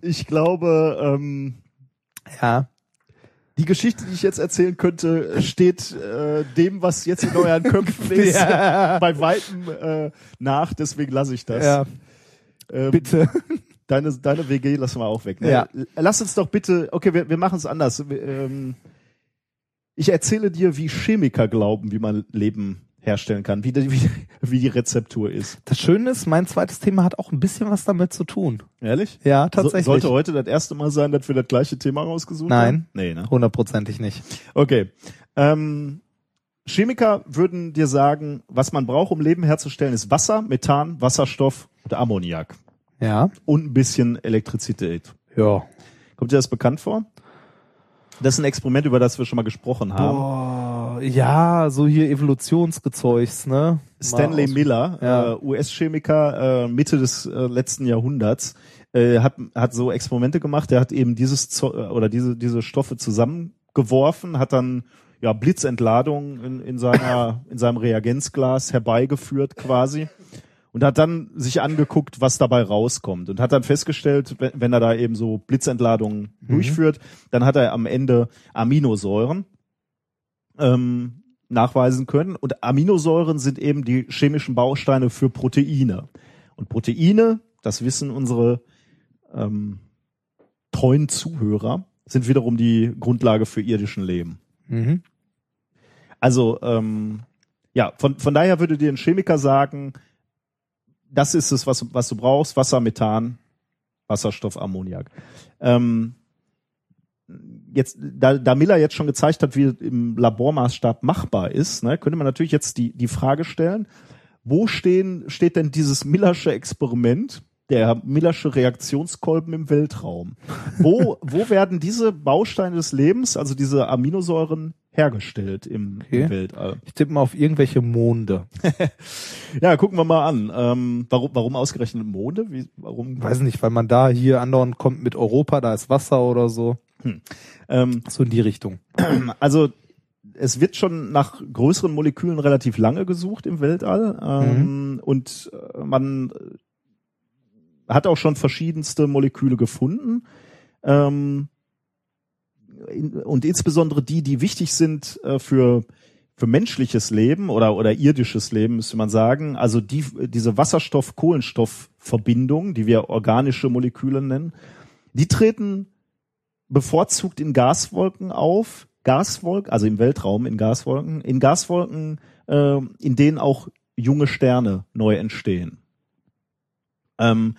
Ich glaube, ähm, ja. die Geschichte, die ich jetzt erzählen könnte, steht äh, dem, was jetzt in euren Köpfen ist, Ja. bei weitem äh, nach. Deswegen lasse ich das. ja, Ähm, bitte. Deine, deine WG lassen wir auch weg. Ne? Ja. Lass uns doch bitte, okay, wir, wir machen es anders. Wir, ähm, ich erzähle dir, wie Chemiker glauben, wie man Leben herstellen kann, wie die, wie, wie die Rezeptur ist. Das Schöne ist, mein zweites Thema hat auch ein bisschen was damit zu tun. Ehrlich? Ja, tatsächlich. So, sollte heute das erste Mal sein, dass wir das gleiche Thema rausgesucht Nein. haben? Nee, ne? Hundertprozentig nicht. Okay. Ähm, Chemiker würden dir sagen, was man braucht, um Leben herzustellen, ist Wasser, Methan, Wasserstoff und Ammoniak. Ja. Und ein bisschen Elektrizität. Ja. Kommt dir das bekannt vor? Das ist ein Experiment, über das wir schon mal gesprochen haben. Boah, ja, so hier Evolutionsgezeugs, ne? Stanley Miller, Ja. äh, US-Chemiker äh, Mitte des äh, letzten Jahrhunderts, äh, hat, hat so Experimente gemacht. Der hat eben dieses Zo äh, oder diese diese Stoffe zusammengeworfen, hat dann ja Blitzentladungen in, in seiner in seinem Reagenzglas herbeigeführt quasi und hat dann sich angeguckt, was dabei rauskommt und hat dann festgestellt, wenn, er da eben so Blitzentladungen durchführt, dann hat er am Ende Aminosäuren ähm, nachweisen können. Und Aminosäuren sind eben die chemischen Bausteine für Proteine. Und Proteine, das wissen unsere ähm, treuen Zuhörer, sind wiederum die Grundlage für irdischen Leben. Mhm. Also ähm, ja, von, von daher würde dir ein Chemiker sagen, das ist es, was, was du brauchst, Wasser, Methan, Wasserstoff, Ammoniak. Ähm, jetzt, da, da Miller jetzt schon gezeigt hat, wie im Labormaßstab machbar ist, ne, könnte man natürlich jetzt die, die Frage stellen, wo stehen, steht denn dieses Millersche Experiment, der Millersche Reaktionskolben im Weltraum? Wo, wo werden diese Bausteine des Lebens, also diese Aminosäuren, hergestellt im, Okay. im Weltall? Ich tippe mal auf irgendwelche Monde. (laughs) Ja, gucken wir mal an. Ähm, warum, warum ausgerechnet Monde? Wie, warum? Weiß nicht, weil man da hier andauernd kommt mit Europa, da ist Wasser oder so. Ähm, So in die Richtung. (clears throat) also es wird schon nach größeren Molekülen relativ lange gesucht im Weltall ähm, und äh, man hat auch schon verschiedenste Moleküle gefunden ähm, und insbesondere die, die wichtig sind äh, für für menschliches Leben oder oder irdisches Leben müsste man sagen. Also die diese Wasserstoff-Kohlenstoff-Verbindung, die wir organische Moleküle nennen, die treten bevorzugt in Gaswolken auf. Gaswolken, also im Weltraum in Gaswolken, in Gaswolken, äh, in denen auch junge Sterne neu entstehen. Ähm,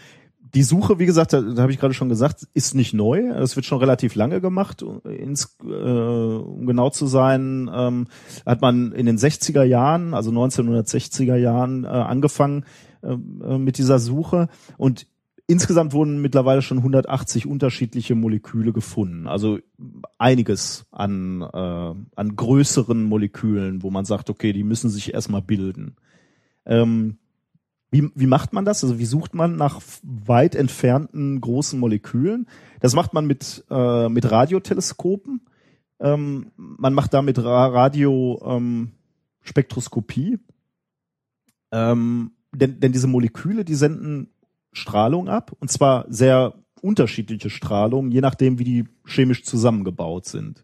die Suche, wie gesagt, da, da habe ich gerade schon gesagt, ist nicht neu. Es wird schon relativ lange gemacht. Ins, äh, um genau zu sein, ähm, hat man in den 60er Jahren, also 1960er Jahren, äh, angefangen äh, mit dieser Suche. Und insgesamt wurden mittlerweile schon 180 unterschiedliche Moleküle gefunden. Also einiges an, äh, an größeren Molekülen, wo man sagt, okay, die müssen sich erstmal bilden. Ähm, wie, wie macht man das? Also wie sucht man nach weit entfernten großen Molekülen? Das macht man mit, äh, mit Radioteleskopen. Ähm, man macht damit Ra Radio ähm. Ähm, denn, denn diese Moleküle, die senden Strahlung ab und zwar sehr unterschiedliche Strahlung, je nachdem, wie die chemisch zusammengebaut sind.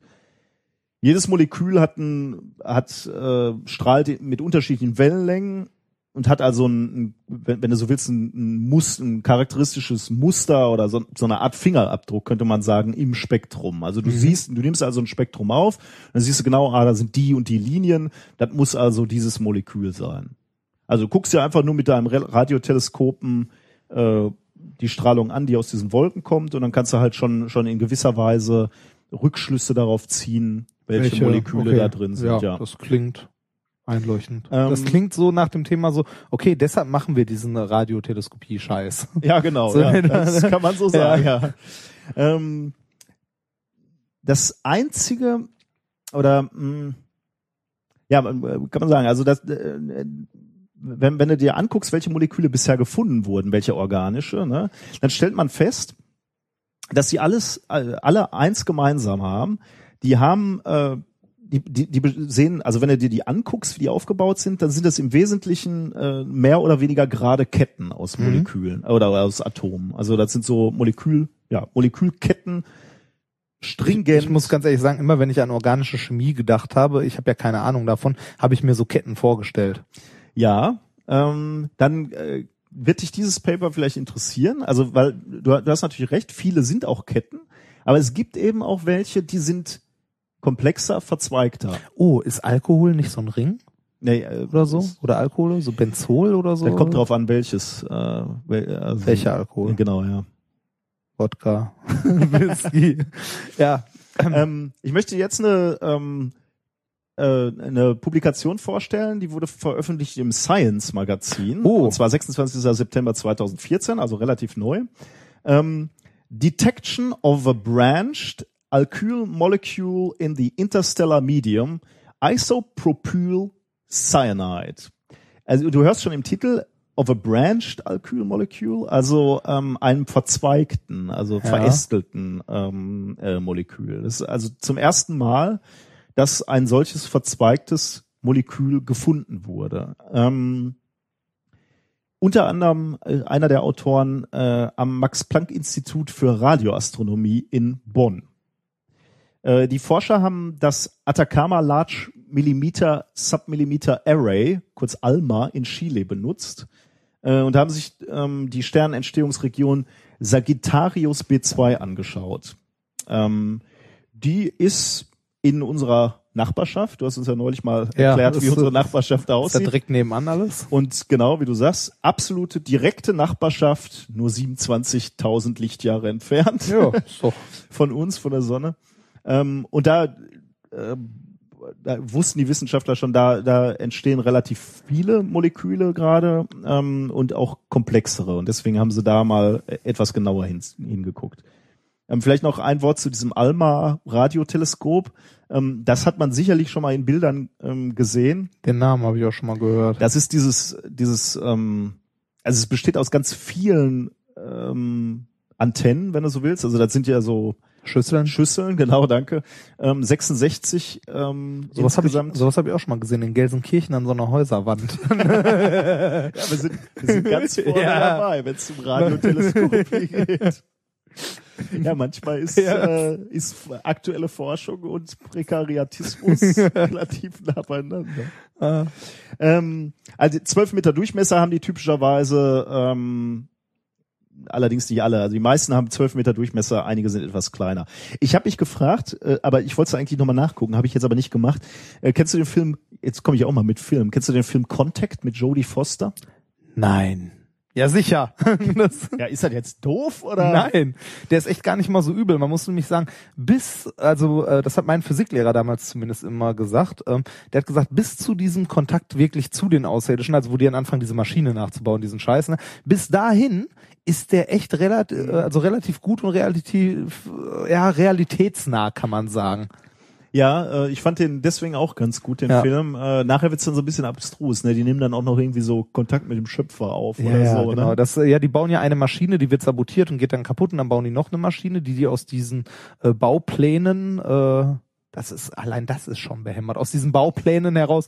Jedes Molekül hat, ein, hat äh, strahlt mit unterschiedlichen Wellenlängen und hat also ein, wenn, wenn du so willst, ein, ein, Mus, ein charakteristisches Muster oder so, so eine Art Fingerabdruck, könnte man sagen, im Spektrum. Also du siehst, du nimmst also ein Spektrum auf, dann siehst du genau, ah, da sind die und die Linien, das muss also dieses Molekül sein. Also du guckst dir einfach nur mit deinem Radioteleskopen äh, die Strahlung an, die aus diesen Wolken kommt, und dann kannst du halt schon schon in gewisser Weise Rückschlüsse darauf ziehen, welche, Moleküle okay. da drin sind. Ja, das klingt einleuchtend. Ähm, das klingt so nach dem Thema so, okay, deshalb machen wir diesen Radioteleskopie-Scheiß. Ja, genau. (laughs) So, ja, ja. das kann man so sagen. Ja. Ähm, das einzige oder mh, ja, man- kann man sagen, also das, äh, wenn, wenn du dir anguckst, welche Moleküle bisher gefunden wurden, welche organische, ne, dann stellt man fest, dass sie alles äh, alle eins gemeinsam haben. Die haben äh, die, die, die sehen, also wenn du dir die anguckst, wie die aufgebaut sind, dann sind das im Wesentlichen äh, mehr oder weniger gerade Ketten aus Mhm. Molekülen oder aus Atomen. Also das sind so Molekül, ja, Molekülketten, stringent. Ich muss ganz ehrlich sagen, immer wenn ich an organische Chemie gedacht habe, ich habe ja keine Ahnung davon, habe ich mir so Ketten vorgestellt. Ja, ähm, dann äh, wird dich dieses Paper vielleicht interessieren. Also, weil du, du hast natürlich recht, viele sind auch Ketten, aber es gibt eben auch welche, die sind komplexer, verzweigter. Oh, ist Alkohol nicht so ein Ring? Nee, äh, oder so? Oder Alkohol? So Benzol oder so? Das kommt drauf an, welches. Äh, wel, also, Welcher Alkohol? Genau, ja. Wodka, (laughs) (laughs) Whisky. ja. ähm, ich möchte jetzt eine, ähm, äh, eine Publikation vorstellen, die wurde veröffentlicht im Science Magazin. Oh. Und zwar 26. September 2014, also relativ neu. Ähm, Detection of a branched alkyl molecule in the interstellar medium isopropyl cyanide. Also du hörst schon im Titel of a branched alkyl molecule, also ähm, einem verzweigten, also verästelten ähm, äh, Molekül. Das ist also zum ersten Mal, dass ein solches verzweigtes Molekül gefunden wurde. Ähm, unter anderem äh, einer der Autoren äh, am Max-Planck-Institut für Radioastronomie in Bonn. Äh, die Forscher haben das Atacama Large Millimeter Submillimeter Array, kurz ALMA, in Chile benutzt äh, und haben sich ähm, die Sternentstehungsregion Sagittarius B2 angeschaut. Ähm, die ist in unserer Nachbarschaft. Du hast uns ja neulich mal Ja, erklärt, wie ist- unsere Nachbarschaft Ist da aussieht. direkt nebenan alles? Und genau, wie du sagst, absolute direkte Nachbarschaft, nur 27.000 Lichtjahre entfernt Ja, ist doch. (laughs) von uns, von der Sonne. Ähm, und da, äh, da wussten die Wissenschaftler schon, da, da entstehen relativ viele Moleküle gerade ähm, und auch komplexere. Und deswegen haben sie da mal etwas genauer hin, hingeguckt. Ähm, vielleicht noch ein Wort zu diesem ALMA-Radioteleskop. Ähm, das hat man sicherlich schon mal in Bildern ähm, gesehen. Den Namen habe ich auch schon mal gehört. Das ist dieses, dieses, ähm, also es besteht aus ganz vielen ähm, Antennen, wenn du so willst. Also das sind ja so Schüsseln. Schüsseln, (laughs) genau, danke. Ähm, 66 ähm, Sowas habe ich, insgesamt. sowas hab ich auch schon mal gesehen in Gelsenkirchen an so einer Häuserwand. (laughs) ja, wir sind, wir sind ganz (laughs) vorne Ja. dabei, wenn es zum Radioteleskop geht. Ja, manchmal ist, Ja. äh, ist aktuelle Forschung und Prekariatismus relativ nah beieinander. Ah. Ähm, also 12 Meter Durchmesser haben die typischerweise, ähm, allerdings nicht alle. Also die meisten haben 12 Meter Durchmesser, einige sind etwas kleiner. Ich habe mich gefragt, äh, aber ich wollte es eigentlich nochmal nachgucken, habe ich jetzt aber nicht gemacht. Äh, kennst du den Film, jetzt komme ich auch mal mit Film, kennst du den Film Contact mit Jodie Foster? Nein. Ja, sicher. (laughs) Ja, ist das jetzt doof oder? Nein, der ist echt gar nicht mal so übel. Man muss nämlich sagen, bis, also äh, das hat mein Physiklehrer damals zumindest immer gesagt, ähm, der hat gesagt, bis zu diesem Kontakt wirklich zu den Außerirdischen, also wo die dann anfangen, diese Maschine nachzubauen, diesen Scheiß, ne, bis dahin ist der echt relativ, also relativ gut und relativ, ja, realitätsnah, kann man sagen. Ja, äh, ich fand den deswegen auch ganz gut, den Ja. Film. Äh, nachher wird's dann so ein bisschen abstrus, ne? Die nehmen dann auch noch irgendwie so Kontakt mit dem Schöpfer auf Ja, oder ja, so, genau. ne? Das, äh, ja, die bauen ja eine Maschine, die wird sabotiert und geht dann kaputt und dann bauen die noch eine Maschine, die die aus diesen äh, Bauplänen, äh, das ist, allein das ist schon behämmert, aus diesen Bauplänen heraus,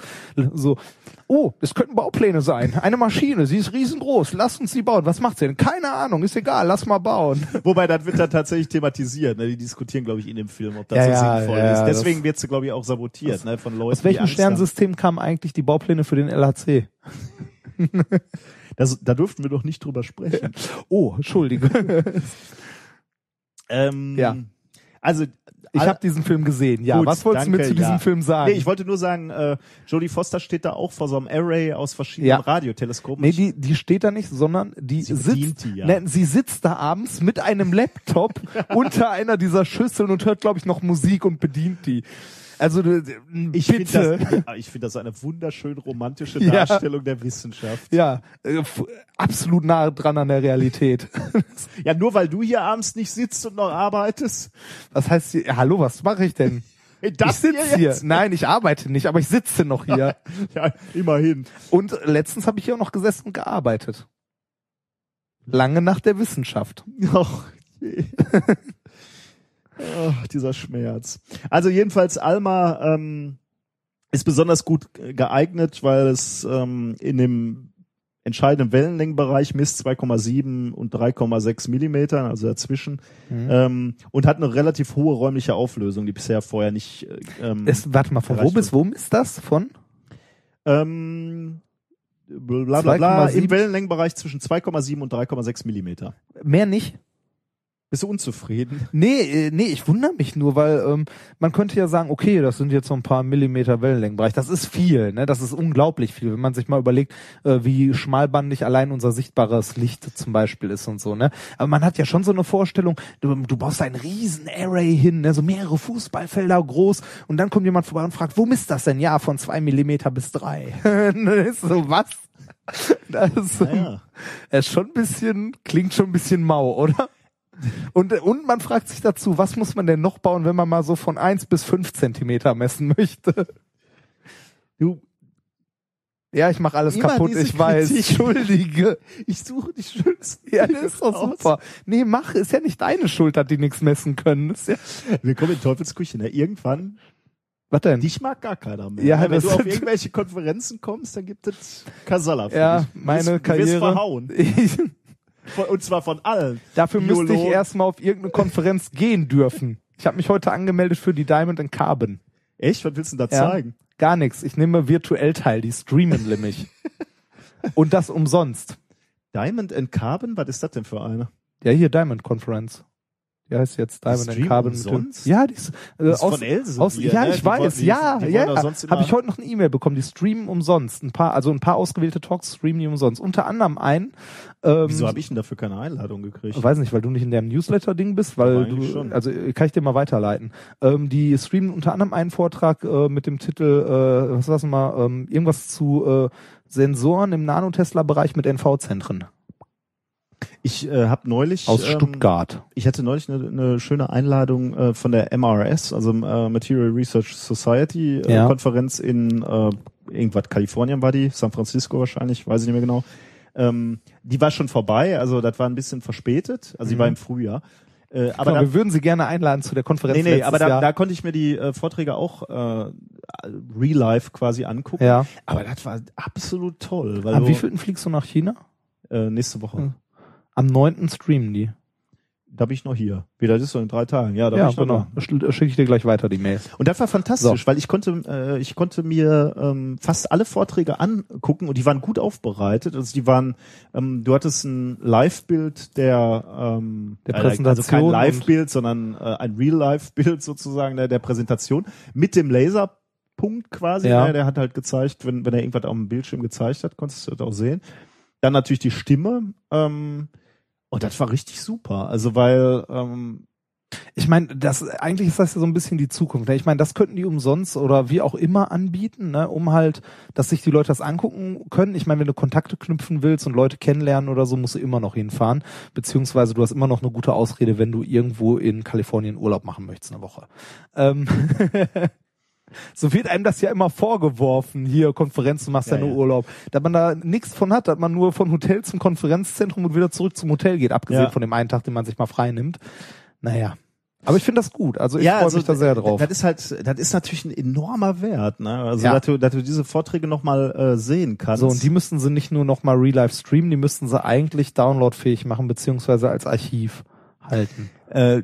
so, oh, das könnten Baupläne sein, eine Maschine, sie ist riesengroß, lass uns die bauen, was macht sie denn? Keine Ahnung, ist egal, lass mal bauen. (laughs) Wobei, das wird dann tatsächlich thematisiert, ne? Die diskutieren, glaube ich, in dem Film, ob das Ja, so ja, sinnvoll ja, ist. Deswegen wird sie, glaube ich, auch sabotiert, ne? Von Leuten, Aus welchem Sternsystem kamen eigentlich die Baupläne für den LHC? (laughs) Das, da dürften wir doch nicht drüber sprechen. (laughs) Oh, Entschuldige. ähm, Ja. Also, Ich habe diesen Film gesehen, ja. Gut, was wolltest du mir danke, zu diesem ja. Film sagen? Nee, ich wollte nur sagen, äh, Jodie Foster steht da auch vor so einem Array aus verschiedenen Ja. Radioteleskopen. Nee, die, die steht da nicht, sondern die Sie sitzt, die, ja. ne, sie sitzt da abends mit einem Laptop (laughs) unter einer dieser Schüsseln und hört, glaube ich, noch Musik und bedient die. Also du- ich bitte. finde das, ja, ich finde das eine wunderschön romantische (laughs) Ja. Darstellung der Wissenschaft. ja, äh, absolut nah dran an der Realität. (laughs) Ja, nur weil du hier abends nicht sitzt und noch arbeitest. Was heißt hier, ja, hallo, was mache ich denn? (laughs) Hey, ich Das sitze hier. Nein, ich arbeite nicht, aber ich sitze noch hier. Ja, immerhin. und letztens habe ich hier auch noch gesessen und gearbeitet. Lange nach der Wissenschaft. Och, je. Oh, dieser Schmerz. Also jedenfalls Alma ähm, ist besonders gut geeignet, weil es ähm, in dem entscheidenden Wellenlängenbereich misst 2,7 und 3,6 Millimetern, also dazwischen, Mhm. ähm, und hat eine relativ hohe räumliche Auflösung, die bisher vorher nicht. äh, Ähm, Es, warte mal, von wo bis wo ist das? Von? ähm, bla bla bla, 2,7. im Wellenlängenbereich zwischen 2,7 und 3,6 Millimeter. Mehr nicht? Bist du unzufrieden? Nee, äh, nee, ich wundere mich nur, weil ähm, man könnte ja sagen, okay, das sind jetzt so ein paar Millimeter Wellenlängenbereich. Das ist viel, ne? Das ist unglaublich viel, wenn man sich mal überlegt, äh, wie schmalbandig allein unser sichtbares Licht zum Beispiel ist und so, ne? Aber man hat ja schon so eine Vorstellung, du, du baust ein riesen Array hin, ne? so mehrere Fußballfelder groß und dann kommt jemand vorbei und fragt, wo misst das denn? Ja, von zwei Millimeter bis drei. das (laughs) ist so, was? Das ist, Naja. ist schon ein bisschen, klingt schon ein bisschen mau, oder? Und, und man fragt sich dazu, was muss man denn noch bauen, wenn man mal so von eins bis fünf Zentimeter messen möchte? Du, Ja, ich mache alles Immer kaputt, ich weiß. Kritik. Entschuldige. ich suche die schönsten. Ja, das ist doch aus. super. Nee, mach, ist ja nicht deine Schuld, dass die nichts messen können. Ja, Wir kommen in Teufelsküche. Ne? Irgendwann, was denn? dich mag gar keiner mehr. Ja? Wenn du auf irgendwelche Konferenzen kommst, dann gibt es Kasala ja. Du meine wirst, Du wirst Karriere. verhauen. Ich, (laughs) Von, und zwar von allen. dafür müsste ich Biologen. erstmal auf irgendeine Konferenz (laughs) gehen dürfen. Ich habe mich heute angemeldet für die Diamond and Carbon. Echt? Was willst du denn da Ja. zeigen? Gar nichts. Ich nehme virtuell teil, die streamen nämlich. (laughs) Und das umsonst. Diamond and Carbon? Was ist das denn für eine? Ja, hier Diamond Conference. Die heißt jetzt Diamond and Carbon. umsonst? Ja, die ist, äh, Das ist aus, von Elsevier, aus, ja, ne? ich weiß, ja, ja. sonst immer- Habe ich heute noch eine E-Mail bekommen. Die streamen umsonst. Ein paar, also ein paar ausgewählte Talks streamen die umsonst. Unter anderem einen. Ähm, Wieso habe ich denn dafür keine Einladung gekriegt? Weiß nicht, weil du nicht in dem Newsletter-Ding bist, weil du, schon. also äh, kann ich dir mal weiterleiten. Ähm, die streamen unter anderem einen Vortrag äh, mit dem Titel, äh, was war's mal, ähm, irgendwas zu äh, Sensoren im Nanotesla-Bereich mit NV-Zentren Ich äh, habe neulich aus ähm, Stuttgart. Ich hatte neulich eine, eine schöne Einladung äh, von der MRS, also äh, Material Research Society äh, Ja. Konferenz in äh, irgendwas Kalifornien war die, San Francisco wahrscheinlich, weiß ich nicht mehr genau. Ähm, die war schon vorbei, also das war ein bisschen verspätet, also die war im Frühjahr. Äh, aber Aber da, wir würden sie gerne einladen zu der Konferenz. nee, nee, aber da, Jahr. da konnte ich mir die äh, Vorträge auch äh, real life quasi angucken. ja. Aber das war absolut toll, weil Am wievielten fliegst du nach China? äh, nächste Woche. Hm. Am 9. streamen die. Da bin ich noch hier. Wie das ist so in drei Tagen. Ja, da bin Ja, ich noch genau. da. Sch- Schicke ich dir gleich weiter die Mail. Und das war fantastisch, weil ich konnte, äh, ich konnte mir ähm, fast alle Vorträge angucken und die waren gut aufbereitet. Also die waren, ähm, du hattest ein Live-Bild der, ähm, Der äh, also Präsentation kein Live-Bild, sondern äh, ein Real-Life-Bild (laughs) sozusagen der, der Präsentation mit dem Laserpunkt quasi. Ja. Ne? Der hat halt gezeigt, wenn, wenn er irgendwas auf dem Bildschirm gezeigt hat, konntest du das auch sehen. Dann natürlich die Stimme. Ähm, und das war richtig super. Also weil ähm, Ich meine, das eigentlich ist das ja so ein bisschen die Zukunft. Ne? Ich meine, das könnten die umsonst oder wie auch immer anbieten, ne? um halt, dass sich die Leute das angucken können. Ich meine, wenn du Kontakte knüpfen willst und Leute kennenlernen oder so, musst du immer noch hinfahren. Beziehungsweise du hast immer noch eine gute Ausrede, wenn du irgendwo in Kalifornien Urlaub machen möchtest eine Woche. Ähm (laughs) So wird einem das ja immer vorgeworfen, hier Konferenzen machst ja, Ja, nur ja. Urlaub. Da man da nichts von hat, dass man nur von Hotel zum Konferenzzentrum und wieder zurück zum Hotel geht, abgesehen Ja. von dem einen Tag, den man sich mal frei nimmt. Naja. Aber ich finde das gut. Also ich freue mich da sehr drauf. Das ist halt, das ist natürlich ein enormer Wert, ne? Also Ja. dass, du, dass du diese Vorträge nochmal äh, sehen kannst. So, und die müssten sie nicht nur noch mal real-life streamen, die müssten sie eigentlich downloadfähig machen, beziehungsweise als Archiv halten. äh,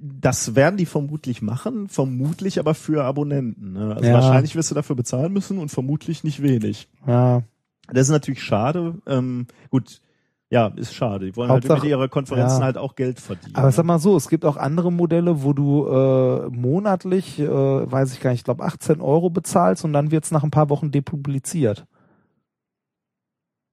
das werden die vermutlich machen, vermutlich aber für Abonnenten. Ne? Also Ja. wahrscheinlich wirst du dafür bezahlen müssen und vermutlich nicht wenig. Ja. Das ist natürlich schade. Ähm, gut, ja, ist schade. Die wollen halt Hauptsache- mit ihrer Konferenzen ja. halt auch Geld verdienen. Aber sag mal so, es gibt auch andere Modelle, wo du äh, monatlich, äh, weiß ich gar nicht, ich glaube 18 Euro bezahlst und dann wird's nach ein paar Wochen depubliziert.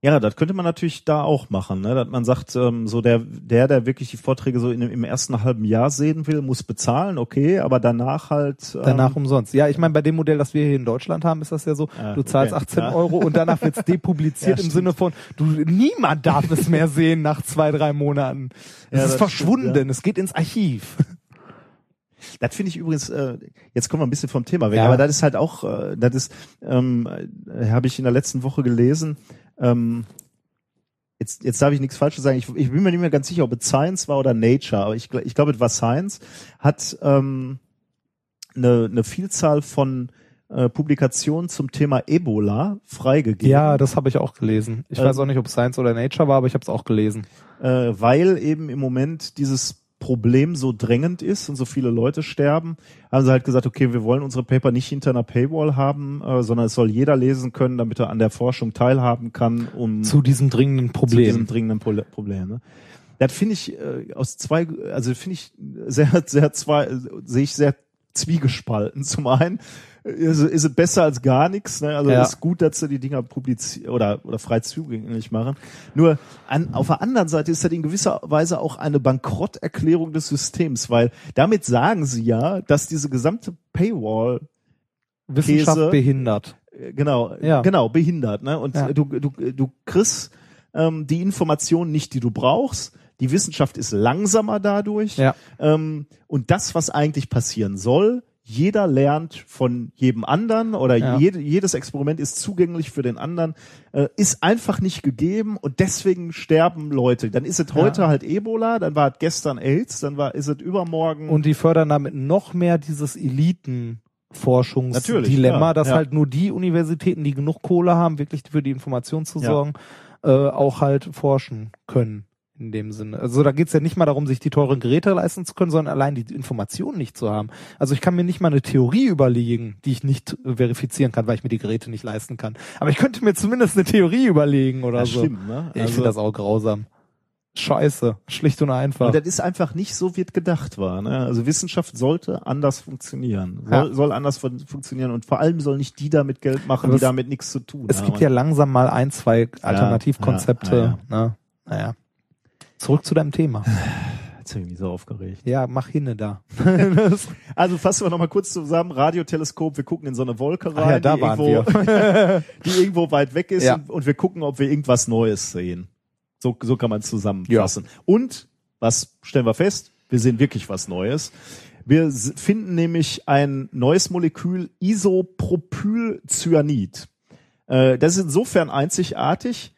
Ja, das könnte man natürlich da auch machen, ne? dass man sagt, ähm, so der, der, der wirklich die Vorträge so in, im ersten halben Jahr sehen will, muss bezahlen, okay, aber danach halt. Ähm, Danach umsonst. Ja, ich meine, bei dem Modell, das wir hier in Deutschland haben, ist das ja so, Ah, du zahlst okay. 18 Ja. Euro und danach wird's (laughs) depubliziert Ja, im. Sinne von, du niemand darf es mehr sehen nach zwei, drei Monaten. Es Ja, ist verschwunden, stimmt, ja. es geht ins Archiv. Das finde ich übrigens, äh, jetzt kommen wir ein bisschen vom Thema weg, Ja. aber das ist halt auch, äh, das ist, ähm, äh, habe ich in der letzten Woche gelesen, ähm, jetzt, jetzt darf ich nichts Falsches sagen, ich, ich bin mir nicht mehr ganz sicher, ob es Science war oder Nature, aber ich, ich glaube, es war Science, hat ähm, eine, eine Vielzahl von äh, Publikationen zum Thema Ebola freigegeben. Ja, das habe ich auch gelesen. Ich Ähm, weiß auch nicht, ob Science oder Nature war, aber ich habe es auch gelesen. äh, weil eben im Moment dieses Problem so drängend ist und so viele Leute sterben, haben sie halt gesagt, okay, wir wollen unsere Paper nicht hinter einer Paywall haben, äh, sondern es soll jeder lesen können, damit er an der Forschung teilhaben kann, um Zu diesem dringenden zu Problem. diesem dringenden Pro Problem. Ne? das finde ich äh, aus zwei, also finde ich sehr, (laughs) sehr zwei, sehe ich sehr zwiegespalten. Zum einen ist, ist es besser als gar nichts, ne? Also Ja. ist gut, dass sie die Dinger publizieren oder oder frei zugänglich machen. Nur an, auf der anderen Seite ist das in gewisser Weise auch eine Bankrotterklärung des Systems, weil damit sagen sie ja, dass diese gesamte Paywall Wissenschaft behindert. äh, genau, Ja. genau, behindert. Ne? Und Ja. du, du, du kriegst ähm, die Informationen nicht, die du brauchst. Die Wissenschaft ist langsamer dadurch. Ja. Ähm, und das, was eigentlich passieren soll, jeder lernt von jedem anderen oder Ja. jede, jedes Experiment ist zugänglich für den anderen, äh, ist einfach nicht gegeben und deswegen sterben Leute. Dann ist es heute halt Ebola, dann war es gestern AIDS, dann war ist es übermorgen Und die fördern damit noch mehr dieses Natürlich, Eliten-Forschungsdilemma, ja, dass halt nur die Universitäten, die genug Kohle haben, wirklich für die Information zu sorgen, äh, auch halt forschen können. In dem Sinne. Also da geht's ja nicht mal darum, sich die teuren Geräte leisten zu können, sondern allein die Informationen nicht zu haben. Also ich kann mir nicht mal eine Theorie überlegen, die ich nicht verifizieren kann, weil ich mir die Geräte nicht leisten kann. Aber ich könnte mir zumindest eine Theorie überlegen oder Ja, so. schlimm, ne? Ja, ich Also- finde das auch grausam. Scheiße. Schlicht und einfach. Und das ist einfach nicht so, wie es gedacht war. Ne? Also Wissenschaft sollte anders funktionieren. Soll, Ja. soll anders fun funktionieren und vor allem soll nicht die damit Geld machen, Aber die es- damit nichts zu tun Es haben. gibt ja langsam mal ein, zwei Alternativkonzepte. ja, Ne? Naja. Zurück zu deinem Thema. (sighs) Jetzt hab ich mich so aufgeregt. Ja, mach hinne da. (laughs) Also fassen wir nochmal kurz zusammen. Radioteleskop, wir gucken in so eine Wolke rein, Ach ja, da die, irgendwo, (laughs) die irgendwo weit weg ist Ja. und, und wir gucken, ob wir irgendwas Neues sehen. So, so kann man es zusammenfassen. Und, was stellen wir fest? Wir sehen wirklich was Neues. Wir finden nämlich ein neues Molekül Isopropylcyanid. Äh, das ist insofern einzigartig,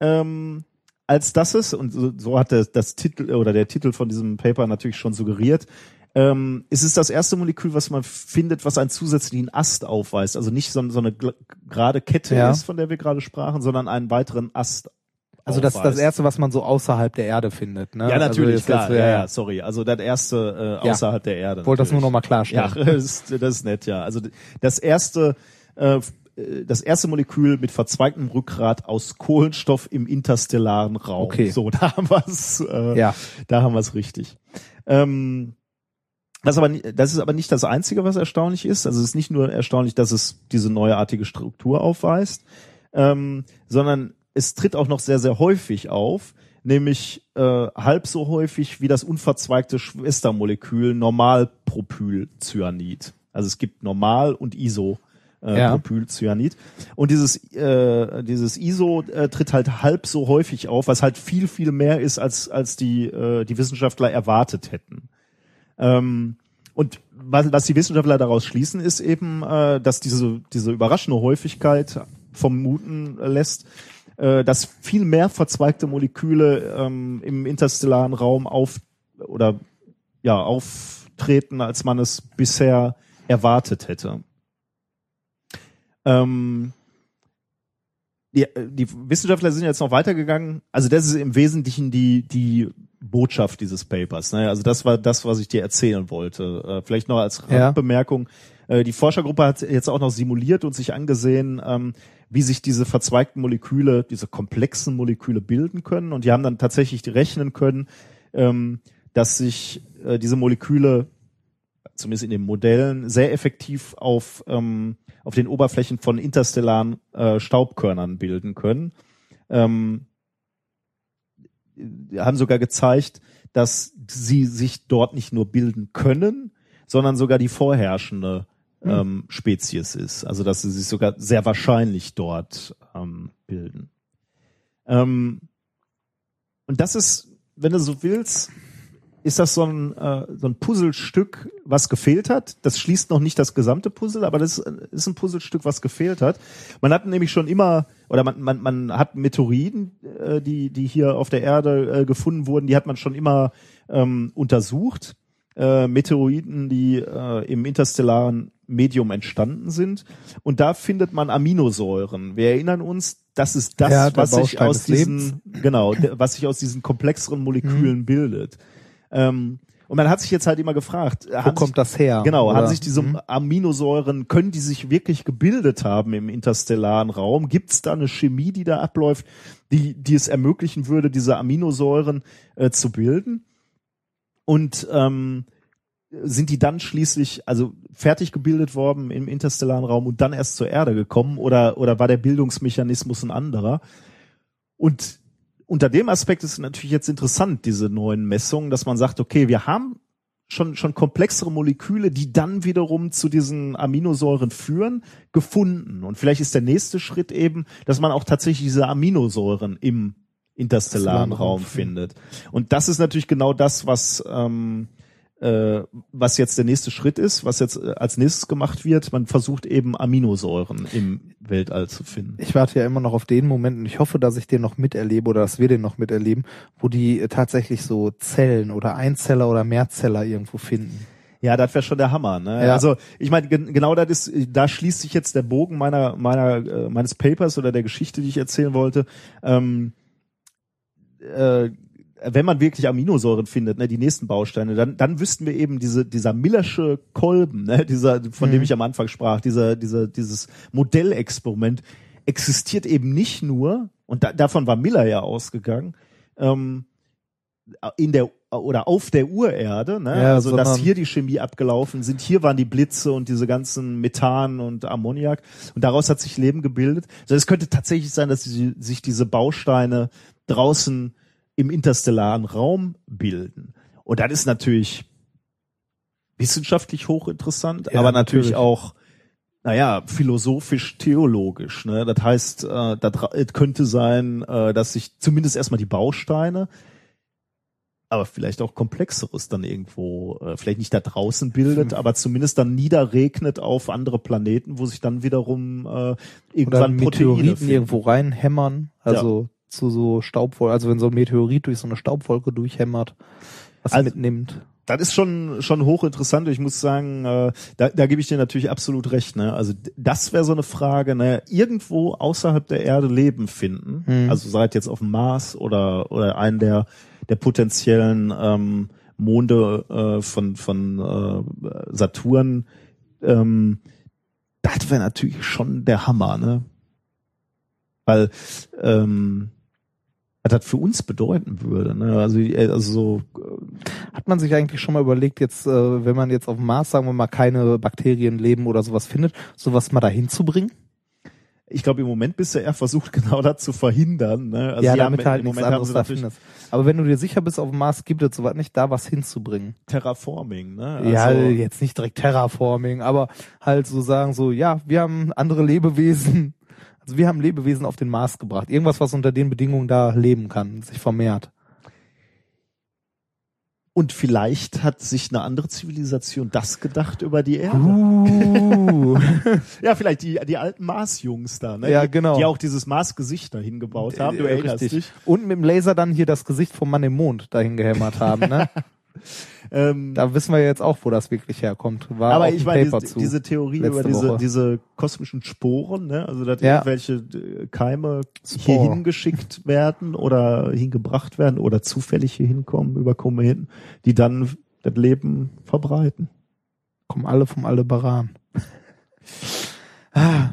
ähm, als dass es, und so, so hat das, das Titel oder der Titel von diesem Paper natürlich schon suggeriert, ähm, es ist das erste Molekül, was man findet, was einen zusätzlichen Ast aufweist. Also nicht so, so eine gerade Kette Ja. ist, von der wir gerade sprachen, sondern einen weiteren Ast. Also das ist das erste, was man so außerhalb der Erde findet. Ne? Ja, natürlich, also klar. jetzt, ja, ja, sorry. Also das erste äh, Ja. außerhalb der Erde. Wollte das nur natürlich. noch mal klarstellen. Ja, (laughs) das ist, das ist nett, ja. Also das erste, äh, das erste Molekül mit verzweigtem Rückgrat aus Kohlenstoff im interstellaren Raum. Okay. So, da haben wir es. Äh, Ja. Da haben wir es richtig. Ähm, das, aber, das ist aber nicht das Einzige, was erstaunlich ist. Also es ist nicht nur erstaunlich, dass es diese neuartige Struktur aufweist, ähm, sondern es tritt auch noch sehr, sehr häufig auf, nämlich äh, halb so häufig wie das unverzweigte Schwestermolekül Normalpropylcyanid. Also es gibt Normal und Iso. Äh, Ja. Propylcyanid. Und dieses, äh, dieses ISO äh, tritt halt halb so häufig auf, was halt viel, viel mehr ist, als, als die, äh, die Wissenschaftler erwartet hätten. Ähm, und was, was die Wissenschaftler daraus schließen, ist eben, äh, dass diese, diese überraschende Häufigkeit vermuten lässt, äh, dass viel mehr verzweigte Moleküle ähm, im interstellaren Raum auf oder ja auftreten, als man es bisher erwartet hätte. Ähm, die, die Wissenschaftler sind jetzt noch weitergegangen. Also das ist im Wesentlichen die die Botschaft dieses Papers. Ne? Also das war das, was ich dir erzählen wollte. Äh, vielleicht noch als Ja. Randbemerkung. Äh, die Forschergruppe hat jetzt auch noch simuliert und sich angesehen, ähm, wie sich diese verzweigten Moleküle, diese komplexen Moleküle bilden können. Und die haben dann tatsächlich rechnen können, ähm, dass sich äh, diese Moleküle zumindest in den Modellen, sehr effektiv auf, ähm, auf den Oberflächen von interstellaren äh, Staubkörnern bilden können. Ähm, haben sogar gezeigt, dass sie sich dort nicht nur bilden können, sondern sogar die vorherrschende ähm, Spezies ist. Also dass sie sich sogar sehr wahrscheinlich dort ähm, bilden. Ähm, und das ist, wenn du so willst, ist das so ein, äh, so ein Puzzlestück, was gefehlt hat. Das schließt noch nicht das gesamte Puzzle, aber das ist ein Puzzlestück, was gefehlt hat. Man hat nämlich schon immer, oder man, man, man hat Meteoriten, äh, die, die hier auf der Erde äh, gefunden wurden, die hat man schon immer ähm, untersucht. Äh, Meteoriten, die äh, im interstellaren Medium entstanden sind. Und da findet man Aminosäuren. Wir erinnern uns, das ist das, Ja, was sich aus diesen, genau, der- was sich aus diesen komplexeren Molekülen bildet. Ähm, Und man hat sich jetzt halt immer gefragt, Wo kommt das her? Genau, Oder- haben sich diese Mhm. Aminosäuren, können die sich wirklich gebildet haben im interstellaren Raum? Gibt es da eine Chemie, die da abläuft, die, die es ermöglichen würde, diese Aminosäuren äh, zu bilden? Und ähm, sind die dann schließlich also fertig gebildet worden im interstellaren Raum und dann erst zur Erde gekommen oder oder war der Bildungsmechanismus ein anderer? Und unter dem Aspekt ist es natürlich jetzt interessant diese neuen Messungen, dass man sagt, okay, wir haben schon schon komplexere Moleküle, die dann wiederum zu diesen Aminosäuren führen, gefunden. Und vielleicht ist der nächste Schritt eben, dass man auch tatsächlich diese Aminosäuren im interstellaren Raum findet. Und das ist natürlich genau das, was ähm, äh, was jetzt der nächste Schritt ist, was jetzt äh, als nächstes gemacht wird. Man versucht eben Aminosäuren im Weltall zu finden. Ich warte ja immer noch auf den Moment und ich hoffe, dass ich den noch miterlebe oder dass wir den noch miterleben, wo die äh, tatsächlich so Zellen oder Einzeller oder Mehrzeller irgendwo finden. Ja, das wäre schon der Hammer. Ne? Ja. Also ich meine, gen genau das ist, da schließt sich jetzt der Bogen meiner meiner äh, meines Papers oder der Geschichte, die ich erzählen wollte. Ähm, äh, wenn man wirklich Aminosäuren findet, ne, die nächsten Bausteine, dann, dann wüssten wir eben diese, dieser Millersche Kolben, ne, dieser, von dem Mhm. ich am Anfang sprach, dieser, dieser, dieses Modellexperiment existiert eben nicht nur, und da, davon war Miller ja ausgegangen, ähm, in der oder auf der Urerde, ne? Ja, also dass hier die Chemie abgelaufen sind, hier waren die Blitze und diese ganzen Methan und Ammoniak und daraus hat sich Leben gebildet. Also es könnte tatsächlich sein, dass die, sich diese Bausteine draußen im interstellaren Raum bilden. Und das ist natürlich wissenschaftlich hochinteressant, Ja, aber natürlich, natürlich. auch naja, philosophisch-theologisch. Ne? Das heißt, äh, das es könnte sein, äh, dass sich zumindest erstmal die Bausteine, aber vielleicht auch komplexeres dann irgendwo, äh, vielleicht nicht da draußen bildet, aber zumindest dann niederregnet auf andere Planeten, wo sich dann wiederum äh, Oder irgendwann Meteoriten finden. irgendwo reinhämmern, also zu so Staubwolken, also wenn so ein Meteorit durch so eine Staubwolke durchhämmert, was Also- mitnimmt. das ist schon schon hochinteressant. Ich muss sagen, äh, da, da gebe ich dir natürlich absolut recht. Ne? Also das wäre so eine Frage. Ne? Irgendwo außerhalb der Erde Leben finden, Hm. also seid jetzt auf dem Mars oder oder einen der der potenziellen ähm, Monde äh, von von äh, Saturn. Ähm, das wäre natürlich schon der Hammer, ne? Weil ähm, was das für uns bedeuten würde. Ne? Also, äh, also so Hat man sich eigentlich schon mal überlegt, jetzt, äh, wenn man jetzt auf dem Mars, sagen wir mal, keine Bakterien leben oder sowas findet, sowas mal dahin zu bringen? ich glaube, im Moment bist du eher versucht, (laughs) genau das zu verhindern. Ne? Also ja, die haben- damit halt im nichts Moment anderes da findest. Aber wenn du dir sicher bist, auf dem Mars gibt es sowas nicht, da was hinzubringen. Terraforming. Ne? ja, Also, jetzt nicht direkt Terraforming, aber halt so sagen so, ja, wir haben andere Lebewesen, also wir haben Lebewesen auf den Mars gebracht. Irgendwas, was unter den Bedingungen da leben kann, sich vermehrt. und vielleicht hat sich eine andere Zivilisation das gedacht über die Erde. Uh. (laughs) Ja, vielleicht die, die alten Mars-Jungs da, ne? Ja, die, genau. Die auch dieses Mars-Gesicht da hingebaut haben. Du Äh, erinnerst richtig. dich. Und mit dem Laser dann hier das Gesicht vom Mann im Mond dahin gehämmert haben, ne? (laughs) Ähm, Da wissen wir jetzt auch, wo das wirklich herkommt. War aber ich ein meine, diese, diese Theorie über diese, Woche. diese kosmischen Sporen, ne? also dass Ja. irgendwelche äh, Keime hier hingeschickt werden oder hingebracht werden oder zufällig hier hinkommen über Kometen, die dann das Leben verbreiten. kommen alle vom Aldebaran.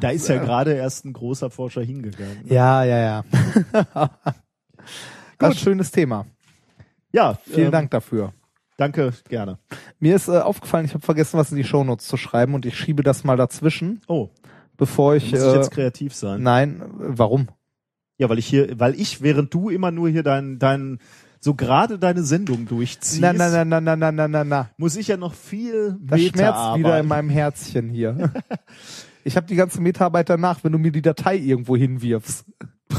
Da ist ja gerade erst ein großer Forscher hingegangen. Ja, ja, ja. (laughs) Ganz schönes Thema. Ja, Vielen ähm, Dank dafür. Danke, gerne. Mir ist äh, aufgefallen, ich habe vergessen, was in die Shownotes zu schreiben und ich schiebe das mal dazwischen, Oh, bevor ich. muss ich Äh, jetzt kreativ sein? nein, warum? Ja, weil ich hier, weil ich, während du immer nur hier dein, dein, so gerade deine Sendung durchziehst, Na, na, na, na, na, na, na, na, na. muss ich ja noch viel Das schmerzt Meta-Arbeit. wieder in meinem Herzchen hier. (laughs) ich habe die ganze Mitarbeit danach, wenn du mir die Datei irgendwo hinwirfst. (laughs)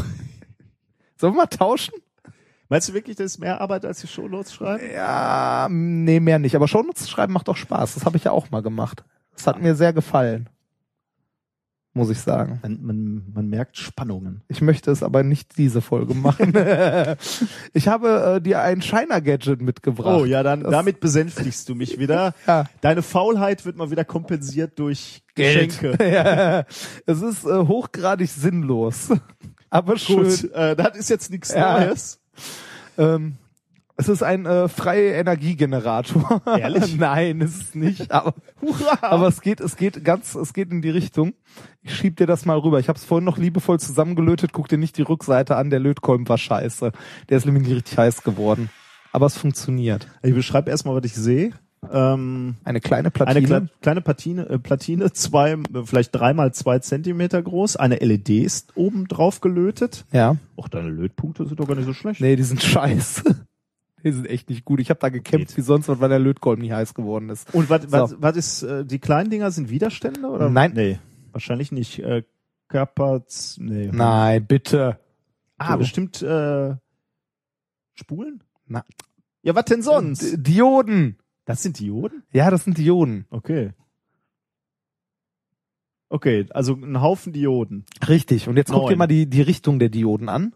Sollen wir mal tauschen? Meinst du wirklich, das ist mehr Arbeit als die Shownotes schreiben? Ja, nee, mehr nicht. Aber Shownotes schreiben macht doch Spaß. Das habe ich ja auch mal gemacht. Das hat mir sehr gefallen. Muss ich sagen. Man, man, man merkt Spannungen. Ich möchte es aber nicht diese Folge machen. (laughs) ich habe äh, dir ein Shiner-Gadget mitgebracht. Oh ja, dann Das- damit besänftigst du mich wieder. (laughs) Ja. Deine Faulheit wird mal wieder kompensiert durch Geld. Geschenke. (laughs) ja, es ist äh, hochgradig sinnlos. Aber schön. Gut, äh, das ist jetzt nichts Ja. Neues. Ähm, Es ist ein äh, freie Energiegenerator. Ehrlich? (laughs) Nein, ist es nicht. Aber, aber es geht, es geht ganz, es geht in die Richtung. Ich schieb dir das mal rüber. Ich habe es vorhin noch liebevoll zusammengelötet. Guck dir nicht die Rückseite an. Der Lötkolben war scheiße. Der ist nämlich nicht richtig heiß geworden. Aber es funktioniert. Ich beschreibe erstmal, was ich sehe. Ähm, Eine kleine Platine. eine kle kleine Platine, äh, Platine, zwei, äh, vielleicht dreimal zwei Zentimeter groß. Eine LED ist oben drauf gelötet. ja. Och, deine Lötpunkte sind doch gar nicht so schlecht. Nee, die sind (laughs) scheiße. Die sind echt nicht gut. Ich habe da gekämpft Geht. wie sonst was, weil der Lötkolben nicht heiß geworden ist. Und was, So. was, was ist, äh, die kleinen Dinger sind Widerstände oder? Nein. Nee, wahrscheinlich nicht. Äh, Kapaz, nee. Nein, bitte. Ah, So. bestimmt, äh, Spulen? Na. Ja, was denn sonst? D Dioden. Das sind Dioden? Ja, das sind Dioden. Okay. Okay, also ein Haufen Dioden. Richtig. Und jetzt guck Neun. dir mal die, die Richtung der Dioden an.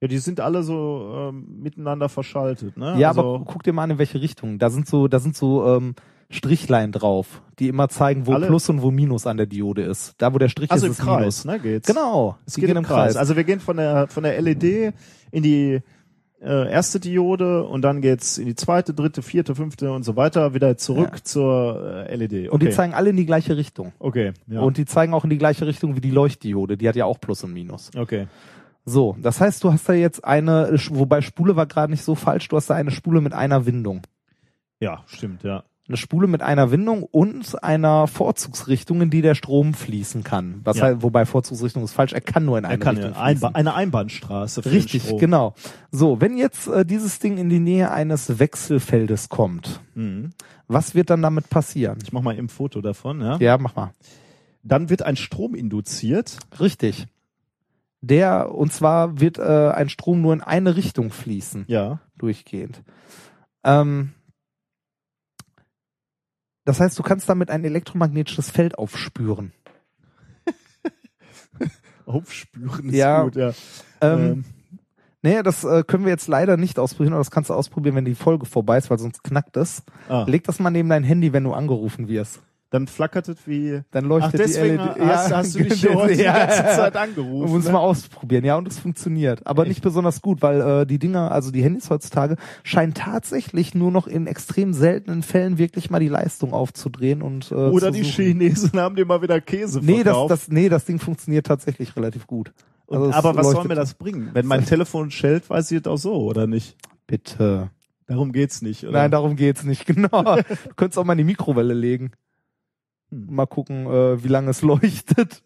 Ja, die sind alle so ähm, miteinander verschaltet, ne? Ja, also, aber guck dir mal an, in welche Richtung. Da sind so, da sind so ähm, Strichlein drauf, die immer zeigen, wo Alle- Plus und wo Minus an der Diode ist. Da, wo der Strich also ist, ist Kreis, Minus. ne, geht's. Genau. Es geht gehen im Kreis. Also wir gehen von der von der LED in die äh, erste Diode und dann geht's in die zweite, dritte, vierte, fünfte und so weiter wieder zurück Ja. zur äh, LED. Okay. Und die zeigen alle in die gleiche Richtung. okay, ja. Und die zeigen auch in die gleiche Richtung wie die Leuchtdiode. Die hat ja auch Plus und Minus. okay. So, das heißt, du hast da jetzt eine, wobei Spule war gerade nicht so falsch, du hast da eine Spule mit einer Windung. Ja, stimmt, ja. Eine Spule mit einer Windung und einer Vorzugsrichtung, in die der Strom fließen kann. Was Ja. halt, wobei Vorzugsrichtung ist falsch, er kann nur in Er eine kann Richtung Einba fließen. eine Einbahnstraße. Richtig, genau. So, wenn jetzt äh, dieses Ding in die Nähe eines Wechselfeldes kommt, Mhm. was wird dann damit passieren? Ich mach mal eben ein Foto davon, ja. Ja, mach mal. Dann wird ein Strom induziert. Richtig. Der, und zwar wird äh, ein Strom nur in eine Richtung fließen. Ja. durchgehend. Ähm, das heißt, du kannst damit ein elektromagnetisches Feld aufspüren. (laughs) Aufspüren ist Ja. gut, ja. Ähm, Ähm, nee, das äh, können wir jetzt leider nicht ausprobieren, aber das kannst du ausprobieren, wenn die Folge vorbei ist, weil sonst knackt es. ah, Leg das mal neben dein Handy, wenn du angerufen wirst. Dann flackert es wie. Dann leuchtet Ach, deswegen die LED. hast, hast du (laughs) dich heute die Ja. ganze Zeit angerufen. Muss ne? mal ausprobieren, ja, und es funktioniert. Aber nicht besonders gut, weil äh, die Dinger, also die Handys heutzutage, scheinen tatsächlich nur noch in extrem seltenen Fällen wirklich mal die Leistung aufzudrehen und äh, Oder die. Chinesen haben dir mal wieder Käse Nee, das, verkauft. das, nee, das Ding funktioniert tatsächlich relativ gut. Und, Also es aber was soll mir das bringen? Wenn mein Telefon schellt, weiß ich es auch so, oder nicht? Bitte. Darum geht's nicht, oder? Nein, darum geht's nicht, (laughs) genau. du könntest auch mal in die Mikrowelle legen. Hm. Mal gucken, äh, wie lange es (laughs) leuchtet.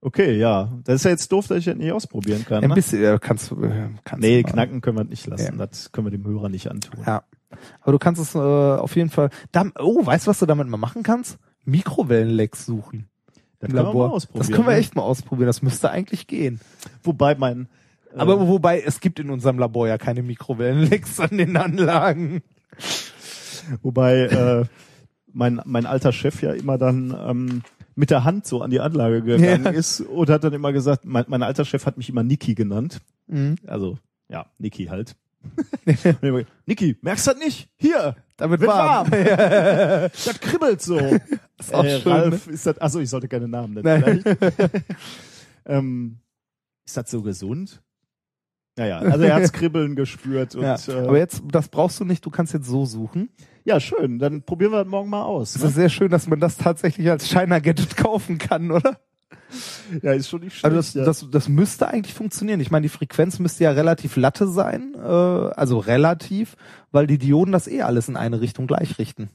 Okay, ja. Das ist ja jetzt doof, dass ich das nicht ausprobieren kann. Ein Ne? bisschen, äh, kannst, äh, kannst Nee, du mal. knacken können wir nicht lassen. Ja. Das können wir dem Hörer nicht antun. Ja. Aber du kannst es äh, auf jeden Fall. Da, oh, weißt du, was du damit mal machen kannst? Mikrowellenlecks suchen. Das können wir mal Labor. ausprobieren. das können wir ne? echt mal ausprobieren. Das müsste eigentlich gehen. Wobei mein. Äh, Aber wobei, es gibt in unserem Labor ja keine Mikrowellenlecks an den Anlagen. Wobei äh, mein, mein alter Chef ja immer dann ähm, mit der Hand so an die Anlage gegangen Ja. ist und hat dann immer gesagt, mein, mein alter Chef hat mich immer Niki genannt. Mhm. Also, ja, Niki halt. (laughs) Niki, merkst du das nicht? Hier, Damit wird warm. warm. (laughs) das kribbelt so. (laughs) Ist auch äh, schön, Ralf, ist das, achso, ich sollte keine Namen nennen. Ähm, ist das so gesund? Naja, also er hat's Kribbeln gespürt und Ja. äh, Aber jetzt, das brauchst du nicht, du kannst jetzt so suchen. Ja, schön. Dann probieren wir das morgen mal aus. Es Ne? ist sehr schön, dass man das tatsächlich als China Gadget (laughs) kaufen kann, oder? Ja, ist schon nicht schlecht. Also das, ja. das, das müsste eigentlich funktionieren. Ich meine, die Frequenz müsste ja relativ latte sein, äh, also relativ, weil die Dioden das eh alles in eine Richtung gleich richten.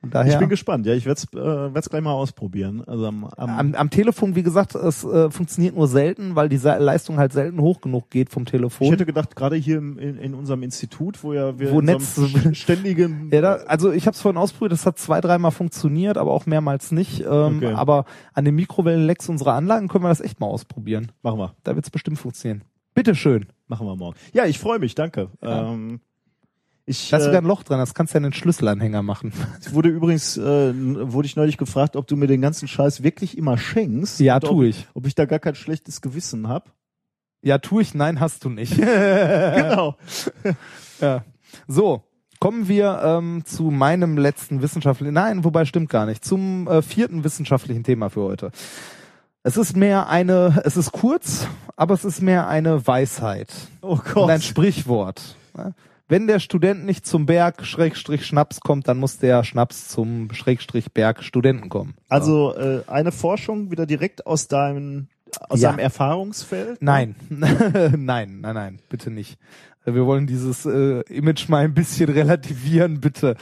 Daher, Ich bin gespannt. Ja, ich werde es äh, werd's gleich mal ausprobieren. Also am, am, am, am Telefon, wie gesagt, es äh, funktioniert nur selten, weil die Leistung halt selten hoch genug geht vom ich Telefon. hätte gedacht, gerade hier im, in, in unserem Institut, wo ja wir Wo Netz- (laughs) ständigen Ja, da, also ich habe es vorhin ausprobiert, das hat zwei, dreimal funktioniert, aber auch mehrmals nicht. Ähm, Okay. Aber an den Mikrowellenlecks unserer Anlagen können wir das echt mal ausprobieren. machen wir, Da wird's bestimmt funktionieren. Bitteschön. machen wir morgen. Ja, ich freue mich, danke. Ja. Ähm, ich Da ist äh, sogar ein Loch dran, das kannst du ja in den Schlüsselanhänger machen. (laughs) wurde übrigens äh, wurde ich neulich gefragt, ob du mir den ganzen Scheiß wirklich immer schenkst. Ja, und ob, tu ich. Ob ich da gar kein schlechtes Gewissen hab. Ja, tu ich, nein, hast du nicht. (laughs) (laughs) Genau. ja. So, kommen wir ähm, zu meinem letzten wissenschaftlichen, nein, wobei stimmt gar nicht, zum äh, vierten wissenschaftlichen Thema für heute. Es ist mehr eine, es ist kurz, aber es ist mehr eine Weisheit Oh und Gott. ein Sprichwort. Wenn der Student nicht zum Berg Schrägstrich Schnaps kommt, dann muss der Schnaps zum Schrägstrich Berg Studenten kommen. Also äh, eine Forschung wieder direkt aus deinem aus Ja. deinem Erfahrungsfeld? Nein, (laughs) nein, nein, nein, bitte nicht. Wir wollen dieses äh, Image mal ein bisschen relativieren, bitte.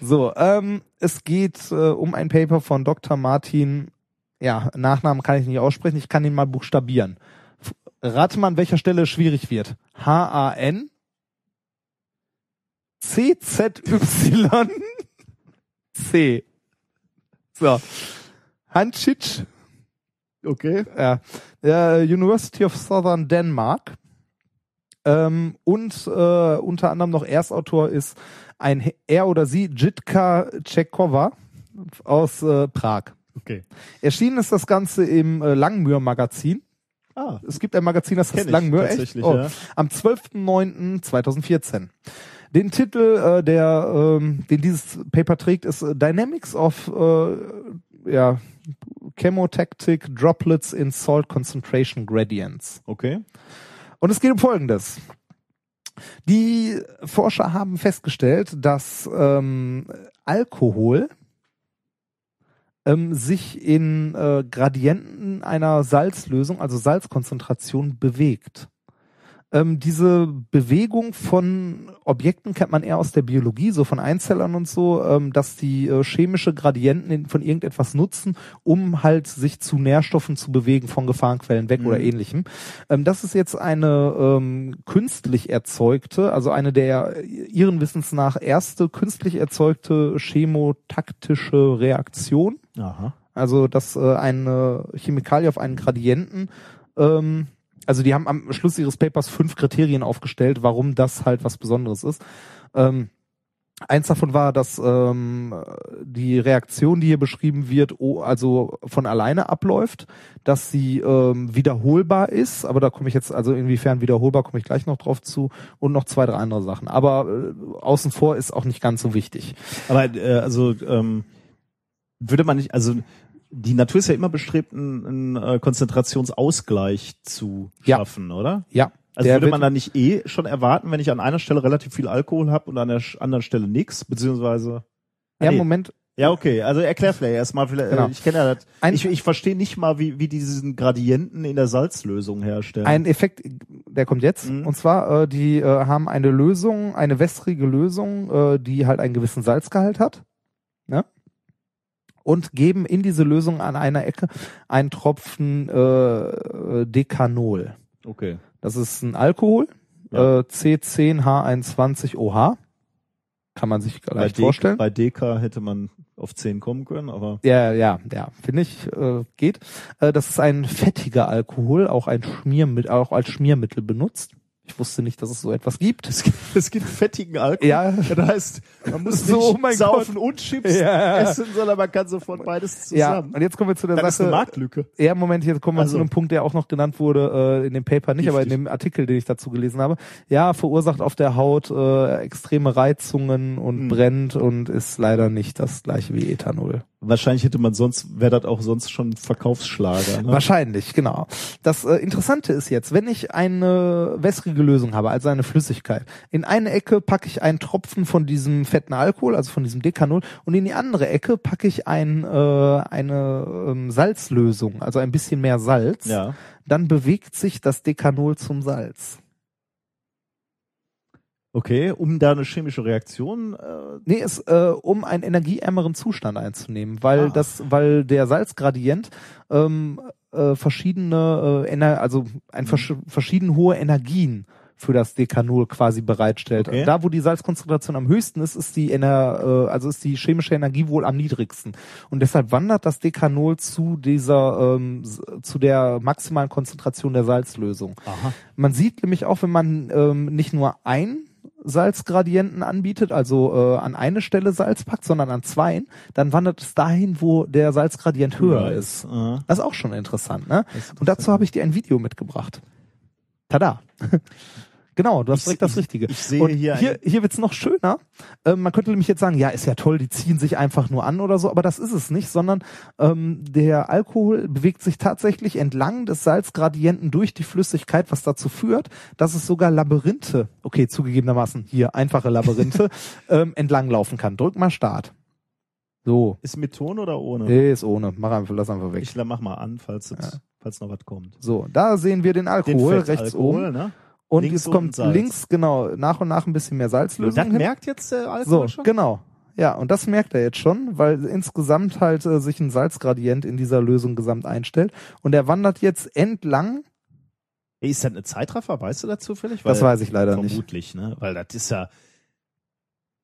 So, ähm, es geht äh, um ein Paper von Dr. Martin. Ja, Nachnamen kann ich nicht aussprechen, ich kann ihn mal buchstabieren. Rate mal, an welcher Stelle es schwierig wird. H-A-N C-Z-Y C. So. Hancic Okay. ja, der University of Southern Denmark. Ähm, und äh, unter anderem noch Erstautor ist ein er oder sie Jitka Tschekova aus äh, Prag. Okay. Erschienen ist das Ganze im äh, Langmühr Magazin. Ah, Es gibt ein Magazin, das heißt Langmühr, echt? Oh, ja. Am 12.09.2014. Den Titel, äh, der, ähm, den dieses Paper trägt, ist äh, Dynamics of äh, ja, Chemotactic Droplets in Salt Concentration Gradients. okay. Und es geht um Folgendes. Die Forscher haben festgestellt, dass ähm, Alkohol ähm, sich in äh, Gradienten einer Salzlösung, also Salzkonzentration, bewegt. Ähm, diese Bewegung von Objekten kennt man eher aus der Biologie, so von Einzellern und so, ähm, dass die äh, chemische Gradienten von irgendetwas nutzen, um halt sich zu Nährstoffen zu bewegen von Gefahrenquellen weg oder ähnlichem. Ähm, das ist jetzt eine ähm, künstlich erzeugte, also eine der äh, ihren Wissens nach erste künstlich erzeugte chemotaktische Reaktion. Aha. Also dass äh, eine Chemikalie auf einen Gradienten, ähm, also die haben am Schluss ihres Papers fünf Kriterien aufgestellt, warum das halt was Besonderes ist. Ähm, eins davon war, dass ähm, die Reaktion, die hier beschrieben wird, also von alleine abläuft, dass sie ähm, wiederholbar ist, aber da komme ich jetzt, also inwiefern wiederholbar, komme ich gleich noch drauf zu und noch zwei, drei andere Sachen. Aber äh, außen vor ist auch nicht ganz so wichtig. Aber äh, also ähm, würde man nicht, also die Natur ist ja immer bestrebt, einen, einen äh, Konzentrationsausgleich zu Ja. schaffen, oder? Ja. Also würde man da nicht eh schon erwarten, wenn ich an einer Stelle relativ viel Alkohol habe und an der anderen Stelle nix, beziehungsweise Ah, ja, nee. Moment, Ja, okay. Also erklär vielleicht erstmal. Vielleicht, Genau. äh, Ich kenne ja das. Ein- ich ich verstehe nicht mal, wie, wie die diesen Gradienten in der Salzlösung herstellen. Ein Effekt, der kommt jetzt. Mhm. Und zwar, äh, die äh, haben eine Lösung, eine wässrige Lösung, äh, die halt einen gewissen Salzgehalt hat. Und geben in diese Lösung an einer Ecke einen Tropfen äh, Decanol. okay. Das ist ein Alkohol, Ja. äh, C10H21OH. Kann man sich Bei, leicht D- vorstellen. bei DK hätte man auf 10 kommen können, aber Ja, ja, ja, finde ich, äh, geht. Äh, das ist ein fettiger Alkohol, auch ein Schmiermittel, auch als Schmiermittel benutzt. Ich wusste nicht, dass es so etwas gibt. es gibt, es gibt fettigen Alkohol. Ja. Das heißt, man muss (laughs) So, nicht oh mein saufen und Chips Ja. essen, sondern man kann sofort beides Ja, zusammen. und jetzt kommen wir zu der das ist eine Sache. Marktlücke. Ja, Moment, jetzt kommen wir Also. zu einem Punkt, der auch noch genannt wurde äh, in dem Paper, nicht, aber in Giftig. dem Artikel, den ich dazu gelesen habe. Ja, verursacht auf der Haut äh, extreme Reizungen und Hm. brennt und ist leider nicht das gleiche wie Ethanol. Wahrscheinlich hätte man sonst, wäre das auch sonst schon ein Verkaufsschlager. Ne? Wahrscheinlich, genau. Das äh, Interessante ist jetzt, wenn ich eine wässrige Lösung habe, also eine Flüssigkeit, in eine Ecke packe ich einen Tropfen von diesem fetten Alkohol, also von diesem Dekanol, und in die andere Ecke packe ich ein, äh, eine ähm, Salzlösung, also ein bisschen mehr Salz. Ja. Dann bewegt sich das Dekanol zum Salz. Okay, um da eine chemische Reaktion. Äh, Nee, es, äh, um einen energieärmeren Zustand einzunehmen, weil Ah. das, weil der Salzgradient ähm, äh, verschiedene, äh, Ener also ein versch verschieden hohe Energien für das Dekanol quasi bereitstellt. Okay. Da, wo die Salzkonzentration am höchsten ist, ist die Ener äh, also ist die chemische Energie wohl am niedrigsten. Und deshalb wandert das Dekanol zu dieser ähm, zu der maximalen Konzentration der Salzlösung. Aha. Man sieht nämlich auch, wenn man ähm, nicht nur ein Salzgradienten anbietet, also äh, an eine Stelle Salz packt, sondern an zwei, dann wandert es dahin, wo der Salzgradient höher ist. Aha. Das ist auch schon interessant, ne? Ist Und dazu habe ich dir ein Video mitgebracht. Tada. Genau, du hast Ich- direkt das ich- Richtige. ich sehe Und hier hier, hier wird's noch schöner. Ähm, man könnte nämlich jetzt sagen, ja, ist ja toll, die ziehen sich einfach nur an oder so, aber das ist es nicht, sondern ähm, der Alkohol bewegt sich tatsächlich entlang des Salzgradienten durch die Flüssigkeit, was dazu führt, dass es sogar Labyrinthe, okay, zugegebenermaßen hier einfache Labyrinthe, (laughs) ähm, entlanglaufen kann. Drück mal Start. So. Ist mit Ton oder ohne? Nee, ist ohne. Mach einfach, lass einfach weg. Ich mach mal an, falls, jetzt, falls noch was kommt. So, da sehen wir den Alkohol Den rechts Fettalkohol, oben. ne? Und Links es kommt links, genau, nach und nach ein bisschen mehr Salzlösung. Das hin. merkt jetzt der So, Alkohol schon? genau. Ja, und das merkt er jetzt schon, weil insgesamt halt äh, sich ein Salzgradient in dieser Lösung gesamt einstellt. Und er wandert jetzt entlang. Ey, Ist das eine Zeitraffer? Weißt du das zufällig? Das weiß ich leider nicht. Vermutlich, ne? Weil das ist ja.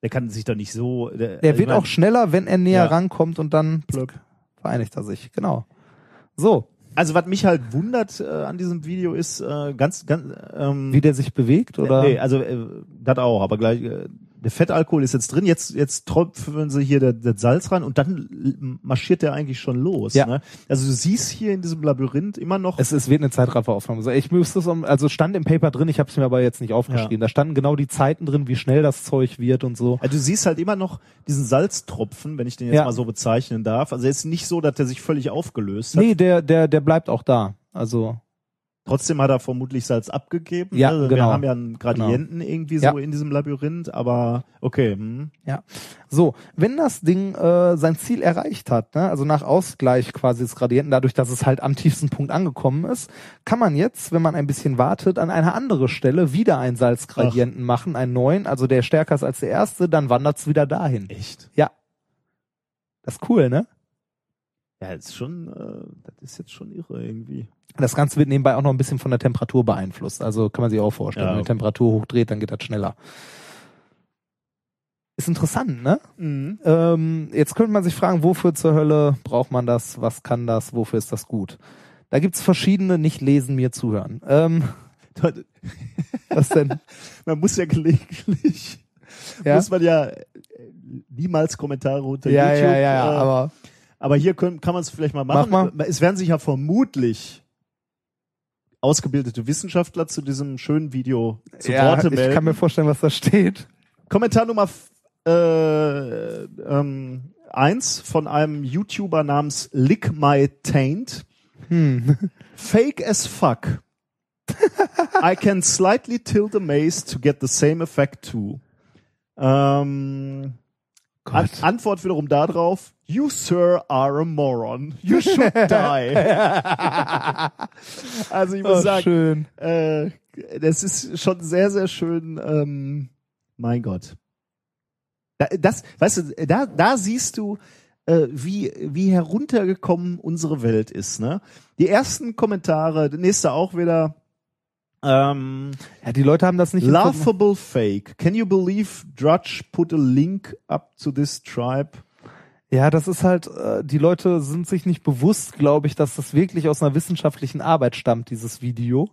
Der kann sich doch nicht so. Der, Er ich wird mein, auch schneller, wenn er näher Ja. rankommt und dann Plöpp. vereinigt er sich. Genau. So, Also was mich halt wundert äh, an diesem Video ist äh, ganz, ganz. Ähm, wie der sich bewegt oder? Nee, also äh, das auch, aber gleich äh, der Fettalkohol ist jetzt drin, jetzt jetzt tropfen sie hier das, Salz rein und dann marschiert der eigentlich schon los. Ja. Ne? Also du siehst hier in diesem Labyrinth immer noch Es, es wird eine Zeitrafferaufnahme. Ich müsste es, um- also stand im Paper drin, ich habe es mir aber jetzt nicht aufgeschrieben. Da standen genau die Zeiten drin, wie schnell das Zeug wird und so. Also du siehst halt immer noch diesen Salztropfen, wenn ich den jetzt Ja. mal so bezeichnen darf. Also es ist nicht so, dass der sich völlig aufgelöst hat. Nee, der, der, der bleibt auch da. Also, Trotzdem hat er vermutlich Salz abgegeben. Ja, also Wir genau. haben ja einen Gradienten irgendwie so Ja. in diesem Labyrinth, aber okay. Hm. ja. So, wenn das Ding äh, sein Ziel erreicht hat, ne, also nach Ausgleich quasi des Gradienten, dadurch, dass es halt am tiefsten Punkt angekommen ist, kann man jetzt, wenn man ein bisschen wartet, an einer anderen Stelle wieder einen Salzgradienten machen, einen neuen, also der stärker ist als der erste, dann wandert es wieder dahin. Echt? Ja. Das ist cool, ne? Ja, ist schon, äh, das ist jetzt schon irre irgendwie. Das Ganze wird nebenbei auch noch ein bisschen von der Temperatur beeinflusst. Also kann man sich auch vorstellen. Ja. Wenn die Temperatur hochdreht, dann geht das schneller. Ist interessant, ne? Mhm. Ähm, jetzt könnte man sich fragen, wofür zur Hölle braucht man das? Was kann das? Wofür ist das gut? Da gibt's verschiedene nicht lesen, mir zuhören. Ähm, (laughs) was denn? (laughs) Man muss ja gelegentlich, Ja? muss man ja äh, niemals Kommentare unter Ja, YouTube. ja, ja, ja, äh, aber aber hier können, kann man es vielleicht mal machen. Mach mal. Es werden sich ja vermutlich ausgebildete Wissenschaftler zu diesem schönen Video zu ja, Worte ich melden. kann mir vorstellen, was da steht. Kommentar Nummer äh, ähm, eins von einem YouTuber namens Lick My Taint. Hm. (laughs) Fake as fuck. (laughs) I can slightly tilt the maze to get the same effect too. Ähm, An. Antwort wiederum darauf. You, sir, are a moron. You should (laughs) die. (laughs) also ich muss Oh, sagen, äh, das ist schon sehr, sehr schön. Ähm, mein Gott. Da, das, weißt du, da, da siehst du, äh, wie, wie heruntergekommen unsere Welt ist. Ne? Die ersten Kommentare, der nächste auch wieder. Ähm, Ja, die Leute haben das nicht. laughable fake. Can you believe Drudge put a link up to this tribe? Ja, das ist halt, äh, die Leute sind sich nicht bewusst, glaube ich, dass das wirklich aus einer wissenschaftlichen Arbeit stammt, dieses Video.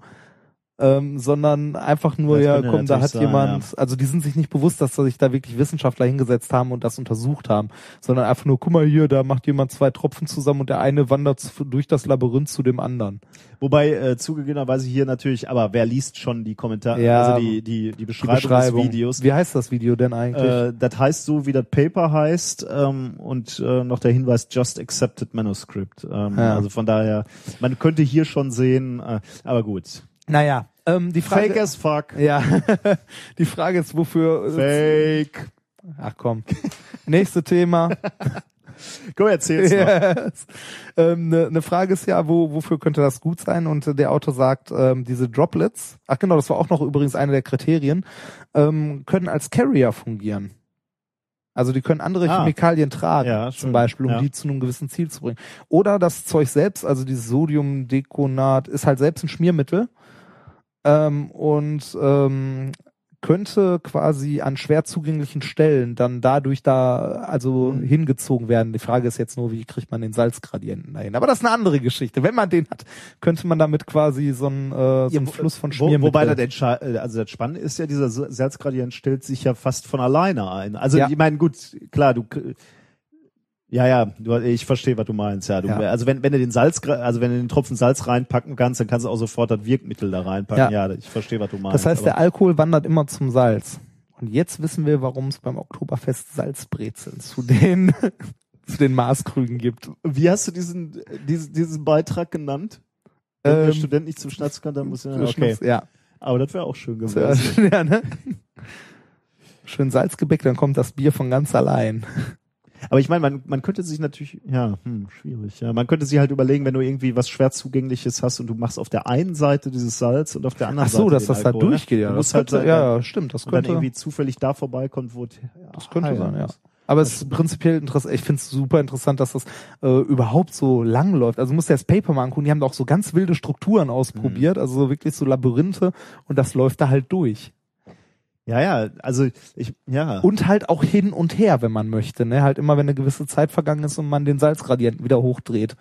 Ähm, sondern einfach nur, Das ja, komm, da hat sein, jemand, also die sind sich nicht bewusst, dass da sich da wirklich Wissenschaftler hingesetzt haben und das untersucht haben, sondern einfach nur, guck mal hier, da macht jemand zwei Tropfen zusammen und der eine wandert durch das Labyrinth zu dem anderen. Wobei äh, zugegebenerweise hier natürlich, aber wer liest schon die Kommentare, Ja, also die, die, die Die Beschreibung, Beschreibung. des Videos? Wie heißt das Video denn eigentlich? Äh, das heißt so, wie das Paper heißt ähm, und äh, noch der Hinweis Just Accepted Manuscript. Ähm, Ja. Also von daher, man könnte hier schon sehen, äh, aber gut. Naja, ähm, die Frage. Fake as fuck. ja, (laughs) die Frage ist, wofür. Fake. Ach komm. Nächste Thema. (laughs) Komm, erzähl's. Yes. Ähm, ne, ne Frage ist ja, wo, wofür könnte das gut sein? Und äh, der Autor sagt, ähm, diese Droplets, ach genau, das war auch noch übrigens eine der Kriterien, ähm, können als Carrier fungieren. Also die können andere Ah. Chemikalien tragen, Ja, zum. Beispiel, um Ja. die zu einem gewissen Ziel zu bringen. Oder das Zeug selbst, also dieses Sodiumdekonat, ist halt selbst ein Schmiermittel ähm, und ähm, könnte quasi an schwer zugänglichen Stellen dann dadurch da also Mhm. hingezogen werden. Die Frage ist jetzt nur, wie kriegt man den Salzgradienten dahin? Aber das ist eine andere Geschichte. Wenn man den hat, könnte man damit quasi so einen, äh, so einen wo- Fluss von wo, Schmiermittel. wobei das also das Spannende ist ja, dieser Salzgradient stellt sich ja fast von alleine ein. Also Ja. ich meine, gut, klar, du Ja, ja, du, ich verstehe, was du meinst. Ja, du, Ja. also wenn, wenn du den Salz, also wenn du den Tropfen Salz reinpacken kannst, dann kannst du auch sofort das Wirkmittel da reinpacken. Ja, Ja. ich verstehe, was du meinst. Das heißt, der Alkohol wandert immer zum Salz. Und jetzt wissen wir, warum es beim Oktoberfest Salzbrezeln zu den, (laughs) zu den Maßkrügen gibt. wie hast du diesen, diesen, diesen Beitrag genannt? Wenn der Ähm, Student nicht zum Schnatz kann, dann muss er, okay. Ja. Aber das wäre auch schön gewesen. (laughs) ja, ne? Schön Salzgebäck, dann kommt das Bier von ganz allein. Aber ich meine, man, man könnte sich natürlich, ja, hm, schwierig, ja. Man könnte sich halt überlegen, wenn du irgendwie was schwer zugängliches hast und du machst auf der einen Seite dieses Salz und auf der anderen Ach so, Seite dass das da Alkohol, ne? durchgeht, ja. Du Das halt könnte, sein, ja, ja, stimmt, das und dann könnte, irgendwie zufällig da vorbeikommt, wo das könnte sein, ja. ist. Aber es ist prinzipiell interessant, ich finde es super interessant, dass das äh, überhaupt so lang läuft. Also musst du das Paper mal angucken, die haben da auch so ganz wilde Strukturen ausprobiert, also so wirklich so Labyrinthe und das läuft da halt durch. Ja, ja, also ich, ja. Und halt auch hin und her, wenn man möchte, ne? Halt immer, wenn eine gewisse Zeit vergangen ist und man den Salzgradienten wieder hochdreht.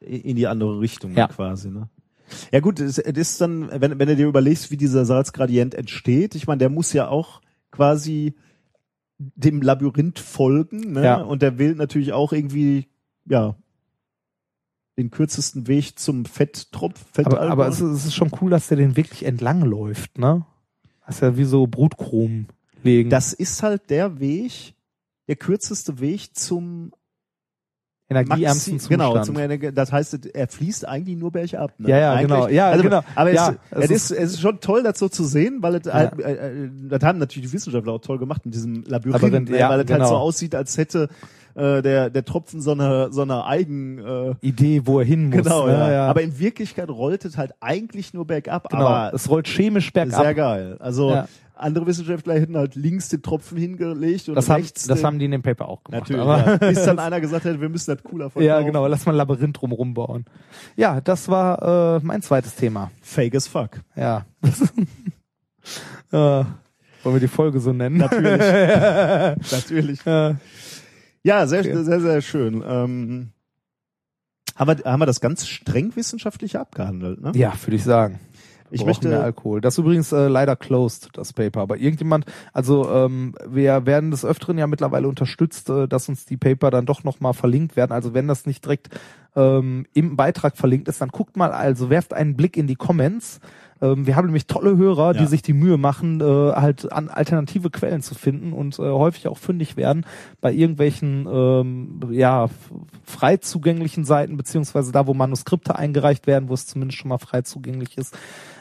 in die andere Richtung Ja. quasi, ne? Ja gut, es, es ist dann, wenn, wenn du dir überlegst, wie dieser Salzgradient entsteht, ich meine, der muss ja auch quasi dem Labyrinth folgen, ne? Ja. Und der will natürlich auch irgendwie, ja, den kürzesten Weg zum Fetttropf, Aber, Fettalkohol. aber es, ist, es ist schon cool, dass der den wirklich entlang läuft, ne? Das ist ja wie so Brutkrumen legen. das ist halt der Weg, der kürzeste Weg zum energieärmsten Maxi- genau, Zustand. zum Energie- das heißt, er fließt eigentlich nur bergab. Ne? Ja, ja, Eigentlich- genau. Ja, also, genau. Aber Ja, es, es, ist, es ist schon toll, das so zu sehen, weil es Ja. halt, äh, das haben natürlich die Wissenschaftler auch toll gemacht mit diesem Labyrinth, Labyrinth, ne? ja, weil es halt genau. so aussieht, als hätte äh, der der Tropfen so eine so eine Eigen äh, Idee, wo er hin muss. genau, ne? ja. ja. Aber in Wirklichkeit rollt es halt eigentlich nur bergab, genau, aber es rollt chemisch bergab. sehr geil. Also Ja. andere Wissenschaftler hätten halt links den Tropfen hingelegt und Das, haben, rechts das den, haben die in dem Paper auch gemacht. natürlich. aber Ja. Bis dann (laughs) einer gesagt hat, wir müssen das cooler verkaufen. ja, genau, lass mal ein Labyrinth drumherum bauen. Ja, das war äh, mein zweites Thema. Fake as fuck. Ja. (laughs) äh, wollen wir die Folge so nennen? Natürlich. (laughs) Natürlich. Äh, Ja, sehr, Okay. sehr, sehr schön. Ähm, haben, wir, haben wir das ganz streng wissenschaftlich abgehandelt, ne? ja, würde ich sagen. Ich brauchen möchte- mehr Alkohol. Das ist übrigens äh, leider closed, das Paper. Aber irgendjemand, also ähm, wir werden des Öfteren ja mittlerweile unterstützt, äh, dass uns die Paper dann doch nochmal verlinkt werden. Also wenn das nicht direkt ähm, im Beitrag verlinkt ist, dann guckt mal, also werft einen Blick in die Comments. Ähm, wir haben nämlich tolle Hörer, Ja. die sich die Mühe machen, äh, halt an alternative Quellen zu finden und äh, häufig auch fündig werden bei irgendwelchen ähm, ja frei zugänglichen Seiten beziehungsweise da, wo Manuskripte eingereicht werden, wo es zumindest schon mal frei zugänglich ist.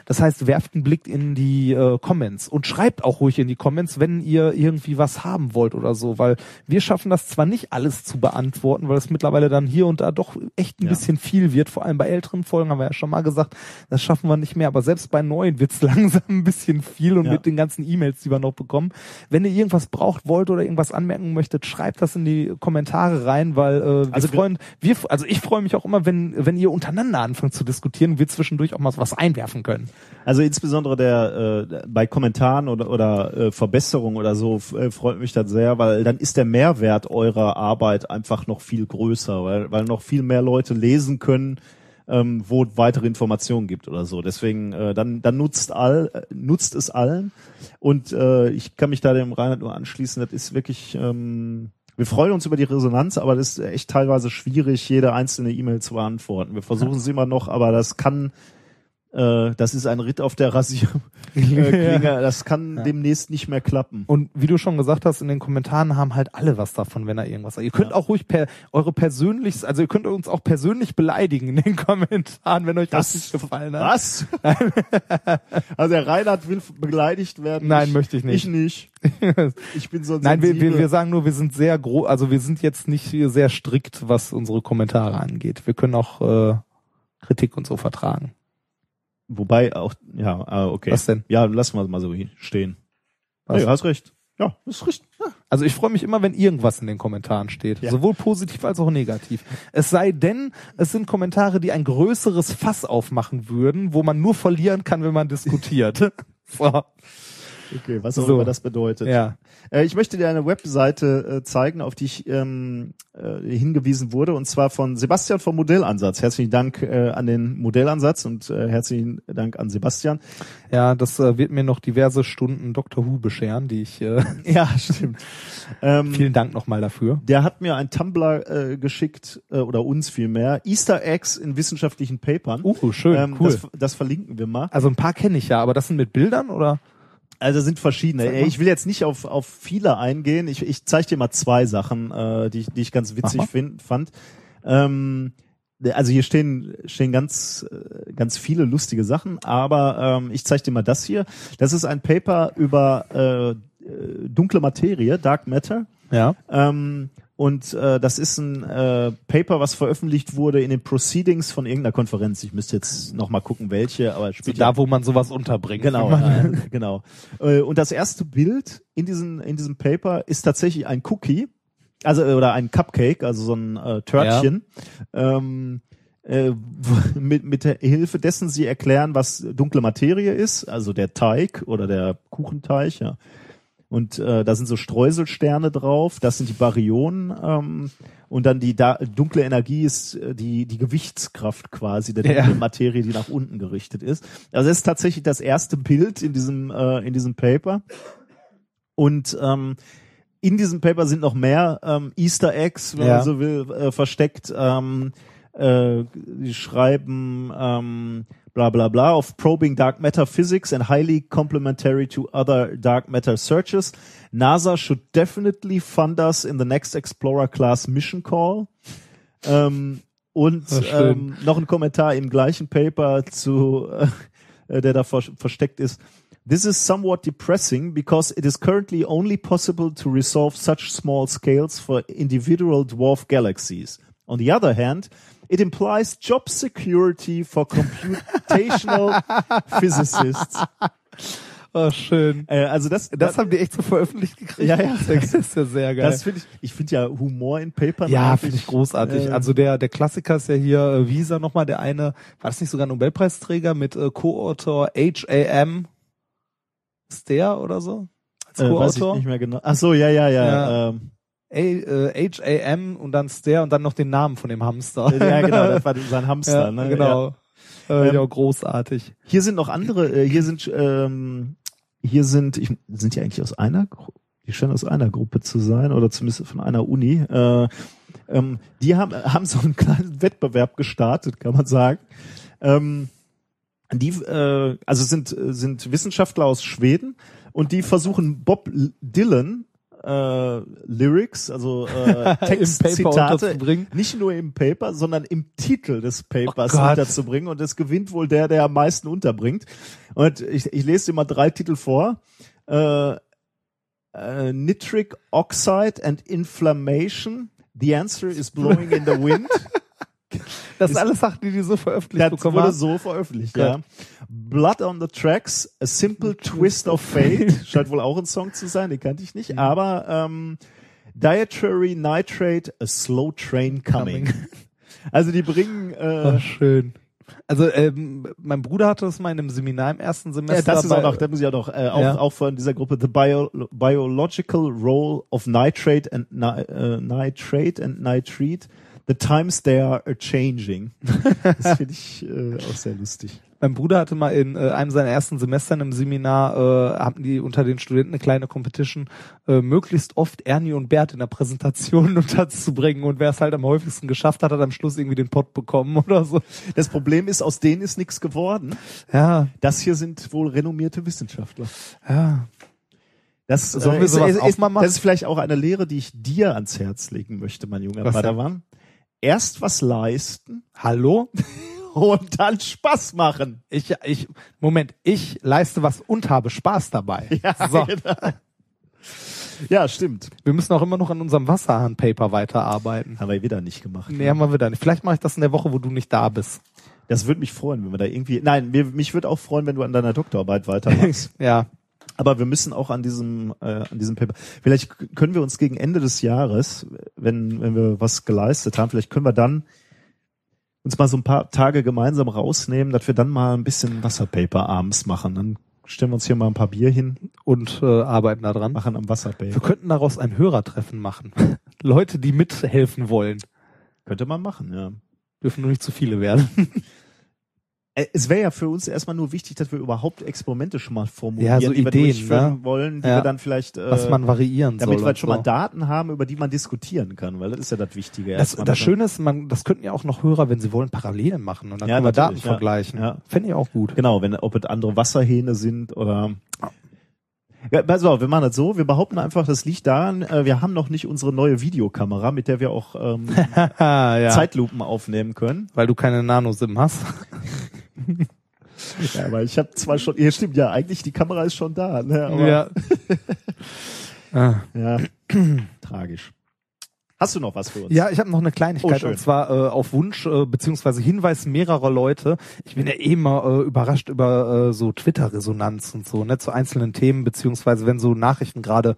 Das heißt, werft einen Blick in die äh, Comments und schreibt auch ruhig in die Comments, wenn ihr irgendwie was haben wollt oder so, weil wir schaffen das zwar nicht alles zu beantworten, weil es mittlerweile dann hier und da doch echt ein Ja. bisschen viel wird, vor allem bei älteren Folgen haben wir ja schon mal gesagt, das schaffen wir nicht mehr, aber selbst bei neuen wird's (laughs) langsam ein bisschen viel und Ja. mit den ganzen E-Mails, die wir noch bekommen. Wenn ihr irgendwas braucht, wollt oder irgendwas anmerken möchtet, schreibt das in die Kommentare rein, weil äh, wir Also freuen, wir, also ich freue mich auch immer, wenn, wenn ihr untereinander anfangt zu diskutieren und wir zwischendurch auch mal was einwerfen können. Also insbesondere der äh, bei Kommentaren oder, oder äh, Verbesserungen oder so äh, freut mich das sehr, weil dann ist der Mehrwert eurer Arbeit einfach noch viel größer, weil, weil noch viel mehr Leute lesen können, ähm, wo weitere Informationen gibt oder so. Deswegen äh, dann dann nutzt all äh, nutzt es allen und äh, ich kann mich da dem Reinhard nur anschließen. Das ist wirklich ähm, wir freuen uns über die Resonanz, aber das ist echt teilweise schwierig, jede einzelne E-Mail zu beantworten. Wir versuchen es immer noch, aber das kann äh, das ist ein Ritt auf der Rasierklinge. (laughs) Das kann Ja. demnächst nicht mehr klappen. Und wie du schon gesagt hast, in den Kommentaren haben halt alle was davon, wenn er irgendwas sagt. Ihr könnt Ja. auch ruhig per eure persönlich, also ihr könnt uns auch persönlich beleidigen in den (laughs) Kommentaren, wenn euch das, nicht gefallen hat. Was? (laughs) also der Reinhard will beleidigt werden. Nein, ich, möchte ich nicht. Ich nicht. Ich bin so Nein, wir, wir, wir sagen nur, wir sind sehr groß, also wir sind jetzt nicht sehr strikt, was unsere Kommentare angeht. Wir können auch äh, Kritik und so vertragen. Wobei auch, ja, ah, okay. Was denn? Ja, lassen wir es mal so stehen. Was? Nee, hast recht. Ja, ist richtig. Ja. Also ich freue mich immer, wenn irgendwas in den Kommentaren steht. Ja. Sowohl positiv als auch negativ. Es sei denn, es sind Kommentare, die ein größeres Fass aufmachen würden, wo man nur verlieren kann, wenn man diskutiert. (laughs) so. Okay, was auch So. immer das bedeutet. Ja. Äh, ich möchte dir eine Webseite äh, zeigen, auf die ich ähm, äh, hingewiesen wurde, und zwar von Sebastian vom Modellansatz. Herzlichen Dank äh, an den Modellansatz und herzlichen Dank an Sebastian. Ja, das wird mir noch diverse Stunden Dr. Who bescheren, die ich, (laughs) Ja, stimmt. Ähm, vielen Dank nochmal dafür. der hat mir ein Tumblr geschickt, oder uns vielmehr, Easter Eggs in wissenschaftlichen Papern. Uh, schön, Ähm, cool. das, das verlinken wir mal. Also ein paar kenne ich ja, aber das sind mit Bildern oder? Also sind verschiedene. Ich will jetzt nicht auf, auf viele eingehen. Ich, ich zeige dir mal zwei Sachen, äh, die, ich- die ich ganz witzig find, fand. Ähm, also hier stehen, stehen ganz, äh, ganz viele lustige Sachen, aber ähm, ich zeige dir mal das hier. Das ist ein Paper über äh, äh, dunkle Materie, Dark Matter. Ja. Ähm, und äh, das ist ein äh, Paper, was veröffentlicht wurde in den Proceedings von irgendeiner Konferenz. Ich müsste jetzt noch mal gucken, welche, aber So ja da, wo man sowas unterbringt. Genau, äh, (laughs) genau. Äh, Und das erste Bild in diesem in diesem Paper ist tatsächlich ein Cookie, also äh, oder ein Cupcake, also so ein äh, Törtchen. Ähm, äh, mit, mit der Hilfe dessen sie erklären, was dunkle Materie ist, also der Teig oder der Kuchenteig, ja. Und äh, da sind so Streuselsterne drauf, das sind die Baryonen ähm, und dann die da, dunkle Energie ist äh, die, die Gewichtskraft quasi der Ja. dunklen Materie, die nach unten gerichtet ist. Also das ist tatsächlich das erste Bild in diesem, äh, in diesem Paper. Und ähm, in diesem Paper sind noch mehr ähm, Easter Eggs, wenn Ja. man so will, äh, versteckt. Ähm, äh, die schreiben ähm, bla blah blah of probing dark matter physics and highly complementary to other dark matter searches. NASA should definitely fund us in the next Explorer class mission call. Ähm, und ähm, noch ein Kommentar im gleichen Paper zu, äh, der da ver versteckt ist. This is somewhat depressing because it is currently only possible to resolve such small scales for individual dwarf galaxies. On the other hand, it implies job security for computational (laughs) physicists. Oh, schön. Äh, also das, Das haben die echt so veröffentlicht gekriegt. Ja, ja. Das ist ja sehr geil. das finde ich, ich finde ja Humor in Papern. ja, finde ich großartig. äh, also der, der Klassiker ist ja hier äh, Visa nochmal, der eine, war das nicht sogar Nobelpreisträger mit äh, Co-Autor H.A.M. Ist der oder so? Als äh, weiß ich Co-Autor? nicht mehr genau. Ach so, ja, ja, ja. Ja. Ähm, äh, H.A.M. und dann Stair und dann noch den Namen von dem Hamster. ja, genau, das war (laughs) sein Hamster. ja, ne? genau. Äh, Ähm, ja, großartig. Hier sind noch andere, äh, hier sind, ähm, hier sind, ich, sind die eigentlich aus einer, die scheinen aus einer Gruppe zu sein oder zumindest von einer Uni. Äh, ähm, die haben, haben so einen kleinen Wettbewerb gestartet, kann man sagen. Ähm, die, äh, also sind, sind Wissenschaftler aus Schweden und die versuchen Bob Dylan äh, Lyrics, also äh, (laughs) Textzitate, nicht nur im Paper, sondern im Titel des Papers Oh unterzubringen. Und es gewinnt wohl der, der am meisten unterbringt. Und ich, ich lese dir mal drei Titel vor. Äh, äh, Nitric Oxide and Inflammation. The answer is blowing in the wind. (laughs) (laughs) Das sind alles Sachen, die die so veröffentlicht Das bekommen wurde haben. so veröffentlicht, ja. Blood on the Tracks, A Simple Twist of Fate. Scheint wohl auch ein Song zu sein, den kannte ich Mhm. nicht. Aber ähm, Dietary Nitrate, A Slow Train Coming. (laughs) Also die bringen Oh, äh, schön. Also ähm, mein Bruder hatte das mal in einem Seminar im ersten Semester. ja, das ist auch noch, da muss ich auch noch, äh, auch, Ja. auch von dieser Gruppe The Bio, Biological Role of Nitrate and Ni äh, Nitrate and Nitrite. The times they are changing. (laughs) Das finde ich äh, auch sehr lustig. Mein Bruder hatte mal in äh, einem seiner ersten Semester in einem Seminar, äh, haben die unter den Studenten eine kleine Competition, äh, möglichst oft Ernie und Bert in der Präsentation (laughs) unterzubringen und wer es halt am häufigsten geschafft hat, hat am Schluss irgendwie den Pott bekommen oder so. Das Problem ist, aus denen ist nichts geworden. Ja, Das hier sind wohl renommierte Wissenschaftler. ja. Das, Sollen wir ist, sowas ist, ist, machen? das ist vielleicht auch eine Lehre, die ich dir ans Herz legen möchte, mein junger Was denn? Erst was leisten Hallo? (laughs) und dann Spaß machen. Ich, ich, Moment, ich leiste was und habe Spaß dabei. (laughs) Ja, so. genau. ja stimmt. Wir müssen auch immer noch an unserem Wasserhahn-Paper weiterarbeiten. Haben wir wieder nicht gemacht. Nee, haben wir wieder nicht. Vielleicht mache ich das in der Woche, wo du nicht da bist. Das würde mich freuen, wenn wir da irgendwie. Nein, mir, mich würde auch freuen, wenn du an deiner Doktorarbeit weitermachst. (laughs) Ja. Aber wir müssen auch an diesem, äh, an diesem Paper. Vielleicht können wir uns gegen Ende des Jahres, wenn, wenn wir was geleistet haben, vielleicht können wir dann uns mal so ein paar Tage gemeinsam rausnehmen, dass wir dann mal ein bisschen Wasserpaper abends machen. Dann Stellen wir uns hier mal ein paar Bier hin, und äh, arbeiten da dran. machen am Wasserberg. Wir könnten daraus ein Hörertreffen machen. (laughs) Leute, die mithelfen wollen. Könnte man machen, ja. Dürfen nur nicht zu viele werden. (laughs) Äh, Es wäre ja für uns erstmal nur wichtig, dass wir überhaupt Experimente schon mal formulieren, Ja, so die wir Ideen, durchführen ne? wollen, die Ja. wir dann vielleicht, äh, was man variieren damit soll. wir und schon mal so. Daten haben, über die man diskutieren kann, weil das ist ja das Wichtige. Das, das man- Schöne ist, man, das könnten ja auch noch Hörer, wenn sie wollen, parallel machen und dann Ja, können wir Daten ja. vergleichen. Ja. Fände ich auch gut. Genau, wenn, ob es andere Wasserhähne sind oder. Ja, pass auf, wir machen das so, wir behaupten einfach, das liegt daran, äh, wir haben noch nicht unsere neue Videokamera, mit der wir auch ähm, (laughs) ja. Zeitlupen aufnehmen können. Weil du keine Nano-SIM hast. (laughs) (laughs) Ja, aber ich habe zwar schon, ja stimmt, ja, eigentlich die Kamera ist schon da, ne? Aber, ja. (laughs) Ah. ja. Tragisch. Hast du noch was für uns? Ja, ich habe noch eine Oh, Kleinigkeit schön. und zwar äh, auf Wunsch äh, beziehungsweise Hinweis mehrerer Leute. Ich bin ja eh immer äh, überrascht über äh, so Twitter-Resonanz und so, ne, zu einzelnen Themen beziehungsweise wenn so Nachrichten gerade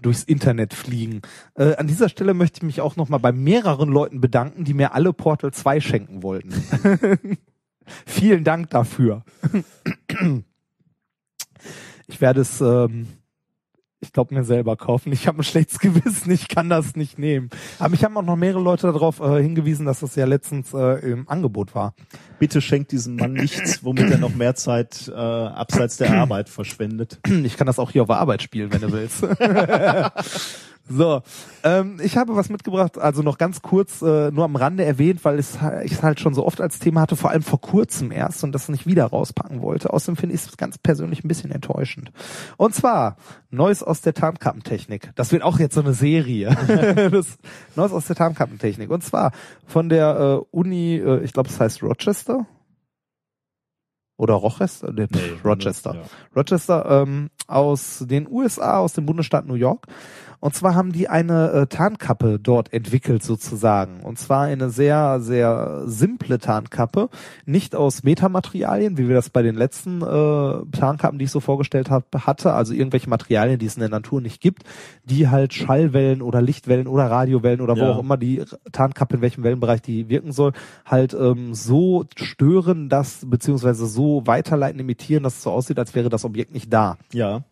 durchs Internet fliegen. Äh, an dieser Stelle möchte ich mich auch noch mal bei mehreren Leuten bedanken, die mir alle Portal 2 schenken wollten. (laughs) Vielen Dank dafür. ich werde es ähm, ich glaube, mir selber kaufen. Ich habe ein schlechtes Gewissen, ich kann das nicht nehmen. Aber mich haben auch noch mehrere Leute darauf äh, hingewiesen, dass das ja letztens äh, im Angebot war. Bitte schenkt diesem Mann nichts, womit er noch mehr Zeit äh, abseits der Arbeit verschwendet. Ich kann das auch hier auf der Arbeit spielen, wenn du willst. (laughs) so, ähm, ich habe was mitgebracht, also noch ganz kurz, äh, nur am Rande erwähnt, weil es, ich es halt schon so oft als Thema hatte, vor allem vor kurzem erst und das nicht wieder rauspacken wollte. Außerdem finde ich es ganz persönlich ein bisschen enttäuschend. Und zwar Neues aus der Tarnkappentechnik. Das wird auch jetzt so eine Serie. (laughs) das Neues aus der Tarnkappentechnik. Und zwar von der äh, Uni, äh, ich glaube, es heißt Rochester. Oder Rochester? Nee, Rochester. Ja. Rochester ähm, aus den USA, aus dem Bundesstaat New York. Und zwar haben die eine äh, Tarnkappe dort entwickelt sozusagen. Und zwar eine sehr, sehr simple Tarnkappe. Nicht aus Metamaterialien, wie wir das bei den letzten äh, Tarnkappen, die ich so vorgestellt hab, hatte. Also irgendwelche Materialien, die es in der Natur nicht gibt, die halt Schallwellen oder Lichtwellen oder Radiowellen oder wo Ja. auch immer die Tarnkappe, in welchem Wellenbereich die wirken soll, halt ähm, so stören, dass, beziehungsweise so weiterleiten, imitieren, dass es so aussieht, als wäre das Objekt nicht da. ja.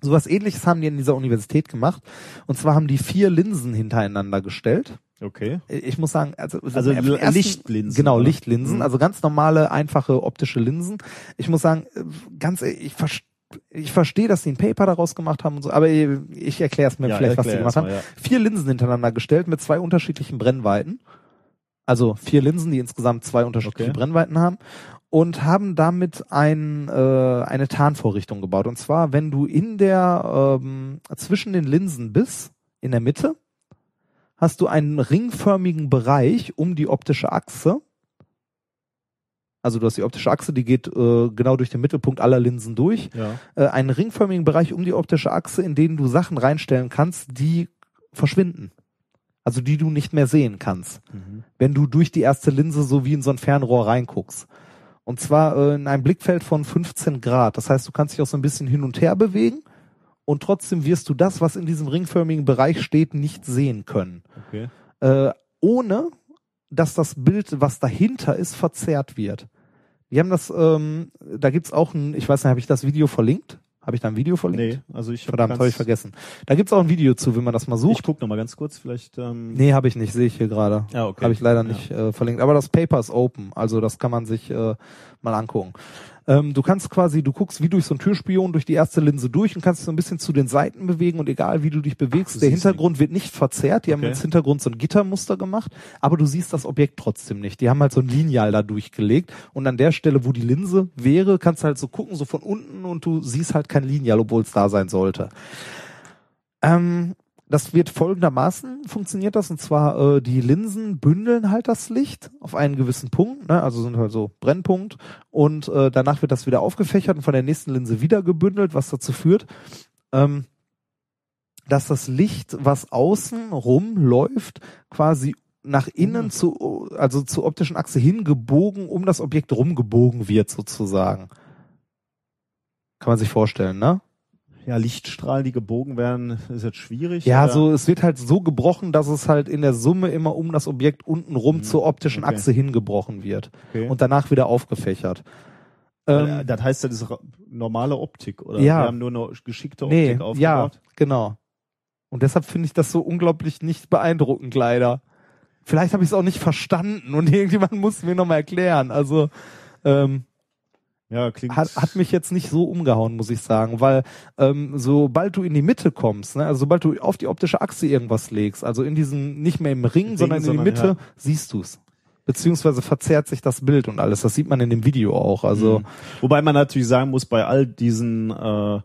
Sowas ähnliches haben die in dieser Universität gemacht. Und zwar haben die vier Linsen hintereinander gestellt. Okay. Ich muss sagen, also, Also ersten- Lichtlinsen, Genau? Lichtlinsen, Mhm. also ganz normale, einfache optische Linsen. Ich muss sagen, ganz, ich verstehe ich verstehe, dass sie ein Paper daraus gemacht haben und so, aber ich erkläre es mir Ja, vielleicht, was sie gemacht erst haben. mal, ja. Vier Linsen hintereinander gestellt mit zwei unterschiedlichen Brennweiten. Also vier Linsen, die insgesamt zwei unterschiedliche Okay. Brennweiten haben und haben damit ein, äh, eine Tarnvorrichtung gebaut. Und zwar, wenn du in der ähm, zwischen den Linsen bist, in der Mitte, hast du einen ringförmigen Bereich um die optische Achse. Also du hast die optische Achse, die geht äh, genau durch den Mittelpunkt aller Linsen durch. Ja. Äh, einen ringförmigen Bereich um die optische Achse, in den du Sachen reinstellen kannst, die verschwinden. Also die du nicht mehr sehen kannst Mhm. wenn du durch die erste Linse so wie in so ein Fernrohr reinguckst. Und zwar äh, in einem Blickfeld von 15 Grad. Das heißt, du kannst dich auch so ein bisschen hin und her bewegen und trotzdem wirst du das, was in diesem ringförmigen Bereich steht, nicht sehen können. Okay. Äh, ohne dass das Bild, was dahinter ist, verzerrt wird. Die haben das, ähm, da gibt's auch ein, ich weiß nicht, habe ich das Video verlinkt? Habe ich da ein Video verlinkt? Nee, also ich Verdammt, habe ich vergessen. Da gibt's auch ein Video zu, wenn man das mal Ich sucht. guck noch mal ganz kurz, vielleicht. Ähm, Nee, habe ich nicht, sehe ich hier gerade. Ja, okay. Habe ich leider Ja. nicht äh, verlinkt. Aber das Paper ist open, also das kann man sich äh, mal angucken. Ähm, du kannst quasi, du guckst wie durch so ein Türspion durch die erste Linse durch und kannst so ein bisschen zu den Seiten bewegen und egal wie du dich bewegst, Du der Hintergrund wird nicht verzerrt. Die haben Okay. ins Hintergrund so ein Gittermuster gemacht, aber du siehst das Objekt trotzdem nicht. Die haben halt so ein Lineal da durchgelegt und an der Stelle, wo die Linse wäre, kannst du halt so gucken, so von unten und du siehst halt kein Lineal, obwohl es da sein sollte. Ähm, das wird folgendermaßen funktioniert das und zwar äh, die Linsen bündeln halt das Licht auf einen gewissen Punkt, ne? also sind halt so Brennpunkt und äh, danach wird das wieder aufgefächert und von der nächsten Linse wieder gebündelt, was dazu führt, ähm, dass das Licht, was außen rumläuft, quasi nach innen zu, also zur optischen Achse hingebogen, um das Objekt rumgebogen wird sozusagen. Kann man sich vorstellen, ne? Ja, Lichtstrahlen, die gebogen werden, ist jetzt schwierig. Ja, oder? so, es wird halt so gebrochen, dass es halt in der Summe immer um das Objekt unten rum Mhm, zur optischen okay. Achse hingebrochen wird Okay. und danach wieder aufgefächert. Ähm, das heißt, das ist normale Optik, oder? Ja. Wir haben nur eine geschickte nee, Optik ja, aufgebaut. genau. Und deshalb finde ich das so unglaublich nicht beeindruckend, leider. Vielleicht habe ich es auch nicht verstanden und (laughs) irgendjemand muss mir nochmal erklären. Also ähm, Ja, klingt. hat, hat mich jetzt nicht so umgehauen, muss ich sagen, weil ähm, sobald du in die Mitte kommst, ne, also sobald du auf die optische Achse irgendwas legst, also in diesen, nicht mehr im Ring, Ring, sondern in sondern, die Mitte, ja. siehst du's. Beziehungsweise verzerrt sich das Bild und alles. Das sieht man in dem Video auch. Also Mhm. Wobei man natürlich sagen muss, bei all diesen äh,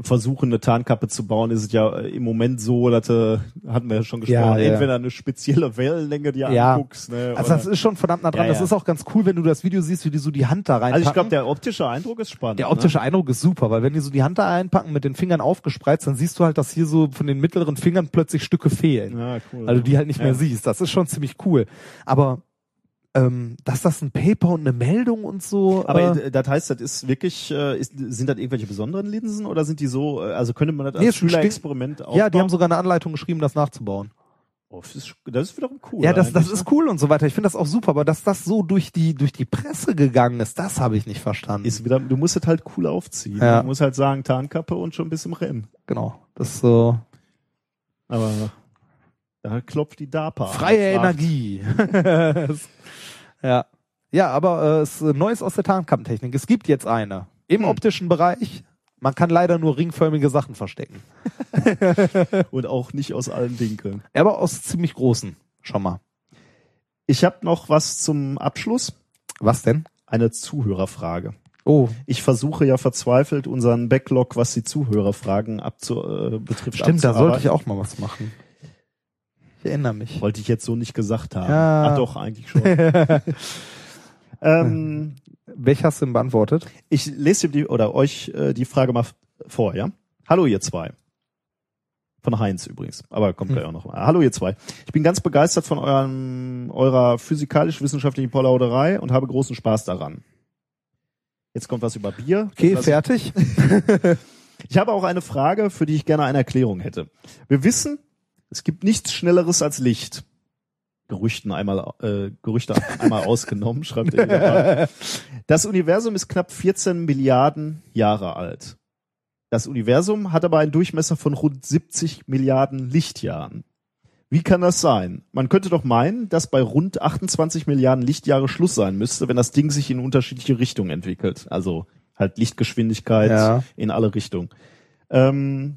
Versuchen, eine Tarnkappe zu bauen, ist es ja äh, im Moment so, dass äh, hatten wir ja schon gesprochen, Ja, ja. entweder eine spezielle Wellenlänge dir Ja. anguckst. Ne, Also das ist schon verdammt nah dran. Das ist auch ganz cool, wenn du das Video siehst, wie die so die Hand da reinpacken. also ich glaube, der optische Eindruck ist spannend. Der optische ne? Eindruck ist super, weil wenn die so die Hand da einpacken, mit den Fingern aufgespreizt, dann siehst du halt, dass hier so von den mittleren Fingern plötzlich Stücke fehlen. Ja, cool. Also die halt nicht mehr siehst. Das ist schon ziemlich cool. Aber ähm, dass das ein Paper und eine Meldung und so. Aber äh, äh, das heißt, das ist wirklich, äh, ist, sind das irgendwelche besonderen Linsen oder sind die so, äh, also könnte man das als ein Schülerexperiment aufbauen? ja, die haben sogar eine Anleitung geschrieben, das nachzubauen. oh, das, ist, das ist wiederum cool. ja, das, das ist cool und so weiter. Ich finde das auch super, aber dass das so durch die durch die Presse gegangen ist, das habe ich nicht verstanden. ne? Ist wieder, du musst es halt cool aufziehen. Ja. Du musst halt sagen, Tarnkappe und schon bis im Rennen. genau. Das ist so Aber da klopft die DARPA. an freie fragt, Energie. (laughs) ja. Ja, aber äh, es ist Neues aus der Tarnkappentechnik. Es gibt jetzt eine im Hm. optischen Bereich. Man kann leider nur ringförmige Sachen verstecken. (laughs) Und auch nicht aus allen Winkeln. Aber aus ziemlich großen. Schon mal. Ich habe noch was zum Abschluss. Was denn? Eine Zuhörerfrage. Oh, Ich versuche ja verzweifelt unseren Backlog, was die Zuhörerfragen abzu, äh, betrifft, stimmt, da sollte ich auch mal was machen. Ich erinnere mich. Wollte ich jetzt so nicht gesagt haben. Ja. Ach doch, eigentlich schon. (laughs) ähm, Welche hast du denn beantwortet? ich lese dir die, oder euch äh, die Frage mal vor, ja? Hallo ihr zwei. Von Heinz übrigens, aber kommt Hm. gleich auch noch mal. Hallo ihr zwei. Ich bin ganz begeistert von eurem, eurer physikalisch-wissenschaftlichen Plauderei und habe großen Spaß daran. Jetzt kommt was über Bier. Okay, fertig. (laughs) Ich habe auch eine Frage, für die ich gerne eine Erklärung hätte. Wir wissen, es gibt nichts Schnelleres als Licht. Gerüchten einmal, äh, Gerüchte einmal (laughs) ausgenommen, schreibt er. Das Universum ist knapp 14 Milliarden Jahre alt. Das Universum hat aber einen Durchmesser von rund 70 Milliarden Lichtjahren. Wie kann das sein? Man könnte doch meinen, dass bei rund 28 Milliarden Lichtjahre Schluss sein müsste, wenn das Ding sich in unterschiedliche Richtungen entwickelt. Also halt Lichtgeschwindigkeit Ja. in alle Richtungen. Ähm,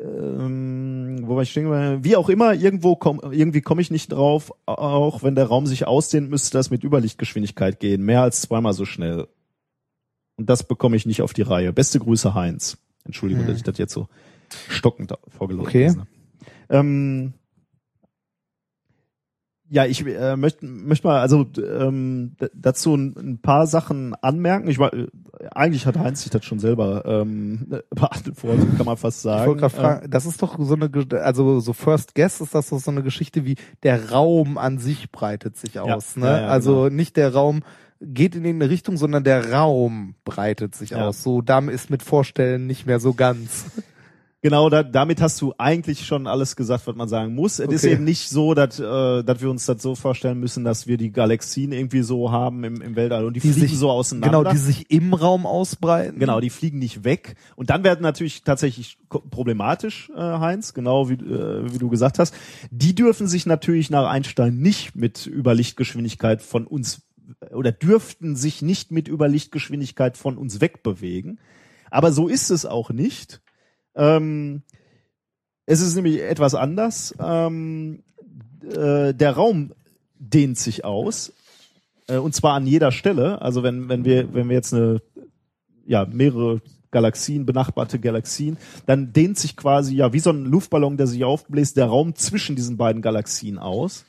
ähm, wo war ich geblieben? Wie auch immer, irgendwo komm, irgendwie komme ich nicht drauf. Auch wenn der Raum sich ausdehnt, müsste das mit Überlichtgeschwindigkeit gehen. Mehr als zweimal so schnell. Und das bekomme ich nicht auf die Reihe. Beste Grüße, Heinz. Entschuldigung, Hm. dass ich das jetzt so stockend vorgelesen Okay. habe. Ähm, ja, ich äh, möchte möchte mal also ähm, dazu ein, ein paar Sachen anmerken. Ich war, äh, eigentlich hat Heinz sich das schon selber ähm, (laughs) beantwortet, kann man fast sagen. Ich wollte gerade fragen, das ist doch so eine, also so First Guess ist das doch so eine Geschichte wie der Raum an sich breitet sich aus, ne? ja, ja, also nicht der Raum geht in eine Richtung, sondern der Raum breitet sich Ja. aus. So, damit ist mit Vorstellen nicht mehr so ganz. (laughs) Genau, da, damit hast du eigentlich schon alles gesagt, was man sagen muss. Es ist Okay. eben nicht so, dass, äh, dass wir uns das so vorstellen müssen, dass wir die Galaxien irgendwie so haben im, im Weltall und die, fliegen so auseinander. Genau, die sich im Raum ausbreiten. Genau, die fliegen nicht weg. Und dann werden natürlich tatsächlich problematisch, äh, Heinz, genau wie, äh, wie du gesagt hast. Die dürfen sich natürlich nach Einstein nicht mit Überlichtgeschwindigkeit von uns oder dürften sich nicht mit Überlichtgeschwindigkeit von uns wegbewegen. Aber so ist es auch nicht. Ähm, es ist nämlich etwas anders. Ähm, äh, der Raum dehnt sich aus. Äh, und zwar an jeder Stelle. Also wenn, wenn wir, wenn wir jetzt eine, ja, mehrere Galaxien, benachbarte Galaxien, dann dehnt sich quasi, ja, wie so ein Luftballon, der sich aufbläst, der Raum zwischen diesen beiden Galaxien aus.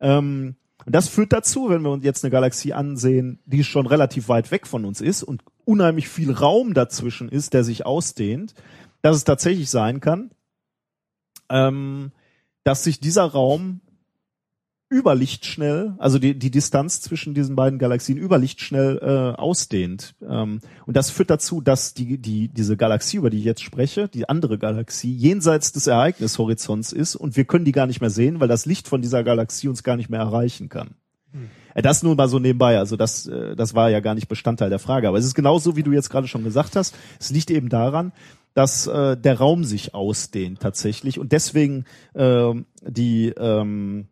Ähm, und das führt dazu, wenn wir uns jetzt eine Galaxie ansehen, die schon relativ weit weg von uns ist und unheimlich viel Raum dazwischen ist, der sich ausdehnt, dass es tatsächlich sein kann, ähm, dass sich dieser Raum überlichtschnell, also die, die Distanz zwischen diesen beiden Galaxien überlichtschnell äh, ausdehnt. Ähm, und das führt dazu, dass die, die, diese Galaxie, über die ich jetzt spreche, die andere Galaxie, jenseits des Ereignishorizonts ist und wir können die gar nicht mehr sehen, weil das Licht von dieser Galaxie uns gar nicht mehr erreichen kann. Äh, Das nur mal so nebenbei, also das, äh, das war ja gar nicht Bestandteil der Frage. Aber es ist genauso, wie du jetzt gerade schon gesagt hast. Es liegt eben daran, dass äh, der Raum sich ausdehnt tatsächlich und deswegen ähm, die ähm,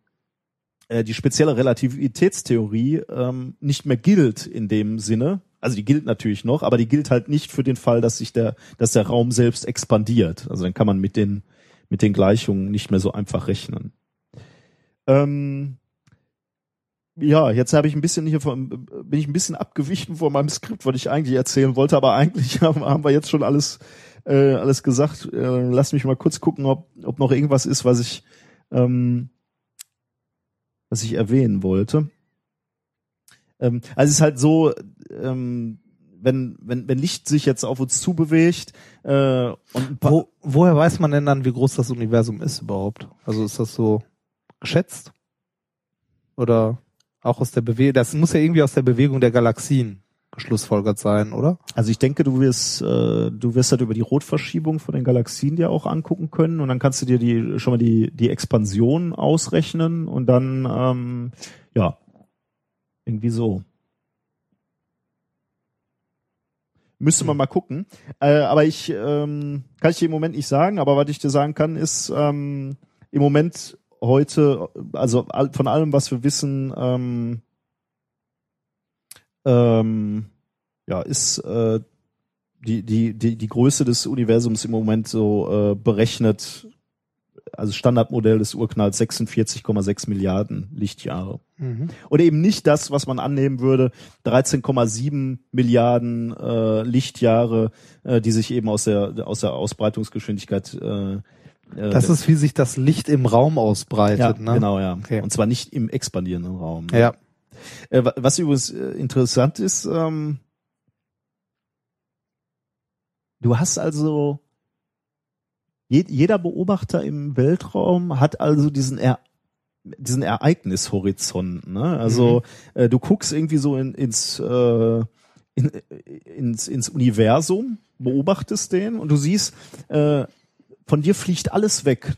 äh, die spezielle Relativitätstheorie ähm, nicht mehr gilt in dem Sinne. Also die gilt natürlich noch, aber die gilt halt nicht für den Fall, dass sich der, dass der Raum selbst expandiert. Also dann kann man mit den mit den Gleichungen nicht mehr so einfach rechnen. Ähm, ja, jetzt habe ich ein bisschen hier von, bin ich ein bisschen abgewichen von meinem Skript, was ich eigentlich erzählen wollte, aber eigentlich (laughs) haben, haben wir jetzt schon alles äh, alles gesagt. Äh, lass mich mal kurz gucken, ob ob noch irgendwas ist, was ich ähm, was ich erwähnen wollte. Ähm, also es ist halt so, ähm, wenn, wenn, wenn Licht sich jetzt auf uns zubewegt äh, und Wo, woher weiß man denn dann, wie groß das Universum ist überhaupt? Also ist das so geschätzt? Oder auch aus der Bewegung? Das muss ja irgendwie aus der Bewegung der Galaxien geschlussfolgert sein, oder? Also ich denke, du wirst, äh, du wirst halt über die Rotverschiebung von den Galaxien dir auch angucken können und dann kannst du dir die schon mal die die Expansion ausrechnen und dann ähm, ja irgendwie so. Müsste man mal gucken. Äh, aber ich ähm, kann ich dir im Moment nicht sagen, aber was ich dir sagen kann, ist ähm, im Moment heute, also von allem, was wir wissen, ähm, ähm, ja, ist äh, die, die, die, die Größe des Universums im Moment so äh, berechnet, also Standardmodell des Urknalls 46,6 Milliarden Lichtjahre. Oder eben nicht das, was man annehmen würde, 13,7 Milliarden äh, Lichtjahre, äh, die sich eben aus der, aus der Ausbreitungsgeschwindigkeit äh, äh, Das ist, wie sich das Licht im Raum ausbreitet, ja, ne? genau, ja. Okay. Und zwar nicht im expandierenden Raum. ne? Ja. Äh, wa- was übrigens äh, interessant ist, ähm, du hast also je, jeder Beobachter im Weltraum hat also diesen er, diesen Ereignishorizont. Ne? Also äh, du guckst irgendwie so in, ins, äh, in, ins ins Universum, beobachtest den und du siehst, äh, von dir fliegt alles weg,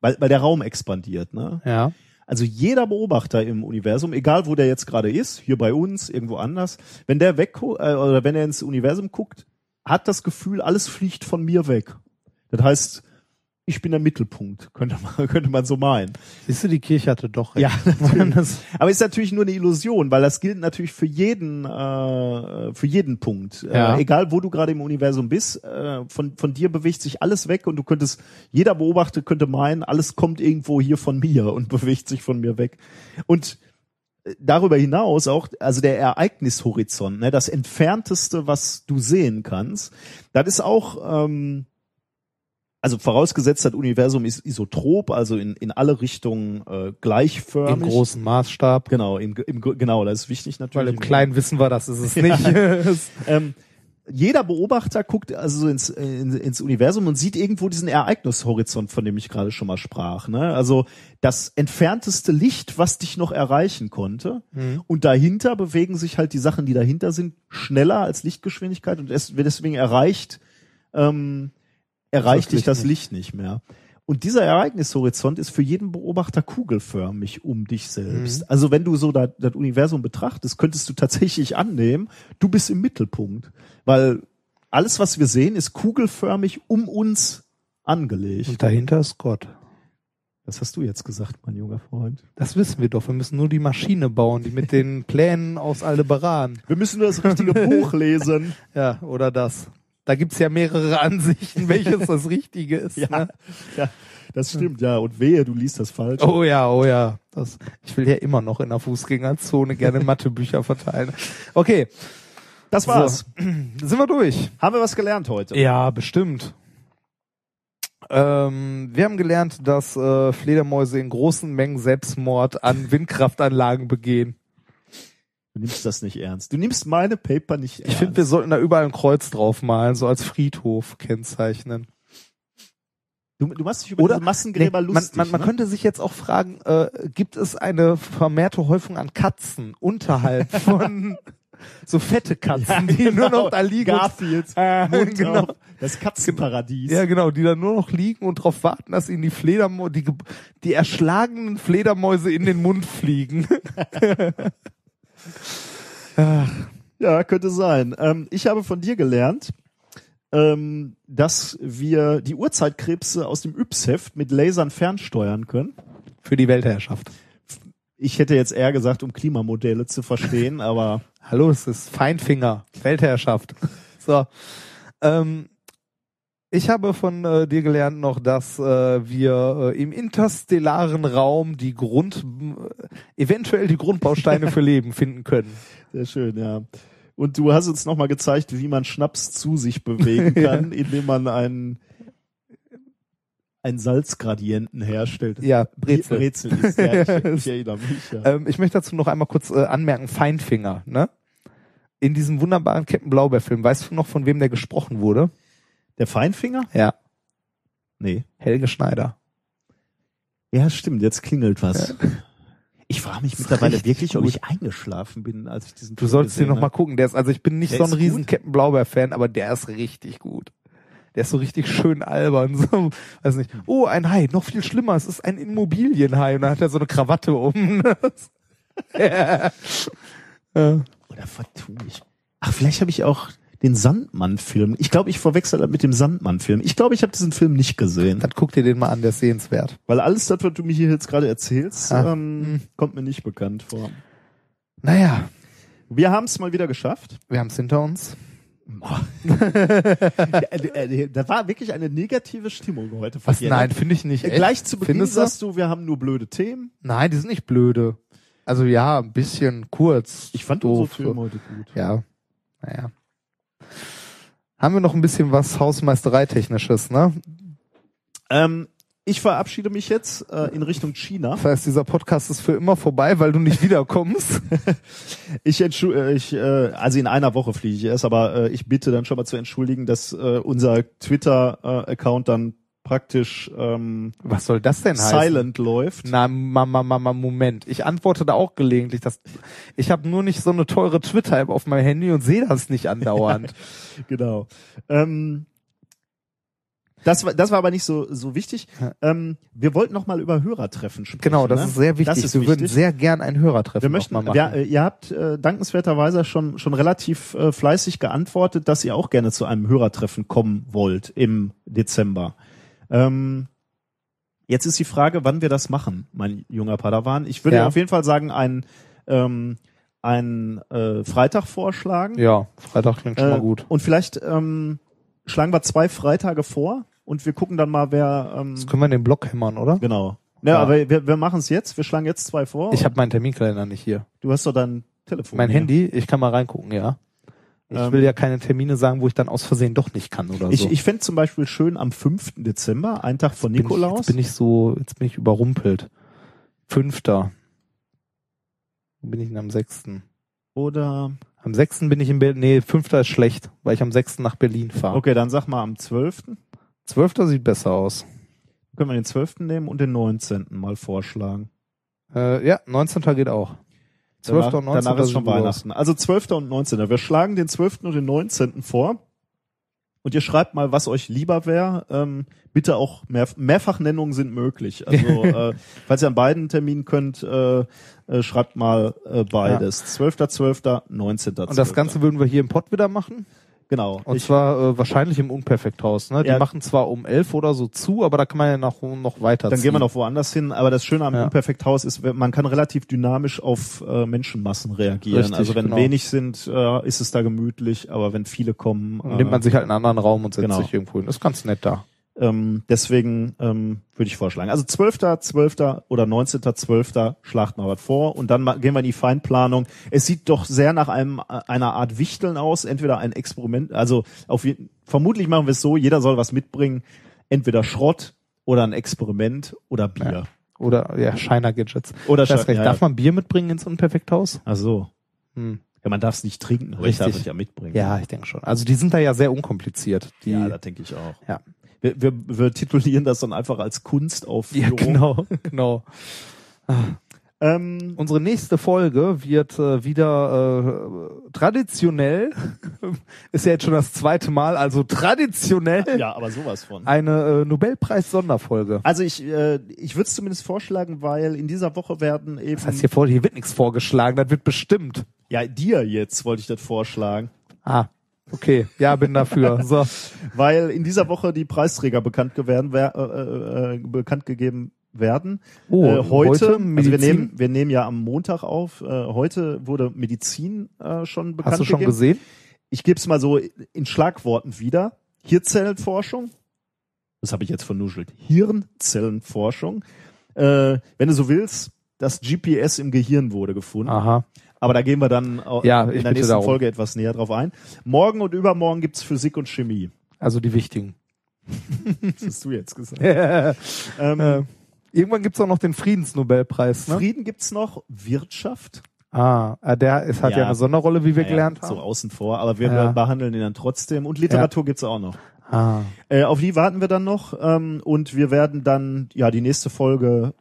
weil weil der Raum expandiert. Ne? Ja. Also jeder Beobachter im Universum, egal wo der jetzt gerade ist, hier bei uns, irgendwo anders, wenn der weg äh, oder wenn er ins Universum guckt, hat das Gefühl, alles fliegt von mir weg. Das heißt, ich bin der Mittelpunkt, (laughs) könnte man, könnte man so meinen. Siehst du, die Kirche hatte doch recht. Ja, (laughs) das, Aber ist natürlich nur eine Illusion, weil das gilt natürlich für jeden, äh, für jeden Punkt. Ja. Äh, egal wo du gerade im Universum bist, äh, von, von dir bewegt sich alles weg und du könntest, jeder Beobachter könnte meinen, alles kommt irgendwo hier von mir (laughs) und bewegt sich von mir weg. Und äh, darüber hinaus auch, also der Ereignishorizont, ne, das entfernteste, was du sehen kannst, das ist auch, ähm, also vorausgesetzt, das Universum ist isotrop, also in, in alle Richtungen äh, gleichförmig. Im großen Maßstab. Genau, im, im, genau, das ist wichtig natürlich. Weil im Kleinen wissen wir, das ist es (laughs) nicht. (laughs) Ähm, jeder Beobachter guckt also so ins, in, ins Universum und sieht irgendwo diesen Ereignishorizont, von dem ich gerade schon mal sprach. Ne? Also das entfernteste Licht, was dich noch erreichen konnte. Und dahinter bewegen sich halt die Sachen, die dahinter sind, schneller als Lichtgeschwindigkeit und es, deswegen erreicht, ähm, erreicht dich das. Licht nicht mehr. Und dieser Ereignishorizont ist für jeden Beobachter kugelförmig um dich selbst. Also wenn du so das, das Universum betrachtest, könntest du tatsächlich annehmen, du bist im Mittelpunkt. Weil alles, was wir sehen, ist kugelförmig um uns angelegt. Und dahinter ist Gott. Das hast du jetzt gesagt, mein junger Freund. Das wissen wir doch. Wir müssen nur die Maschine bauen, die mit den Plänen aus Aldebaran. Wir müssen nur das richtige (laughs) Buch lesen. Ja, oder das. Da gibt's ja mehrere (laughs) Ansichten, welches das Richtige ist. (laughs) Ja, Ne? ja, das stimmt, ja. Und wehe, du liest das falsch. Oh ja, oh ja. Das, ich will ja immer noch in der Fußgängerzone gerne (laughs) Mathebücher verteilen. Okay, das war's. so. (clears throat) sind wir durch. Haben wir was gelernt heute? Ja, bestimmt. Ähm, wir haben gelernt, dass äh, Fledermäuse in großen Mengen Selbstmord an Windkraftanlagen begehen. Du nimmst das nicht ernst. Du nimmst meine Paper nicht ernst. Ich finde, wir sollten da überall ein Kreuz draufmalen, so als Friedhof kennzeichnen. du, du machst dich über Oder diese Massengräber Nee, man, lustig. man, man ne? könnte sich jetzt auch fragen, äh, gibt es eine vermehrte Häufung an Katzen unterhalb (laughs) von so fette Katzen, die nur noch da liegen. Garfield, Äh, (laughs) Mund genau. Das Katzenparadies. Ja, genau, die da nur noch liegen und darauf warten, dass ihnen die Fledermäuse, die, die erschlagenen Fledermäuse in den Mund fliegen. (laughs) Ja, könnte sein. Ähm, ich habe von dir gelernt, ähm, dass wir die Uhrzeitkrebse aus dem Yps-Heft mit Lasern fernsteuern können. Für die Weltherrschaft. Ich hätte jetzt eher gesagt, um Klimamodelle zu verstehen, aber (laughs) Hallo, es ist Feinfinger, Weltherrschaft. So. Ähm, ich habe von äh, dir gelernt noch, dass äh, wir äh, im interstellaren Raum die Grund, äh, eventuell die Grundbausteine für (laughs) Leben finden können. sehr schön, ja. Und du hast uns nochmal gezeigt, wie man Schnaps zu sich bewegen (laughs) kann, indem man einen, einen Salzgradienten herstellt. Ja, Brezel. Brezel ist, ja, (laughs) ich, ich erinnere mich. Ja. Ähm, ich möchte dazu noch einmal kurz äh, anmerken, Feinfinger, ne? In diesem wunderbaren Captain Blaubeer-Film, weißt du noch, von wem der gesprochen wurde? Der Feinfinger? Ja, Nee. Helge Schneider. Ja, stimmt, jetzt klingelt was. Ich frage mich mittlerweile wirklich, ob ich eingeschlafen bin, als ich diesen Du solltest den gesehen noch mal gucken. Der ist, also ich bin nicht Der so ein riesen? Captain Blaubeer-Fan, aber der ist richtig gut. Der ist so richtig schön albern. (laughs) So, weiß nicht. Oh, ein Hai, noch viel schlimmer. Es ist ein Immobilienhai. Und dann hat er so eine Krawatte um. ja. (laughs) Ja. Oder vertue ich? Ach, vielleicht habe ich auch den Sandmann-Film. Ich glaube, ich verwechsel das mit dem Sandmann-Film. Ich glaube, ich habe diesen Film nicht gesehen. Dann guck dir den mal an, der ist sehenswert. Weil alles das, was du mir hier jetzt gerade erzählst, Ah. ähm, kommt mir nicht bekannt vor. Naja, Wir haben es mal wieder geschafft. wir haben es hinter uns. Äh, äh, da war wirklich eine negative Stimmung heute. Was? dir, Nein, ne? finde ich nicht. Äh, Echt? Gleich zu Beginn Findest sagst du, wir haben nur blöde Themen. Nein, die sind nicht blöde. Also ja, ein bisschen kurz. Ich fand doof. unsere Themen heute gut. Ja. Naja. Haben wir noch ein bisschen was Hausmeistereitechnisches, ne? Ähm, ich verabschiede mich jetzt äh, in Richtung China. Das heißt, dieser Podcast ist für immer vorbei, weil du nicht wiederkommst. (laughs) Ich, entschu äh, ich äh, also in einer Woche fliege ich erst, aber äh, ich bitte dann schon mal zu entschuldigen, dass äh, unser Twitter-Account dann praktisch ähm, Was soll das denn heißen? silent läuft. Na, Mama, Mama, Moment. Ich antworte da auch gelegentlich. Dass, ich habe nur nicht so eine teure Twitter-App auf meinem Handy und sehe das nicht andauernd. (laughs) Genau. Ähm, das war, das war aber nicht so, so wichtig. Ähm, wir wollten noch mal über Hörertreffen sprechen. genau, das ne? ist sehr wichtig. Das ist wir würden wichtig. sehr gern ein Hörertreffen Wir möchten, mal machen. wir, äh, ihr habt äh, dankenswerterweise schon schon relativ äh, fleißig geantwortet, dass ihr auch gerne zu einem Hörertreffen kommen wollt im Dezember. Ähm, jetzt ist die Frage, wann wir das machen, mein junger Padawan. Ich würde Ja. auf jeden Fall sagen, einen ähm, einen äh, Freitag vorschlagen. ja, Freitag klingt schon Äh, mal gut. Und vielleicht ähm, schlagen wir zwei Freitage vor und wir gucken dann mal, wer ähm, Das können wir in den Blog hämmern, oder? genau. Ja, Ja. aber wir, wir machen es jetzt. Wir schlagen jetzt zwei vor. Ich habe meinen Terminkalender nicht hier. du hast doch dein Telefon. Mein hier. Handy, ich kann mal reingucken, ja. Ich Ähm, will ja keine Termine sagen, wo ich dann aus Versehen doch nicht kann oder Ich, so. ich fände zum Beispiel schön am 5. Dezember, ein Tag vor bin ich, Nikolaus. jetzt bin ich so, jetzt bin ich überrumpelt. Fünfter. Wo bin ich denn am sechsten? oder Am sechsten bin ich in Berlin. Nee, fünfter ist schlecht, weil ich am sechsten nach Berlin fahre. okay, dann sag mal am 12. Zwölfter sieht besser aus. Können wir den 12. nehmen und den 19. mal vorschlagen. Äh, ja, 19. geht auch. 12. Danach, und 19. danach ist schon. Weihnachten. Also 12. und 19. Wir schlagen den 12. und den 19. vor. Und ihr schreibt mal, was euch lieber wäre. Ähm, bitte auch mehr, Mehrfachnennungen sind möglich. Also (laughs) äh, falls ihr an beiden Terminen könnt, äh, äh, schreibt mal äh, beides. 12.12., 19.12. Und das Ganze würden wir hier im Pott wieder machen. Genau. Und Ich- zwar äh, wahrscheinlich im Unperfekthaus. Ne? Die Ja. machen zwar um elf oder so zu, aber da kann man ja noch, noch weiter Dann ziehen. gehen wir noch woanders hin. Aber das Schöne am Ja. Unperfekthaus ist, man kann relativ dynamisch auf äh, Menschenmassen reagieren. Richtig, also wenn genau. wenig sind, äh, ist es da gemütlich. Aber wenn viele kommen, Dann nimmt man sich halt einen anderen Raum und setzt genau. sich irgendwo hin. Das ist ganz nett da. Ähm, deswegen ähm, würde ich vorschlagen. Also 12., 12. oder 19.12. schlagt mal was vor und dann gehen wir in die Feinplanung. Es sieht doch sehr nach einem äh, einer Art Wichteln aus, entweder ein Experiment, also auf vermutlich machen wir es so, jeder soll was mitbringen, entweder Schrott oder ein Experiment oder Bier. Oder ja, Shiner Gadgets. Oder gar nicht, ja, Darf man Bier mitbringen ins Unperfekthaus? Ach so. Hm. Ja, man darf es nicht trinken, aber ich darf Richtig. es ja mitbringen. Ja, ich denke schon. Also die sind da ja sehr unkompliziert. Die, ja das denke ich auch. Ja. Wir, wir, wir titulieren das dann einfach als Kunstaufführung. ja genau, genau. (laughs) Ähm, Unsere nächste Folge wird äh, wieder äh, traditionell, (laughs) ist ja jetzt schon das zweite Mal, also traditionell (laughs) ja, aber sowas von. eine äh, Nobelpreis-Sonderfolge. Also ich, äh, ich würde es zumindest vorschlagen, weil in dieser Woche werden eben Das heißt, hier, vor, hier wird nichts vorgeschlagen, das wird bestimmt. ja dir jetzt wollte ich das vorschlagen, Ah, okay, ja, bin dafür. So, weil in dieser Woche die Preisträger bekannt geworden wer, äh, äh, bekannt gegeben werden. Oh, äh, heute, heute also wir nehmen wir nehmen ja am Montag auf. Äh, heute wurde Medizin äh, schon bekannt hast du schon gegeben. gesehen? Ich gebe es mal so in Schlagworten wieder. Hirnzellenforschung. Das habe ich jetzt vernuschelt. Hirnzellenforschung. Äh, wenn du so willst, das GPS im Gehirn wurde gefunden. Aha. Aber da gehen wir dann Ja, in der nächsten darum. Folge etwas näher drauf ein. Morgen und übermorgen gibt's Physik und Chemie. Also die wichtigen. (laughs) Das hast du jetzt gesagt. äh, ähm, irgendwann gibt's auch noch den Friedensnobelpreis, ne? Frieden gibt's noch, Wirtschaft. Ah, äh, der ist halt ja, Ja. eine Sonderrolle, wie wir Naja, gelernt So haben. außen vor, aber wir Ja. behandeln ihn dann trotzdem. Und Literatur gibt's auch noch. Ah. Äh, auf die warten wir dann noch ähm, und wir werden dann, ja, die nächste Folge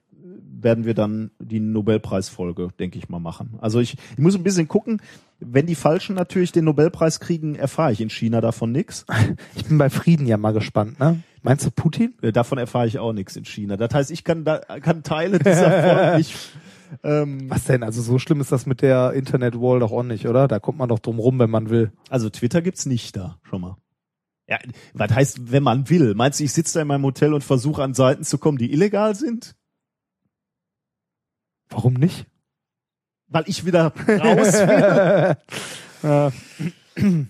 werden wir dann die Nobelpreisfolge, denke ich mal, machen. Also ich, ich muss ein bisschen gucken, wenn die Falschen natürlich den Nobelpreis kriegen, erfahre ich in China davon nix. (laughs) Ich bin bei Frieden ja mal gespannt, ne? Meinst du Putin? Davon erfahre ich auch nichts in China. Das heißt, ich kann da kann Teile dieser Folge (laughs) nicht. Ähm, Was denn? Also so schlimm ist das mit der Internet-Wall doch auch nicht, oder? Da kommt man doch drum rum, wenn man will. also Twitter gibt's nicht da, schon mal. Ja, was heißt, wenn man will? Meinst du, ich sitze da in meinem Hotel und versuche an Seiten zu kommen, die illegal sind? Warum nicht? Weil ich wieder raus will. (laughs) ja. (clears throat)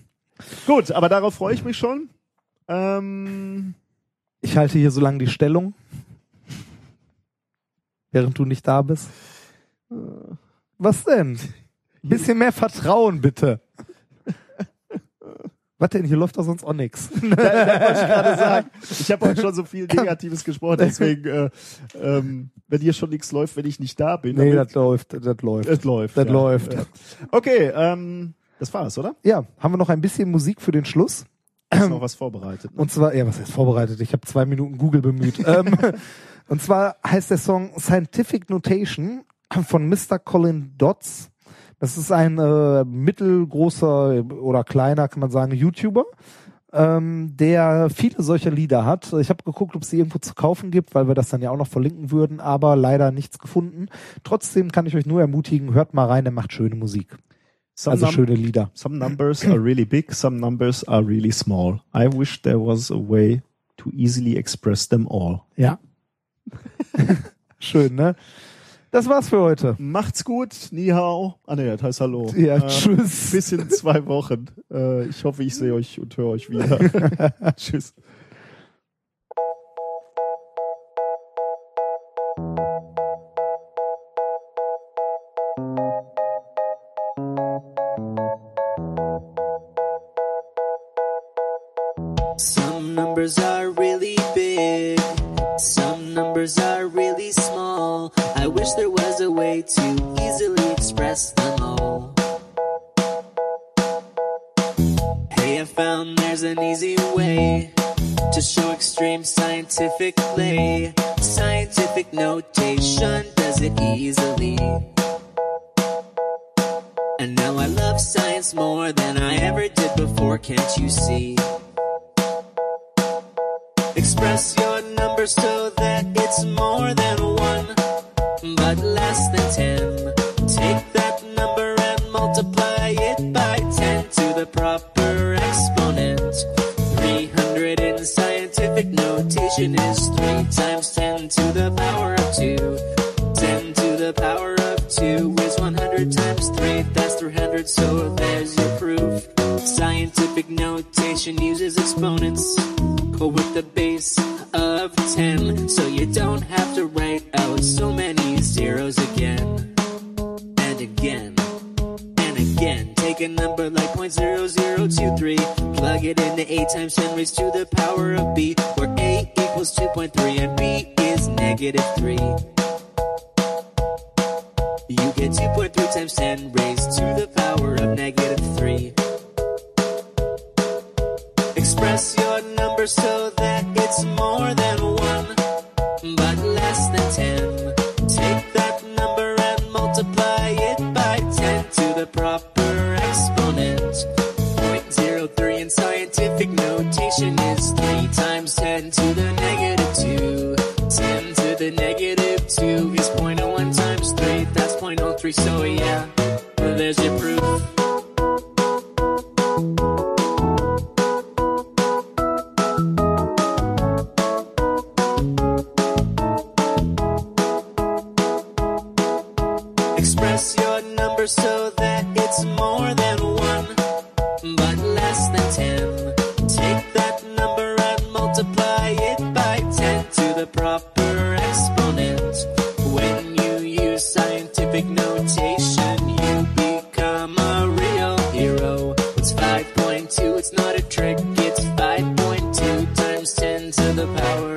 Gut, aber darauf freue ich mich schon. Ähm, Ich halte hier so lange die Stellung. Während du nicht da bist. Was denn? Bisschen mehr Vertrauen, bitte. Was denn? Hier läuft doch sonst auch nix. (laughs) da, da wollte ich gerade sagen, (laughs) ich habe heute schon so viel Negatives gesprochen, deswegen, (laughs) äh, ähm, wenn hier schon nichts läuft, wenn ich nicht da bin, Nee, das läuft, das läuft. es läuft. Das ja. läuft. Ja. Okay, ähm, das war's, oder? Ja, haben wir noch ein bisschen Musik für den Schluss? Hast noch was vorbereitet? Ne? Und zwar, ja, was heißt vorbereitet? Ich habe zwei Minuten Google bemüht. ähm, und zwar heißt der Song Scientific Notation von Mr. Colin Dodds. Das ist ein äh, mittelgroßer oder kleiner, kann man sagen, YouTuber, ähm, der viele solcher Lieder hat. Ich habe geguckt, ob es die irgendwo zu kaufen gibt, weil wir das dann ja auch noch verlinken würden, aber leider nichts gefunden. Trotzdem kann ich euch nur ermutigen, hört mal rein, der macht schöne Musik. Some, Also schöne Lieder. some numbers are really big, some numbers are really small. I wish there was a way to easily express them all. Ja. (laughs) Schön, ne? Das war's für heute. Macht's gut, Ni hao. Ah ne, das heißt Hallo. Ja, Äh, tschüss. (laughs) Bis in zwei Wochen. Äh, ich hoffe, ich sehe euch und höre euch wieder. (laughs) Tschüss. Some numbers are wish there was a way to easily express them all. Hey, I found there's an easy way to show extreme scientific play. Scientific notation does it easily. And now I love science more than I ever did before, can't you see? Express your number so that it's more than one, but less than ten. Take that number and multiply it by ten to the proper exponent. 300 in scientific notation is 3 times 10 to the power of 2. 10 to the power 2 is 100 times 3, that's 300, so there's your proof. Scientific notation uses exponents with the base of 10, so you don't have to write out so many zeros again and again and again. Take a number like 0.0023, plug it into a times 10 raised to the power of b, where a equals 2.3 and b is negative 3. You get 2.3 times 10 raised to the power of negative 3. Express your number so that it's more than 1, but less than 10. Take that number and multiply it by 10 to the proper exponent. 0.03 in scientific notation is 3 times 10 to the negative 2. 10 to the negative 2 is 0.01 times 3, that's 0.03, so yeah, there's your proof. express your number so the power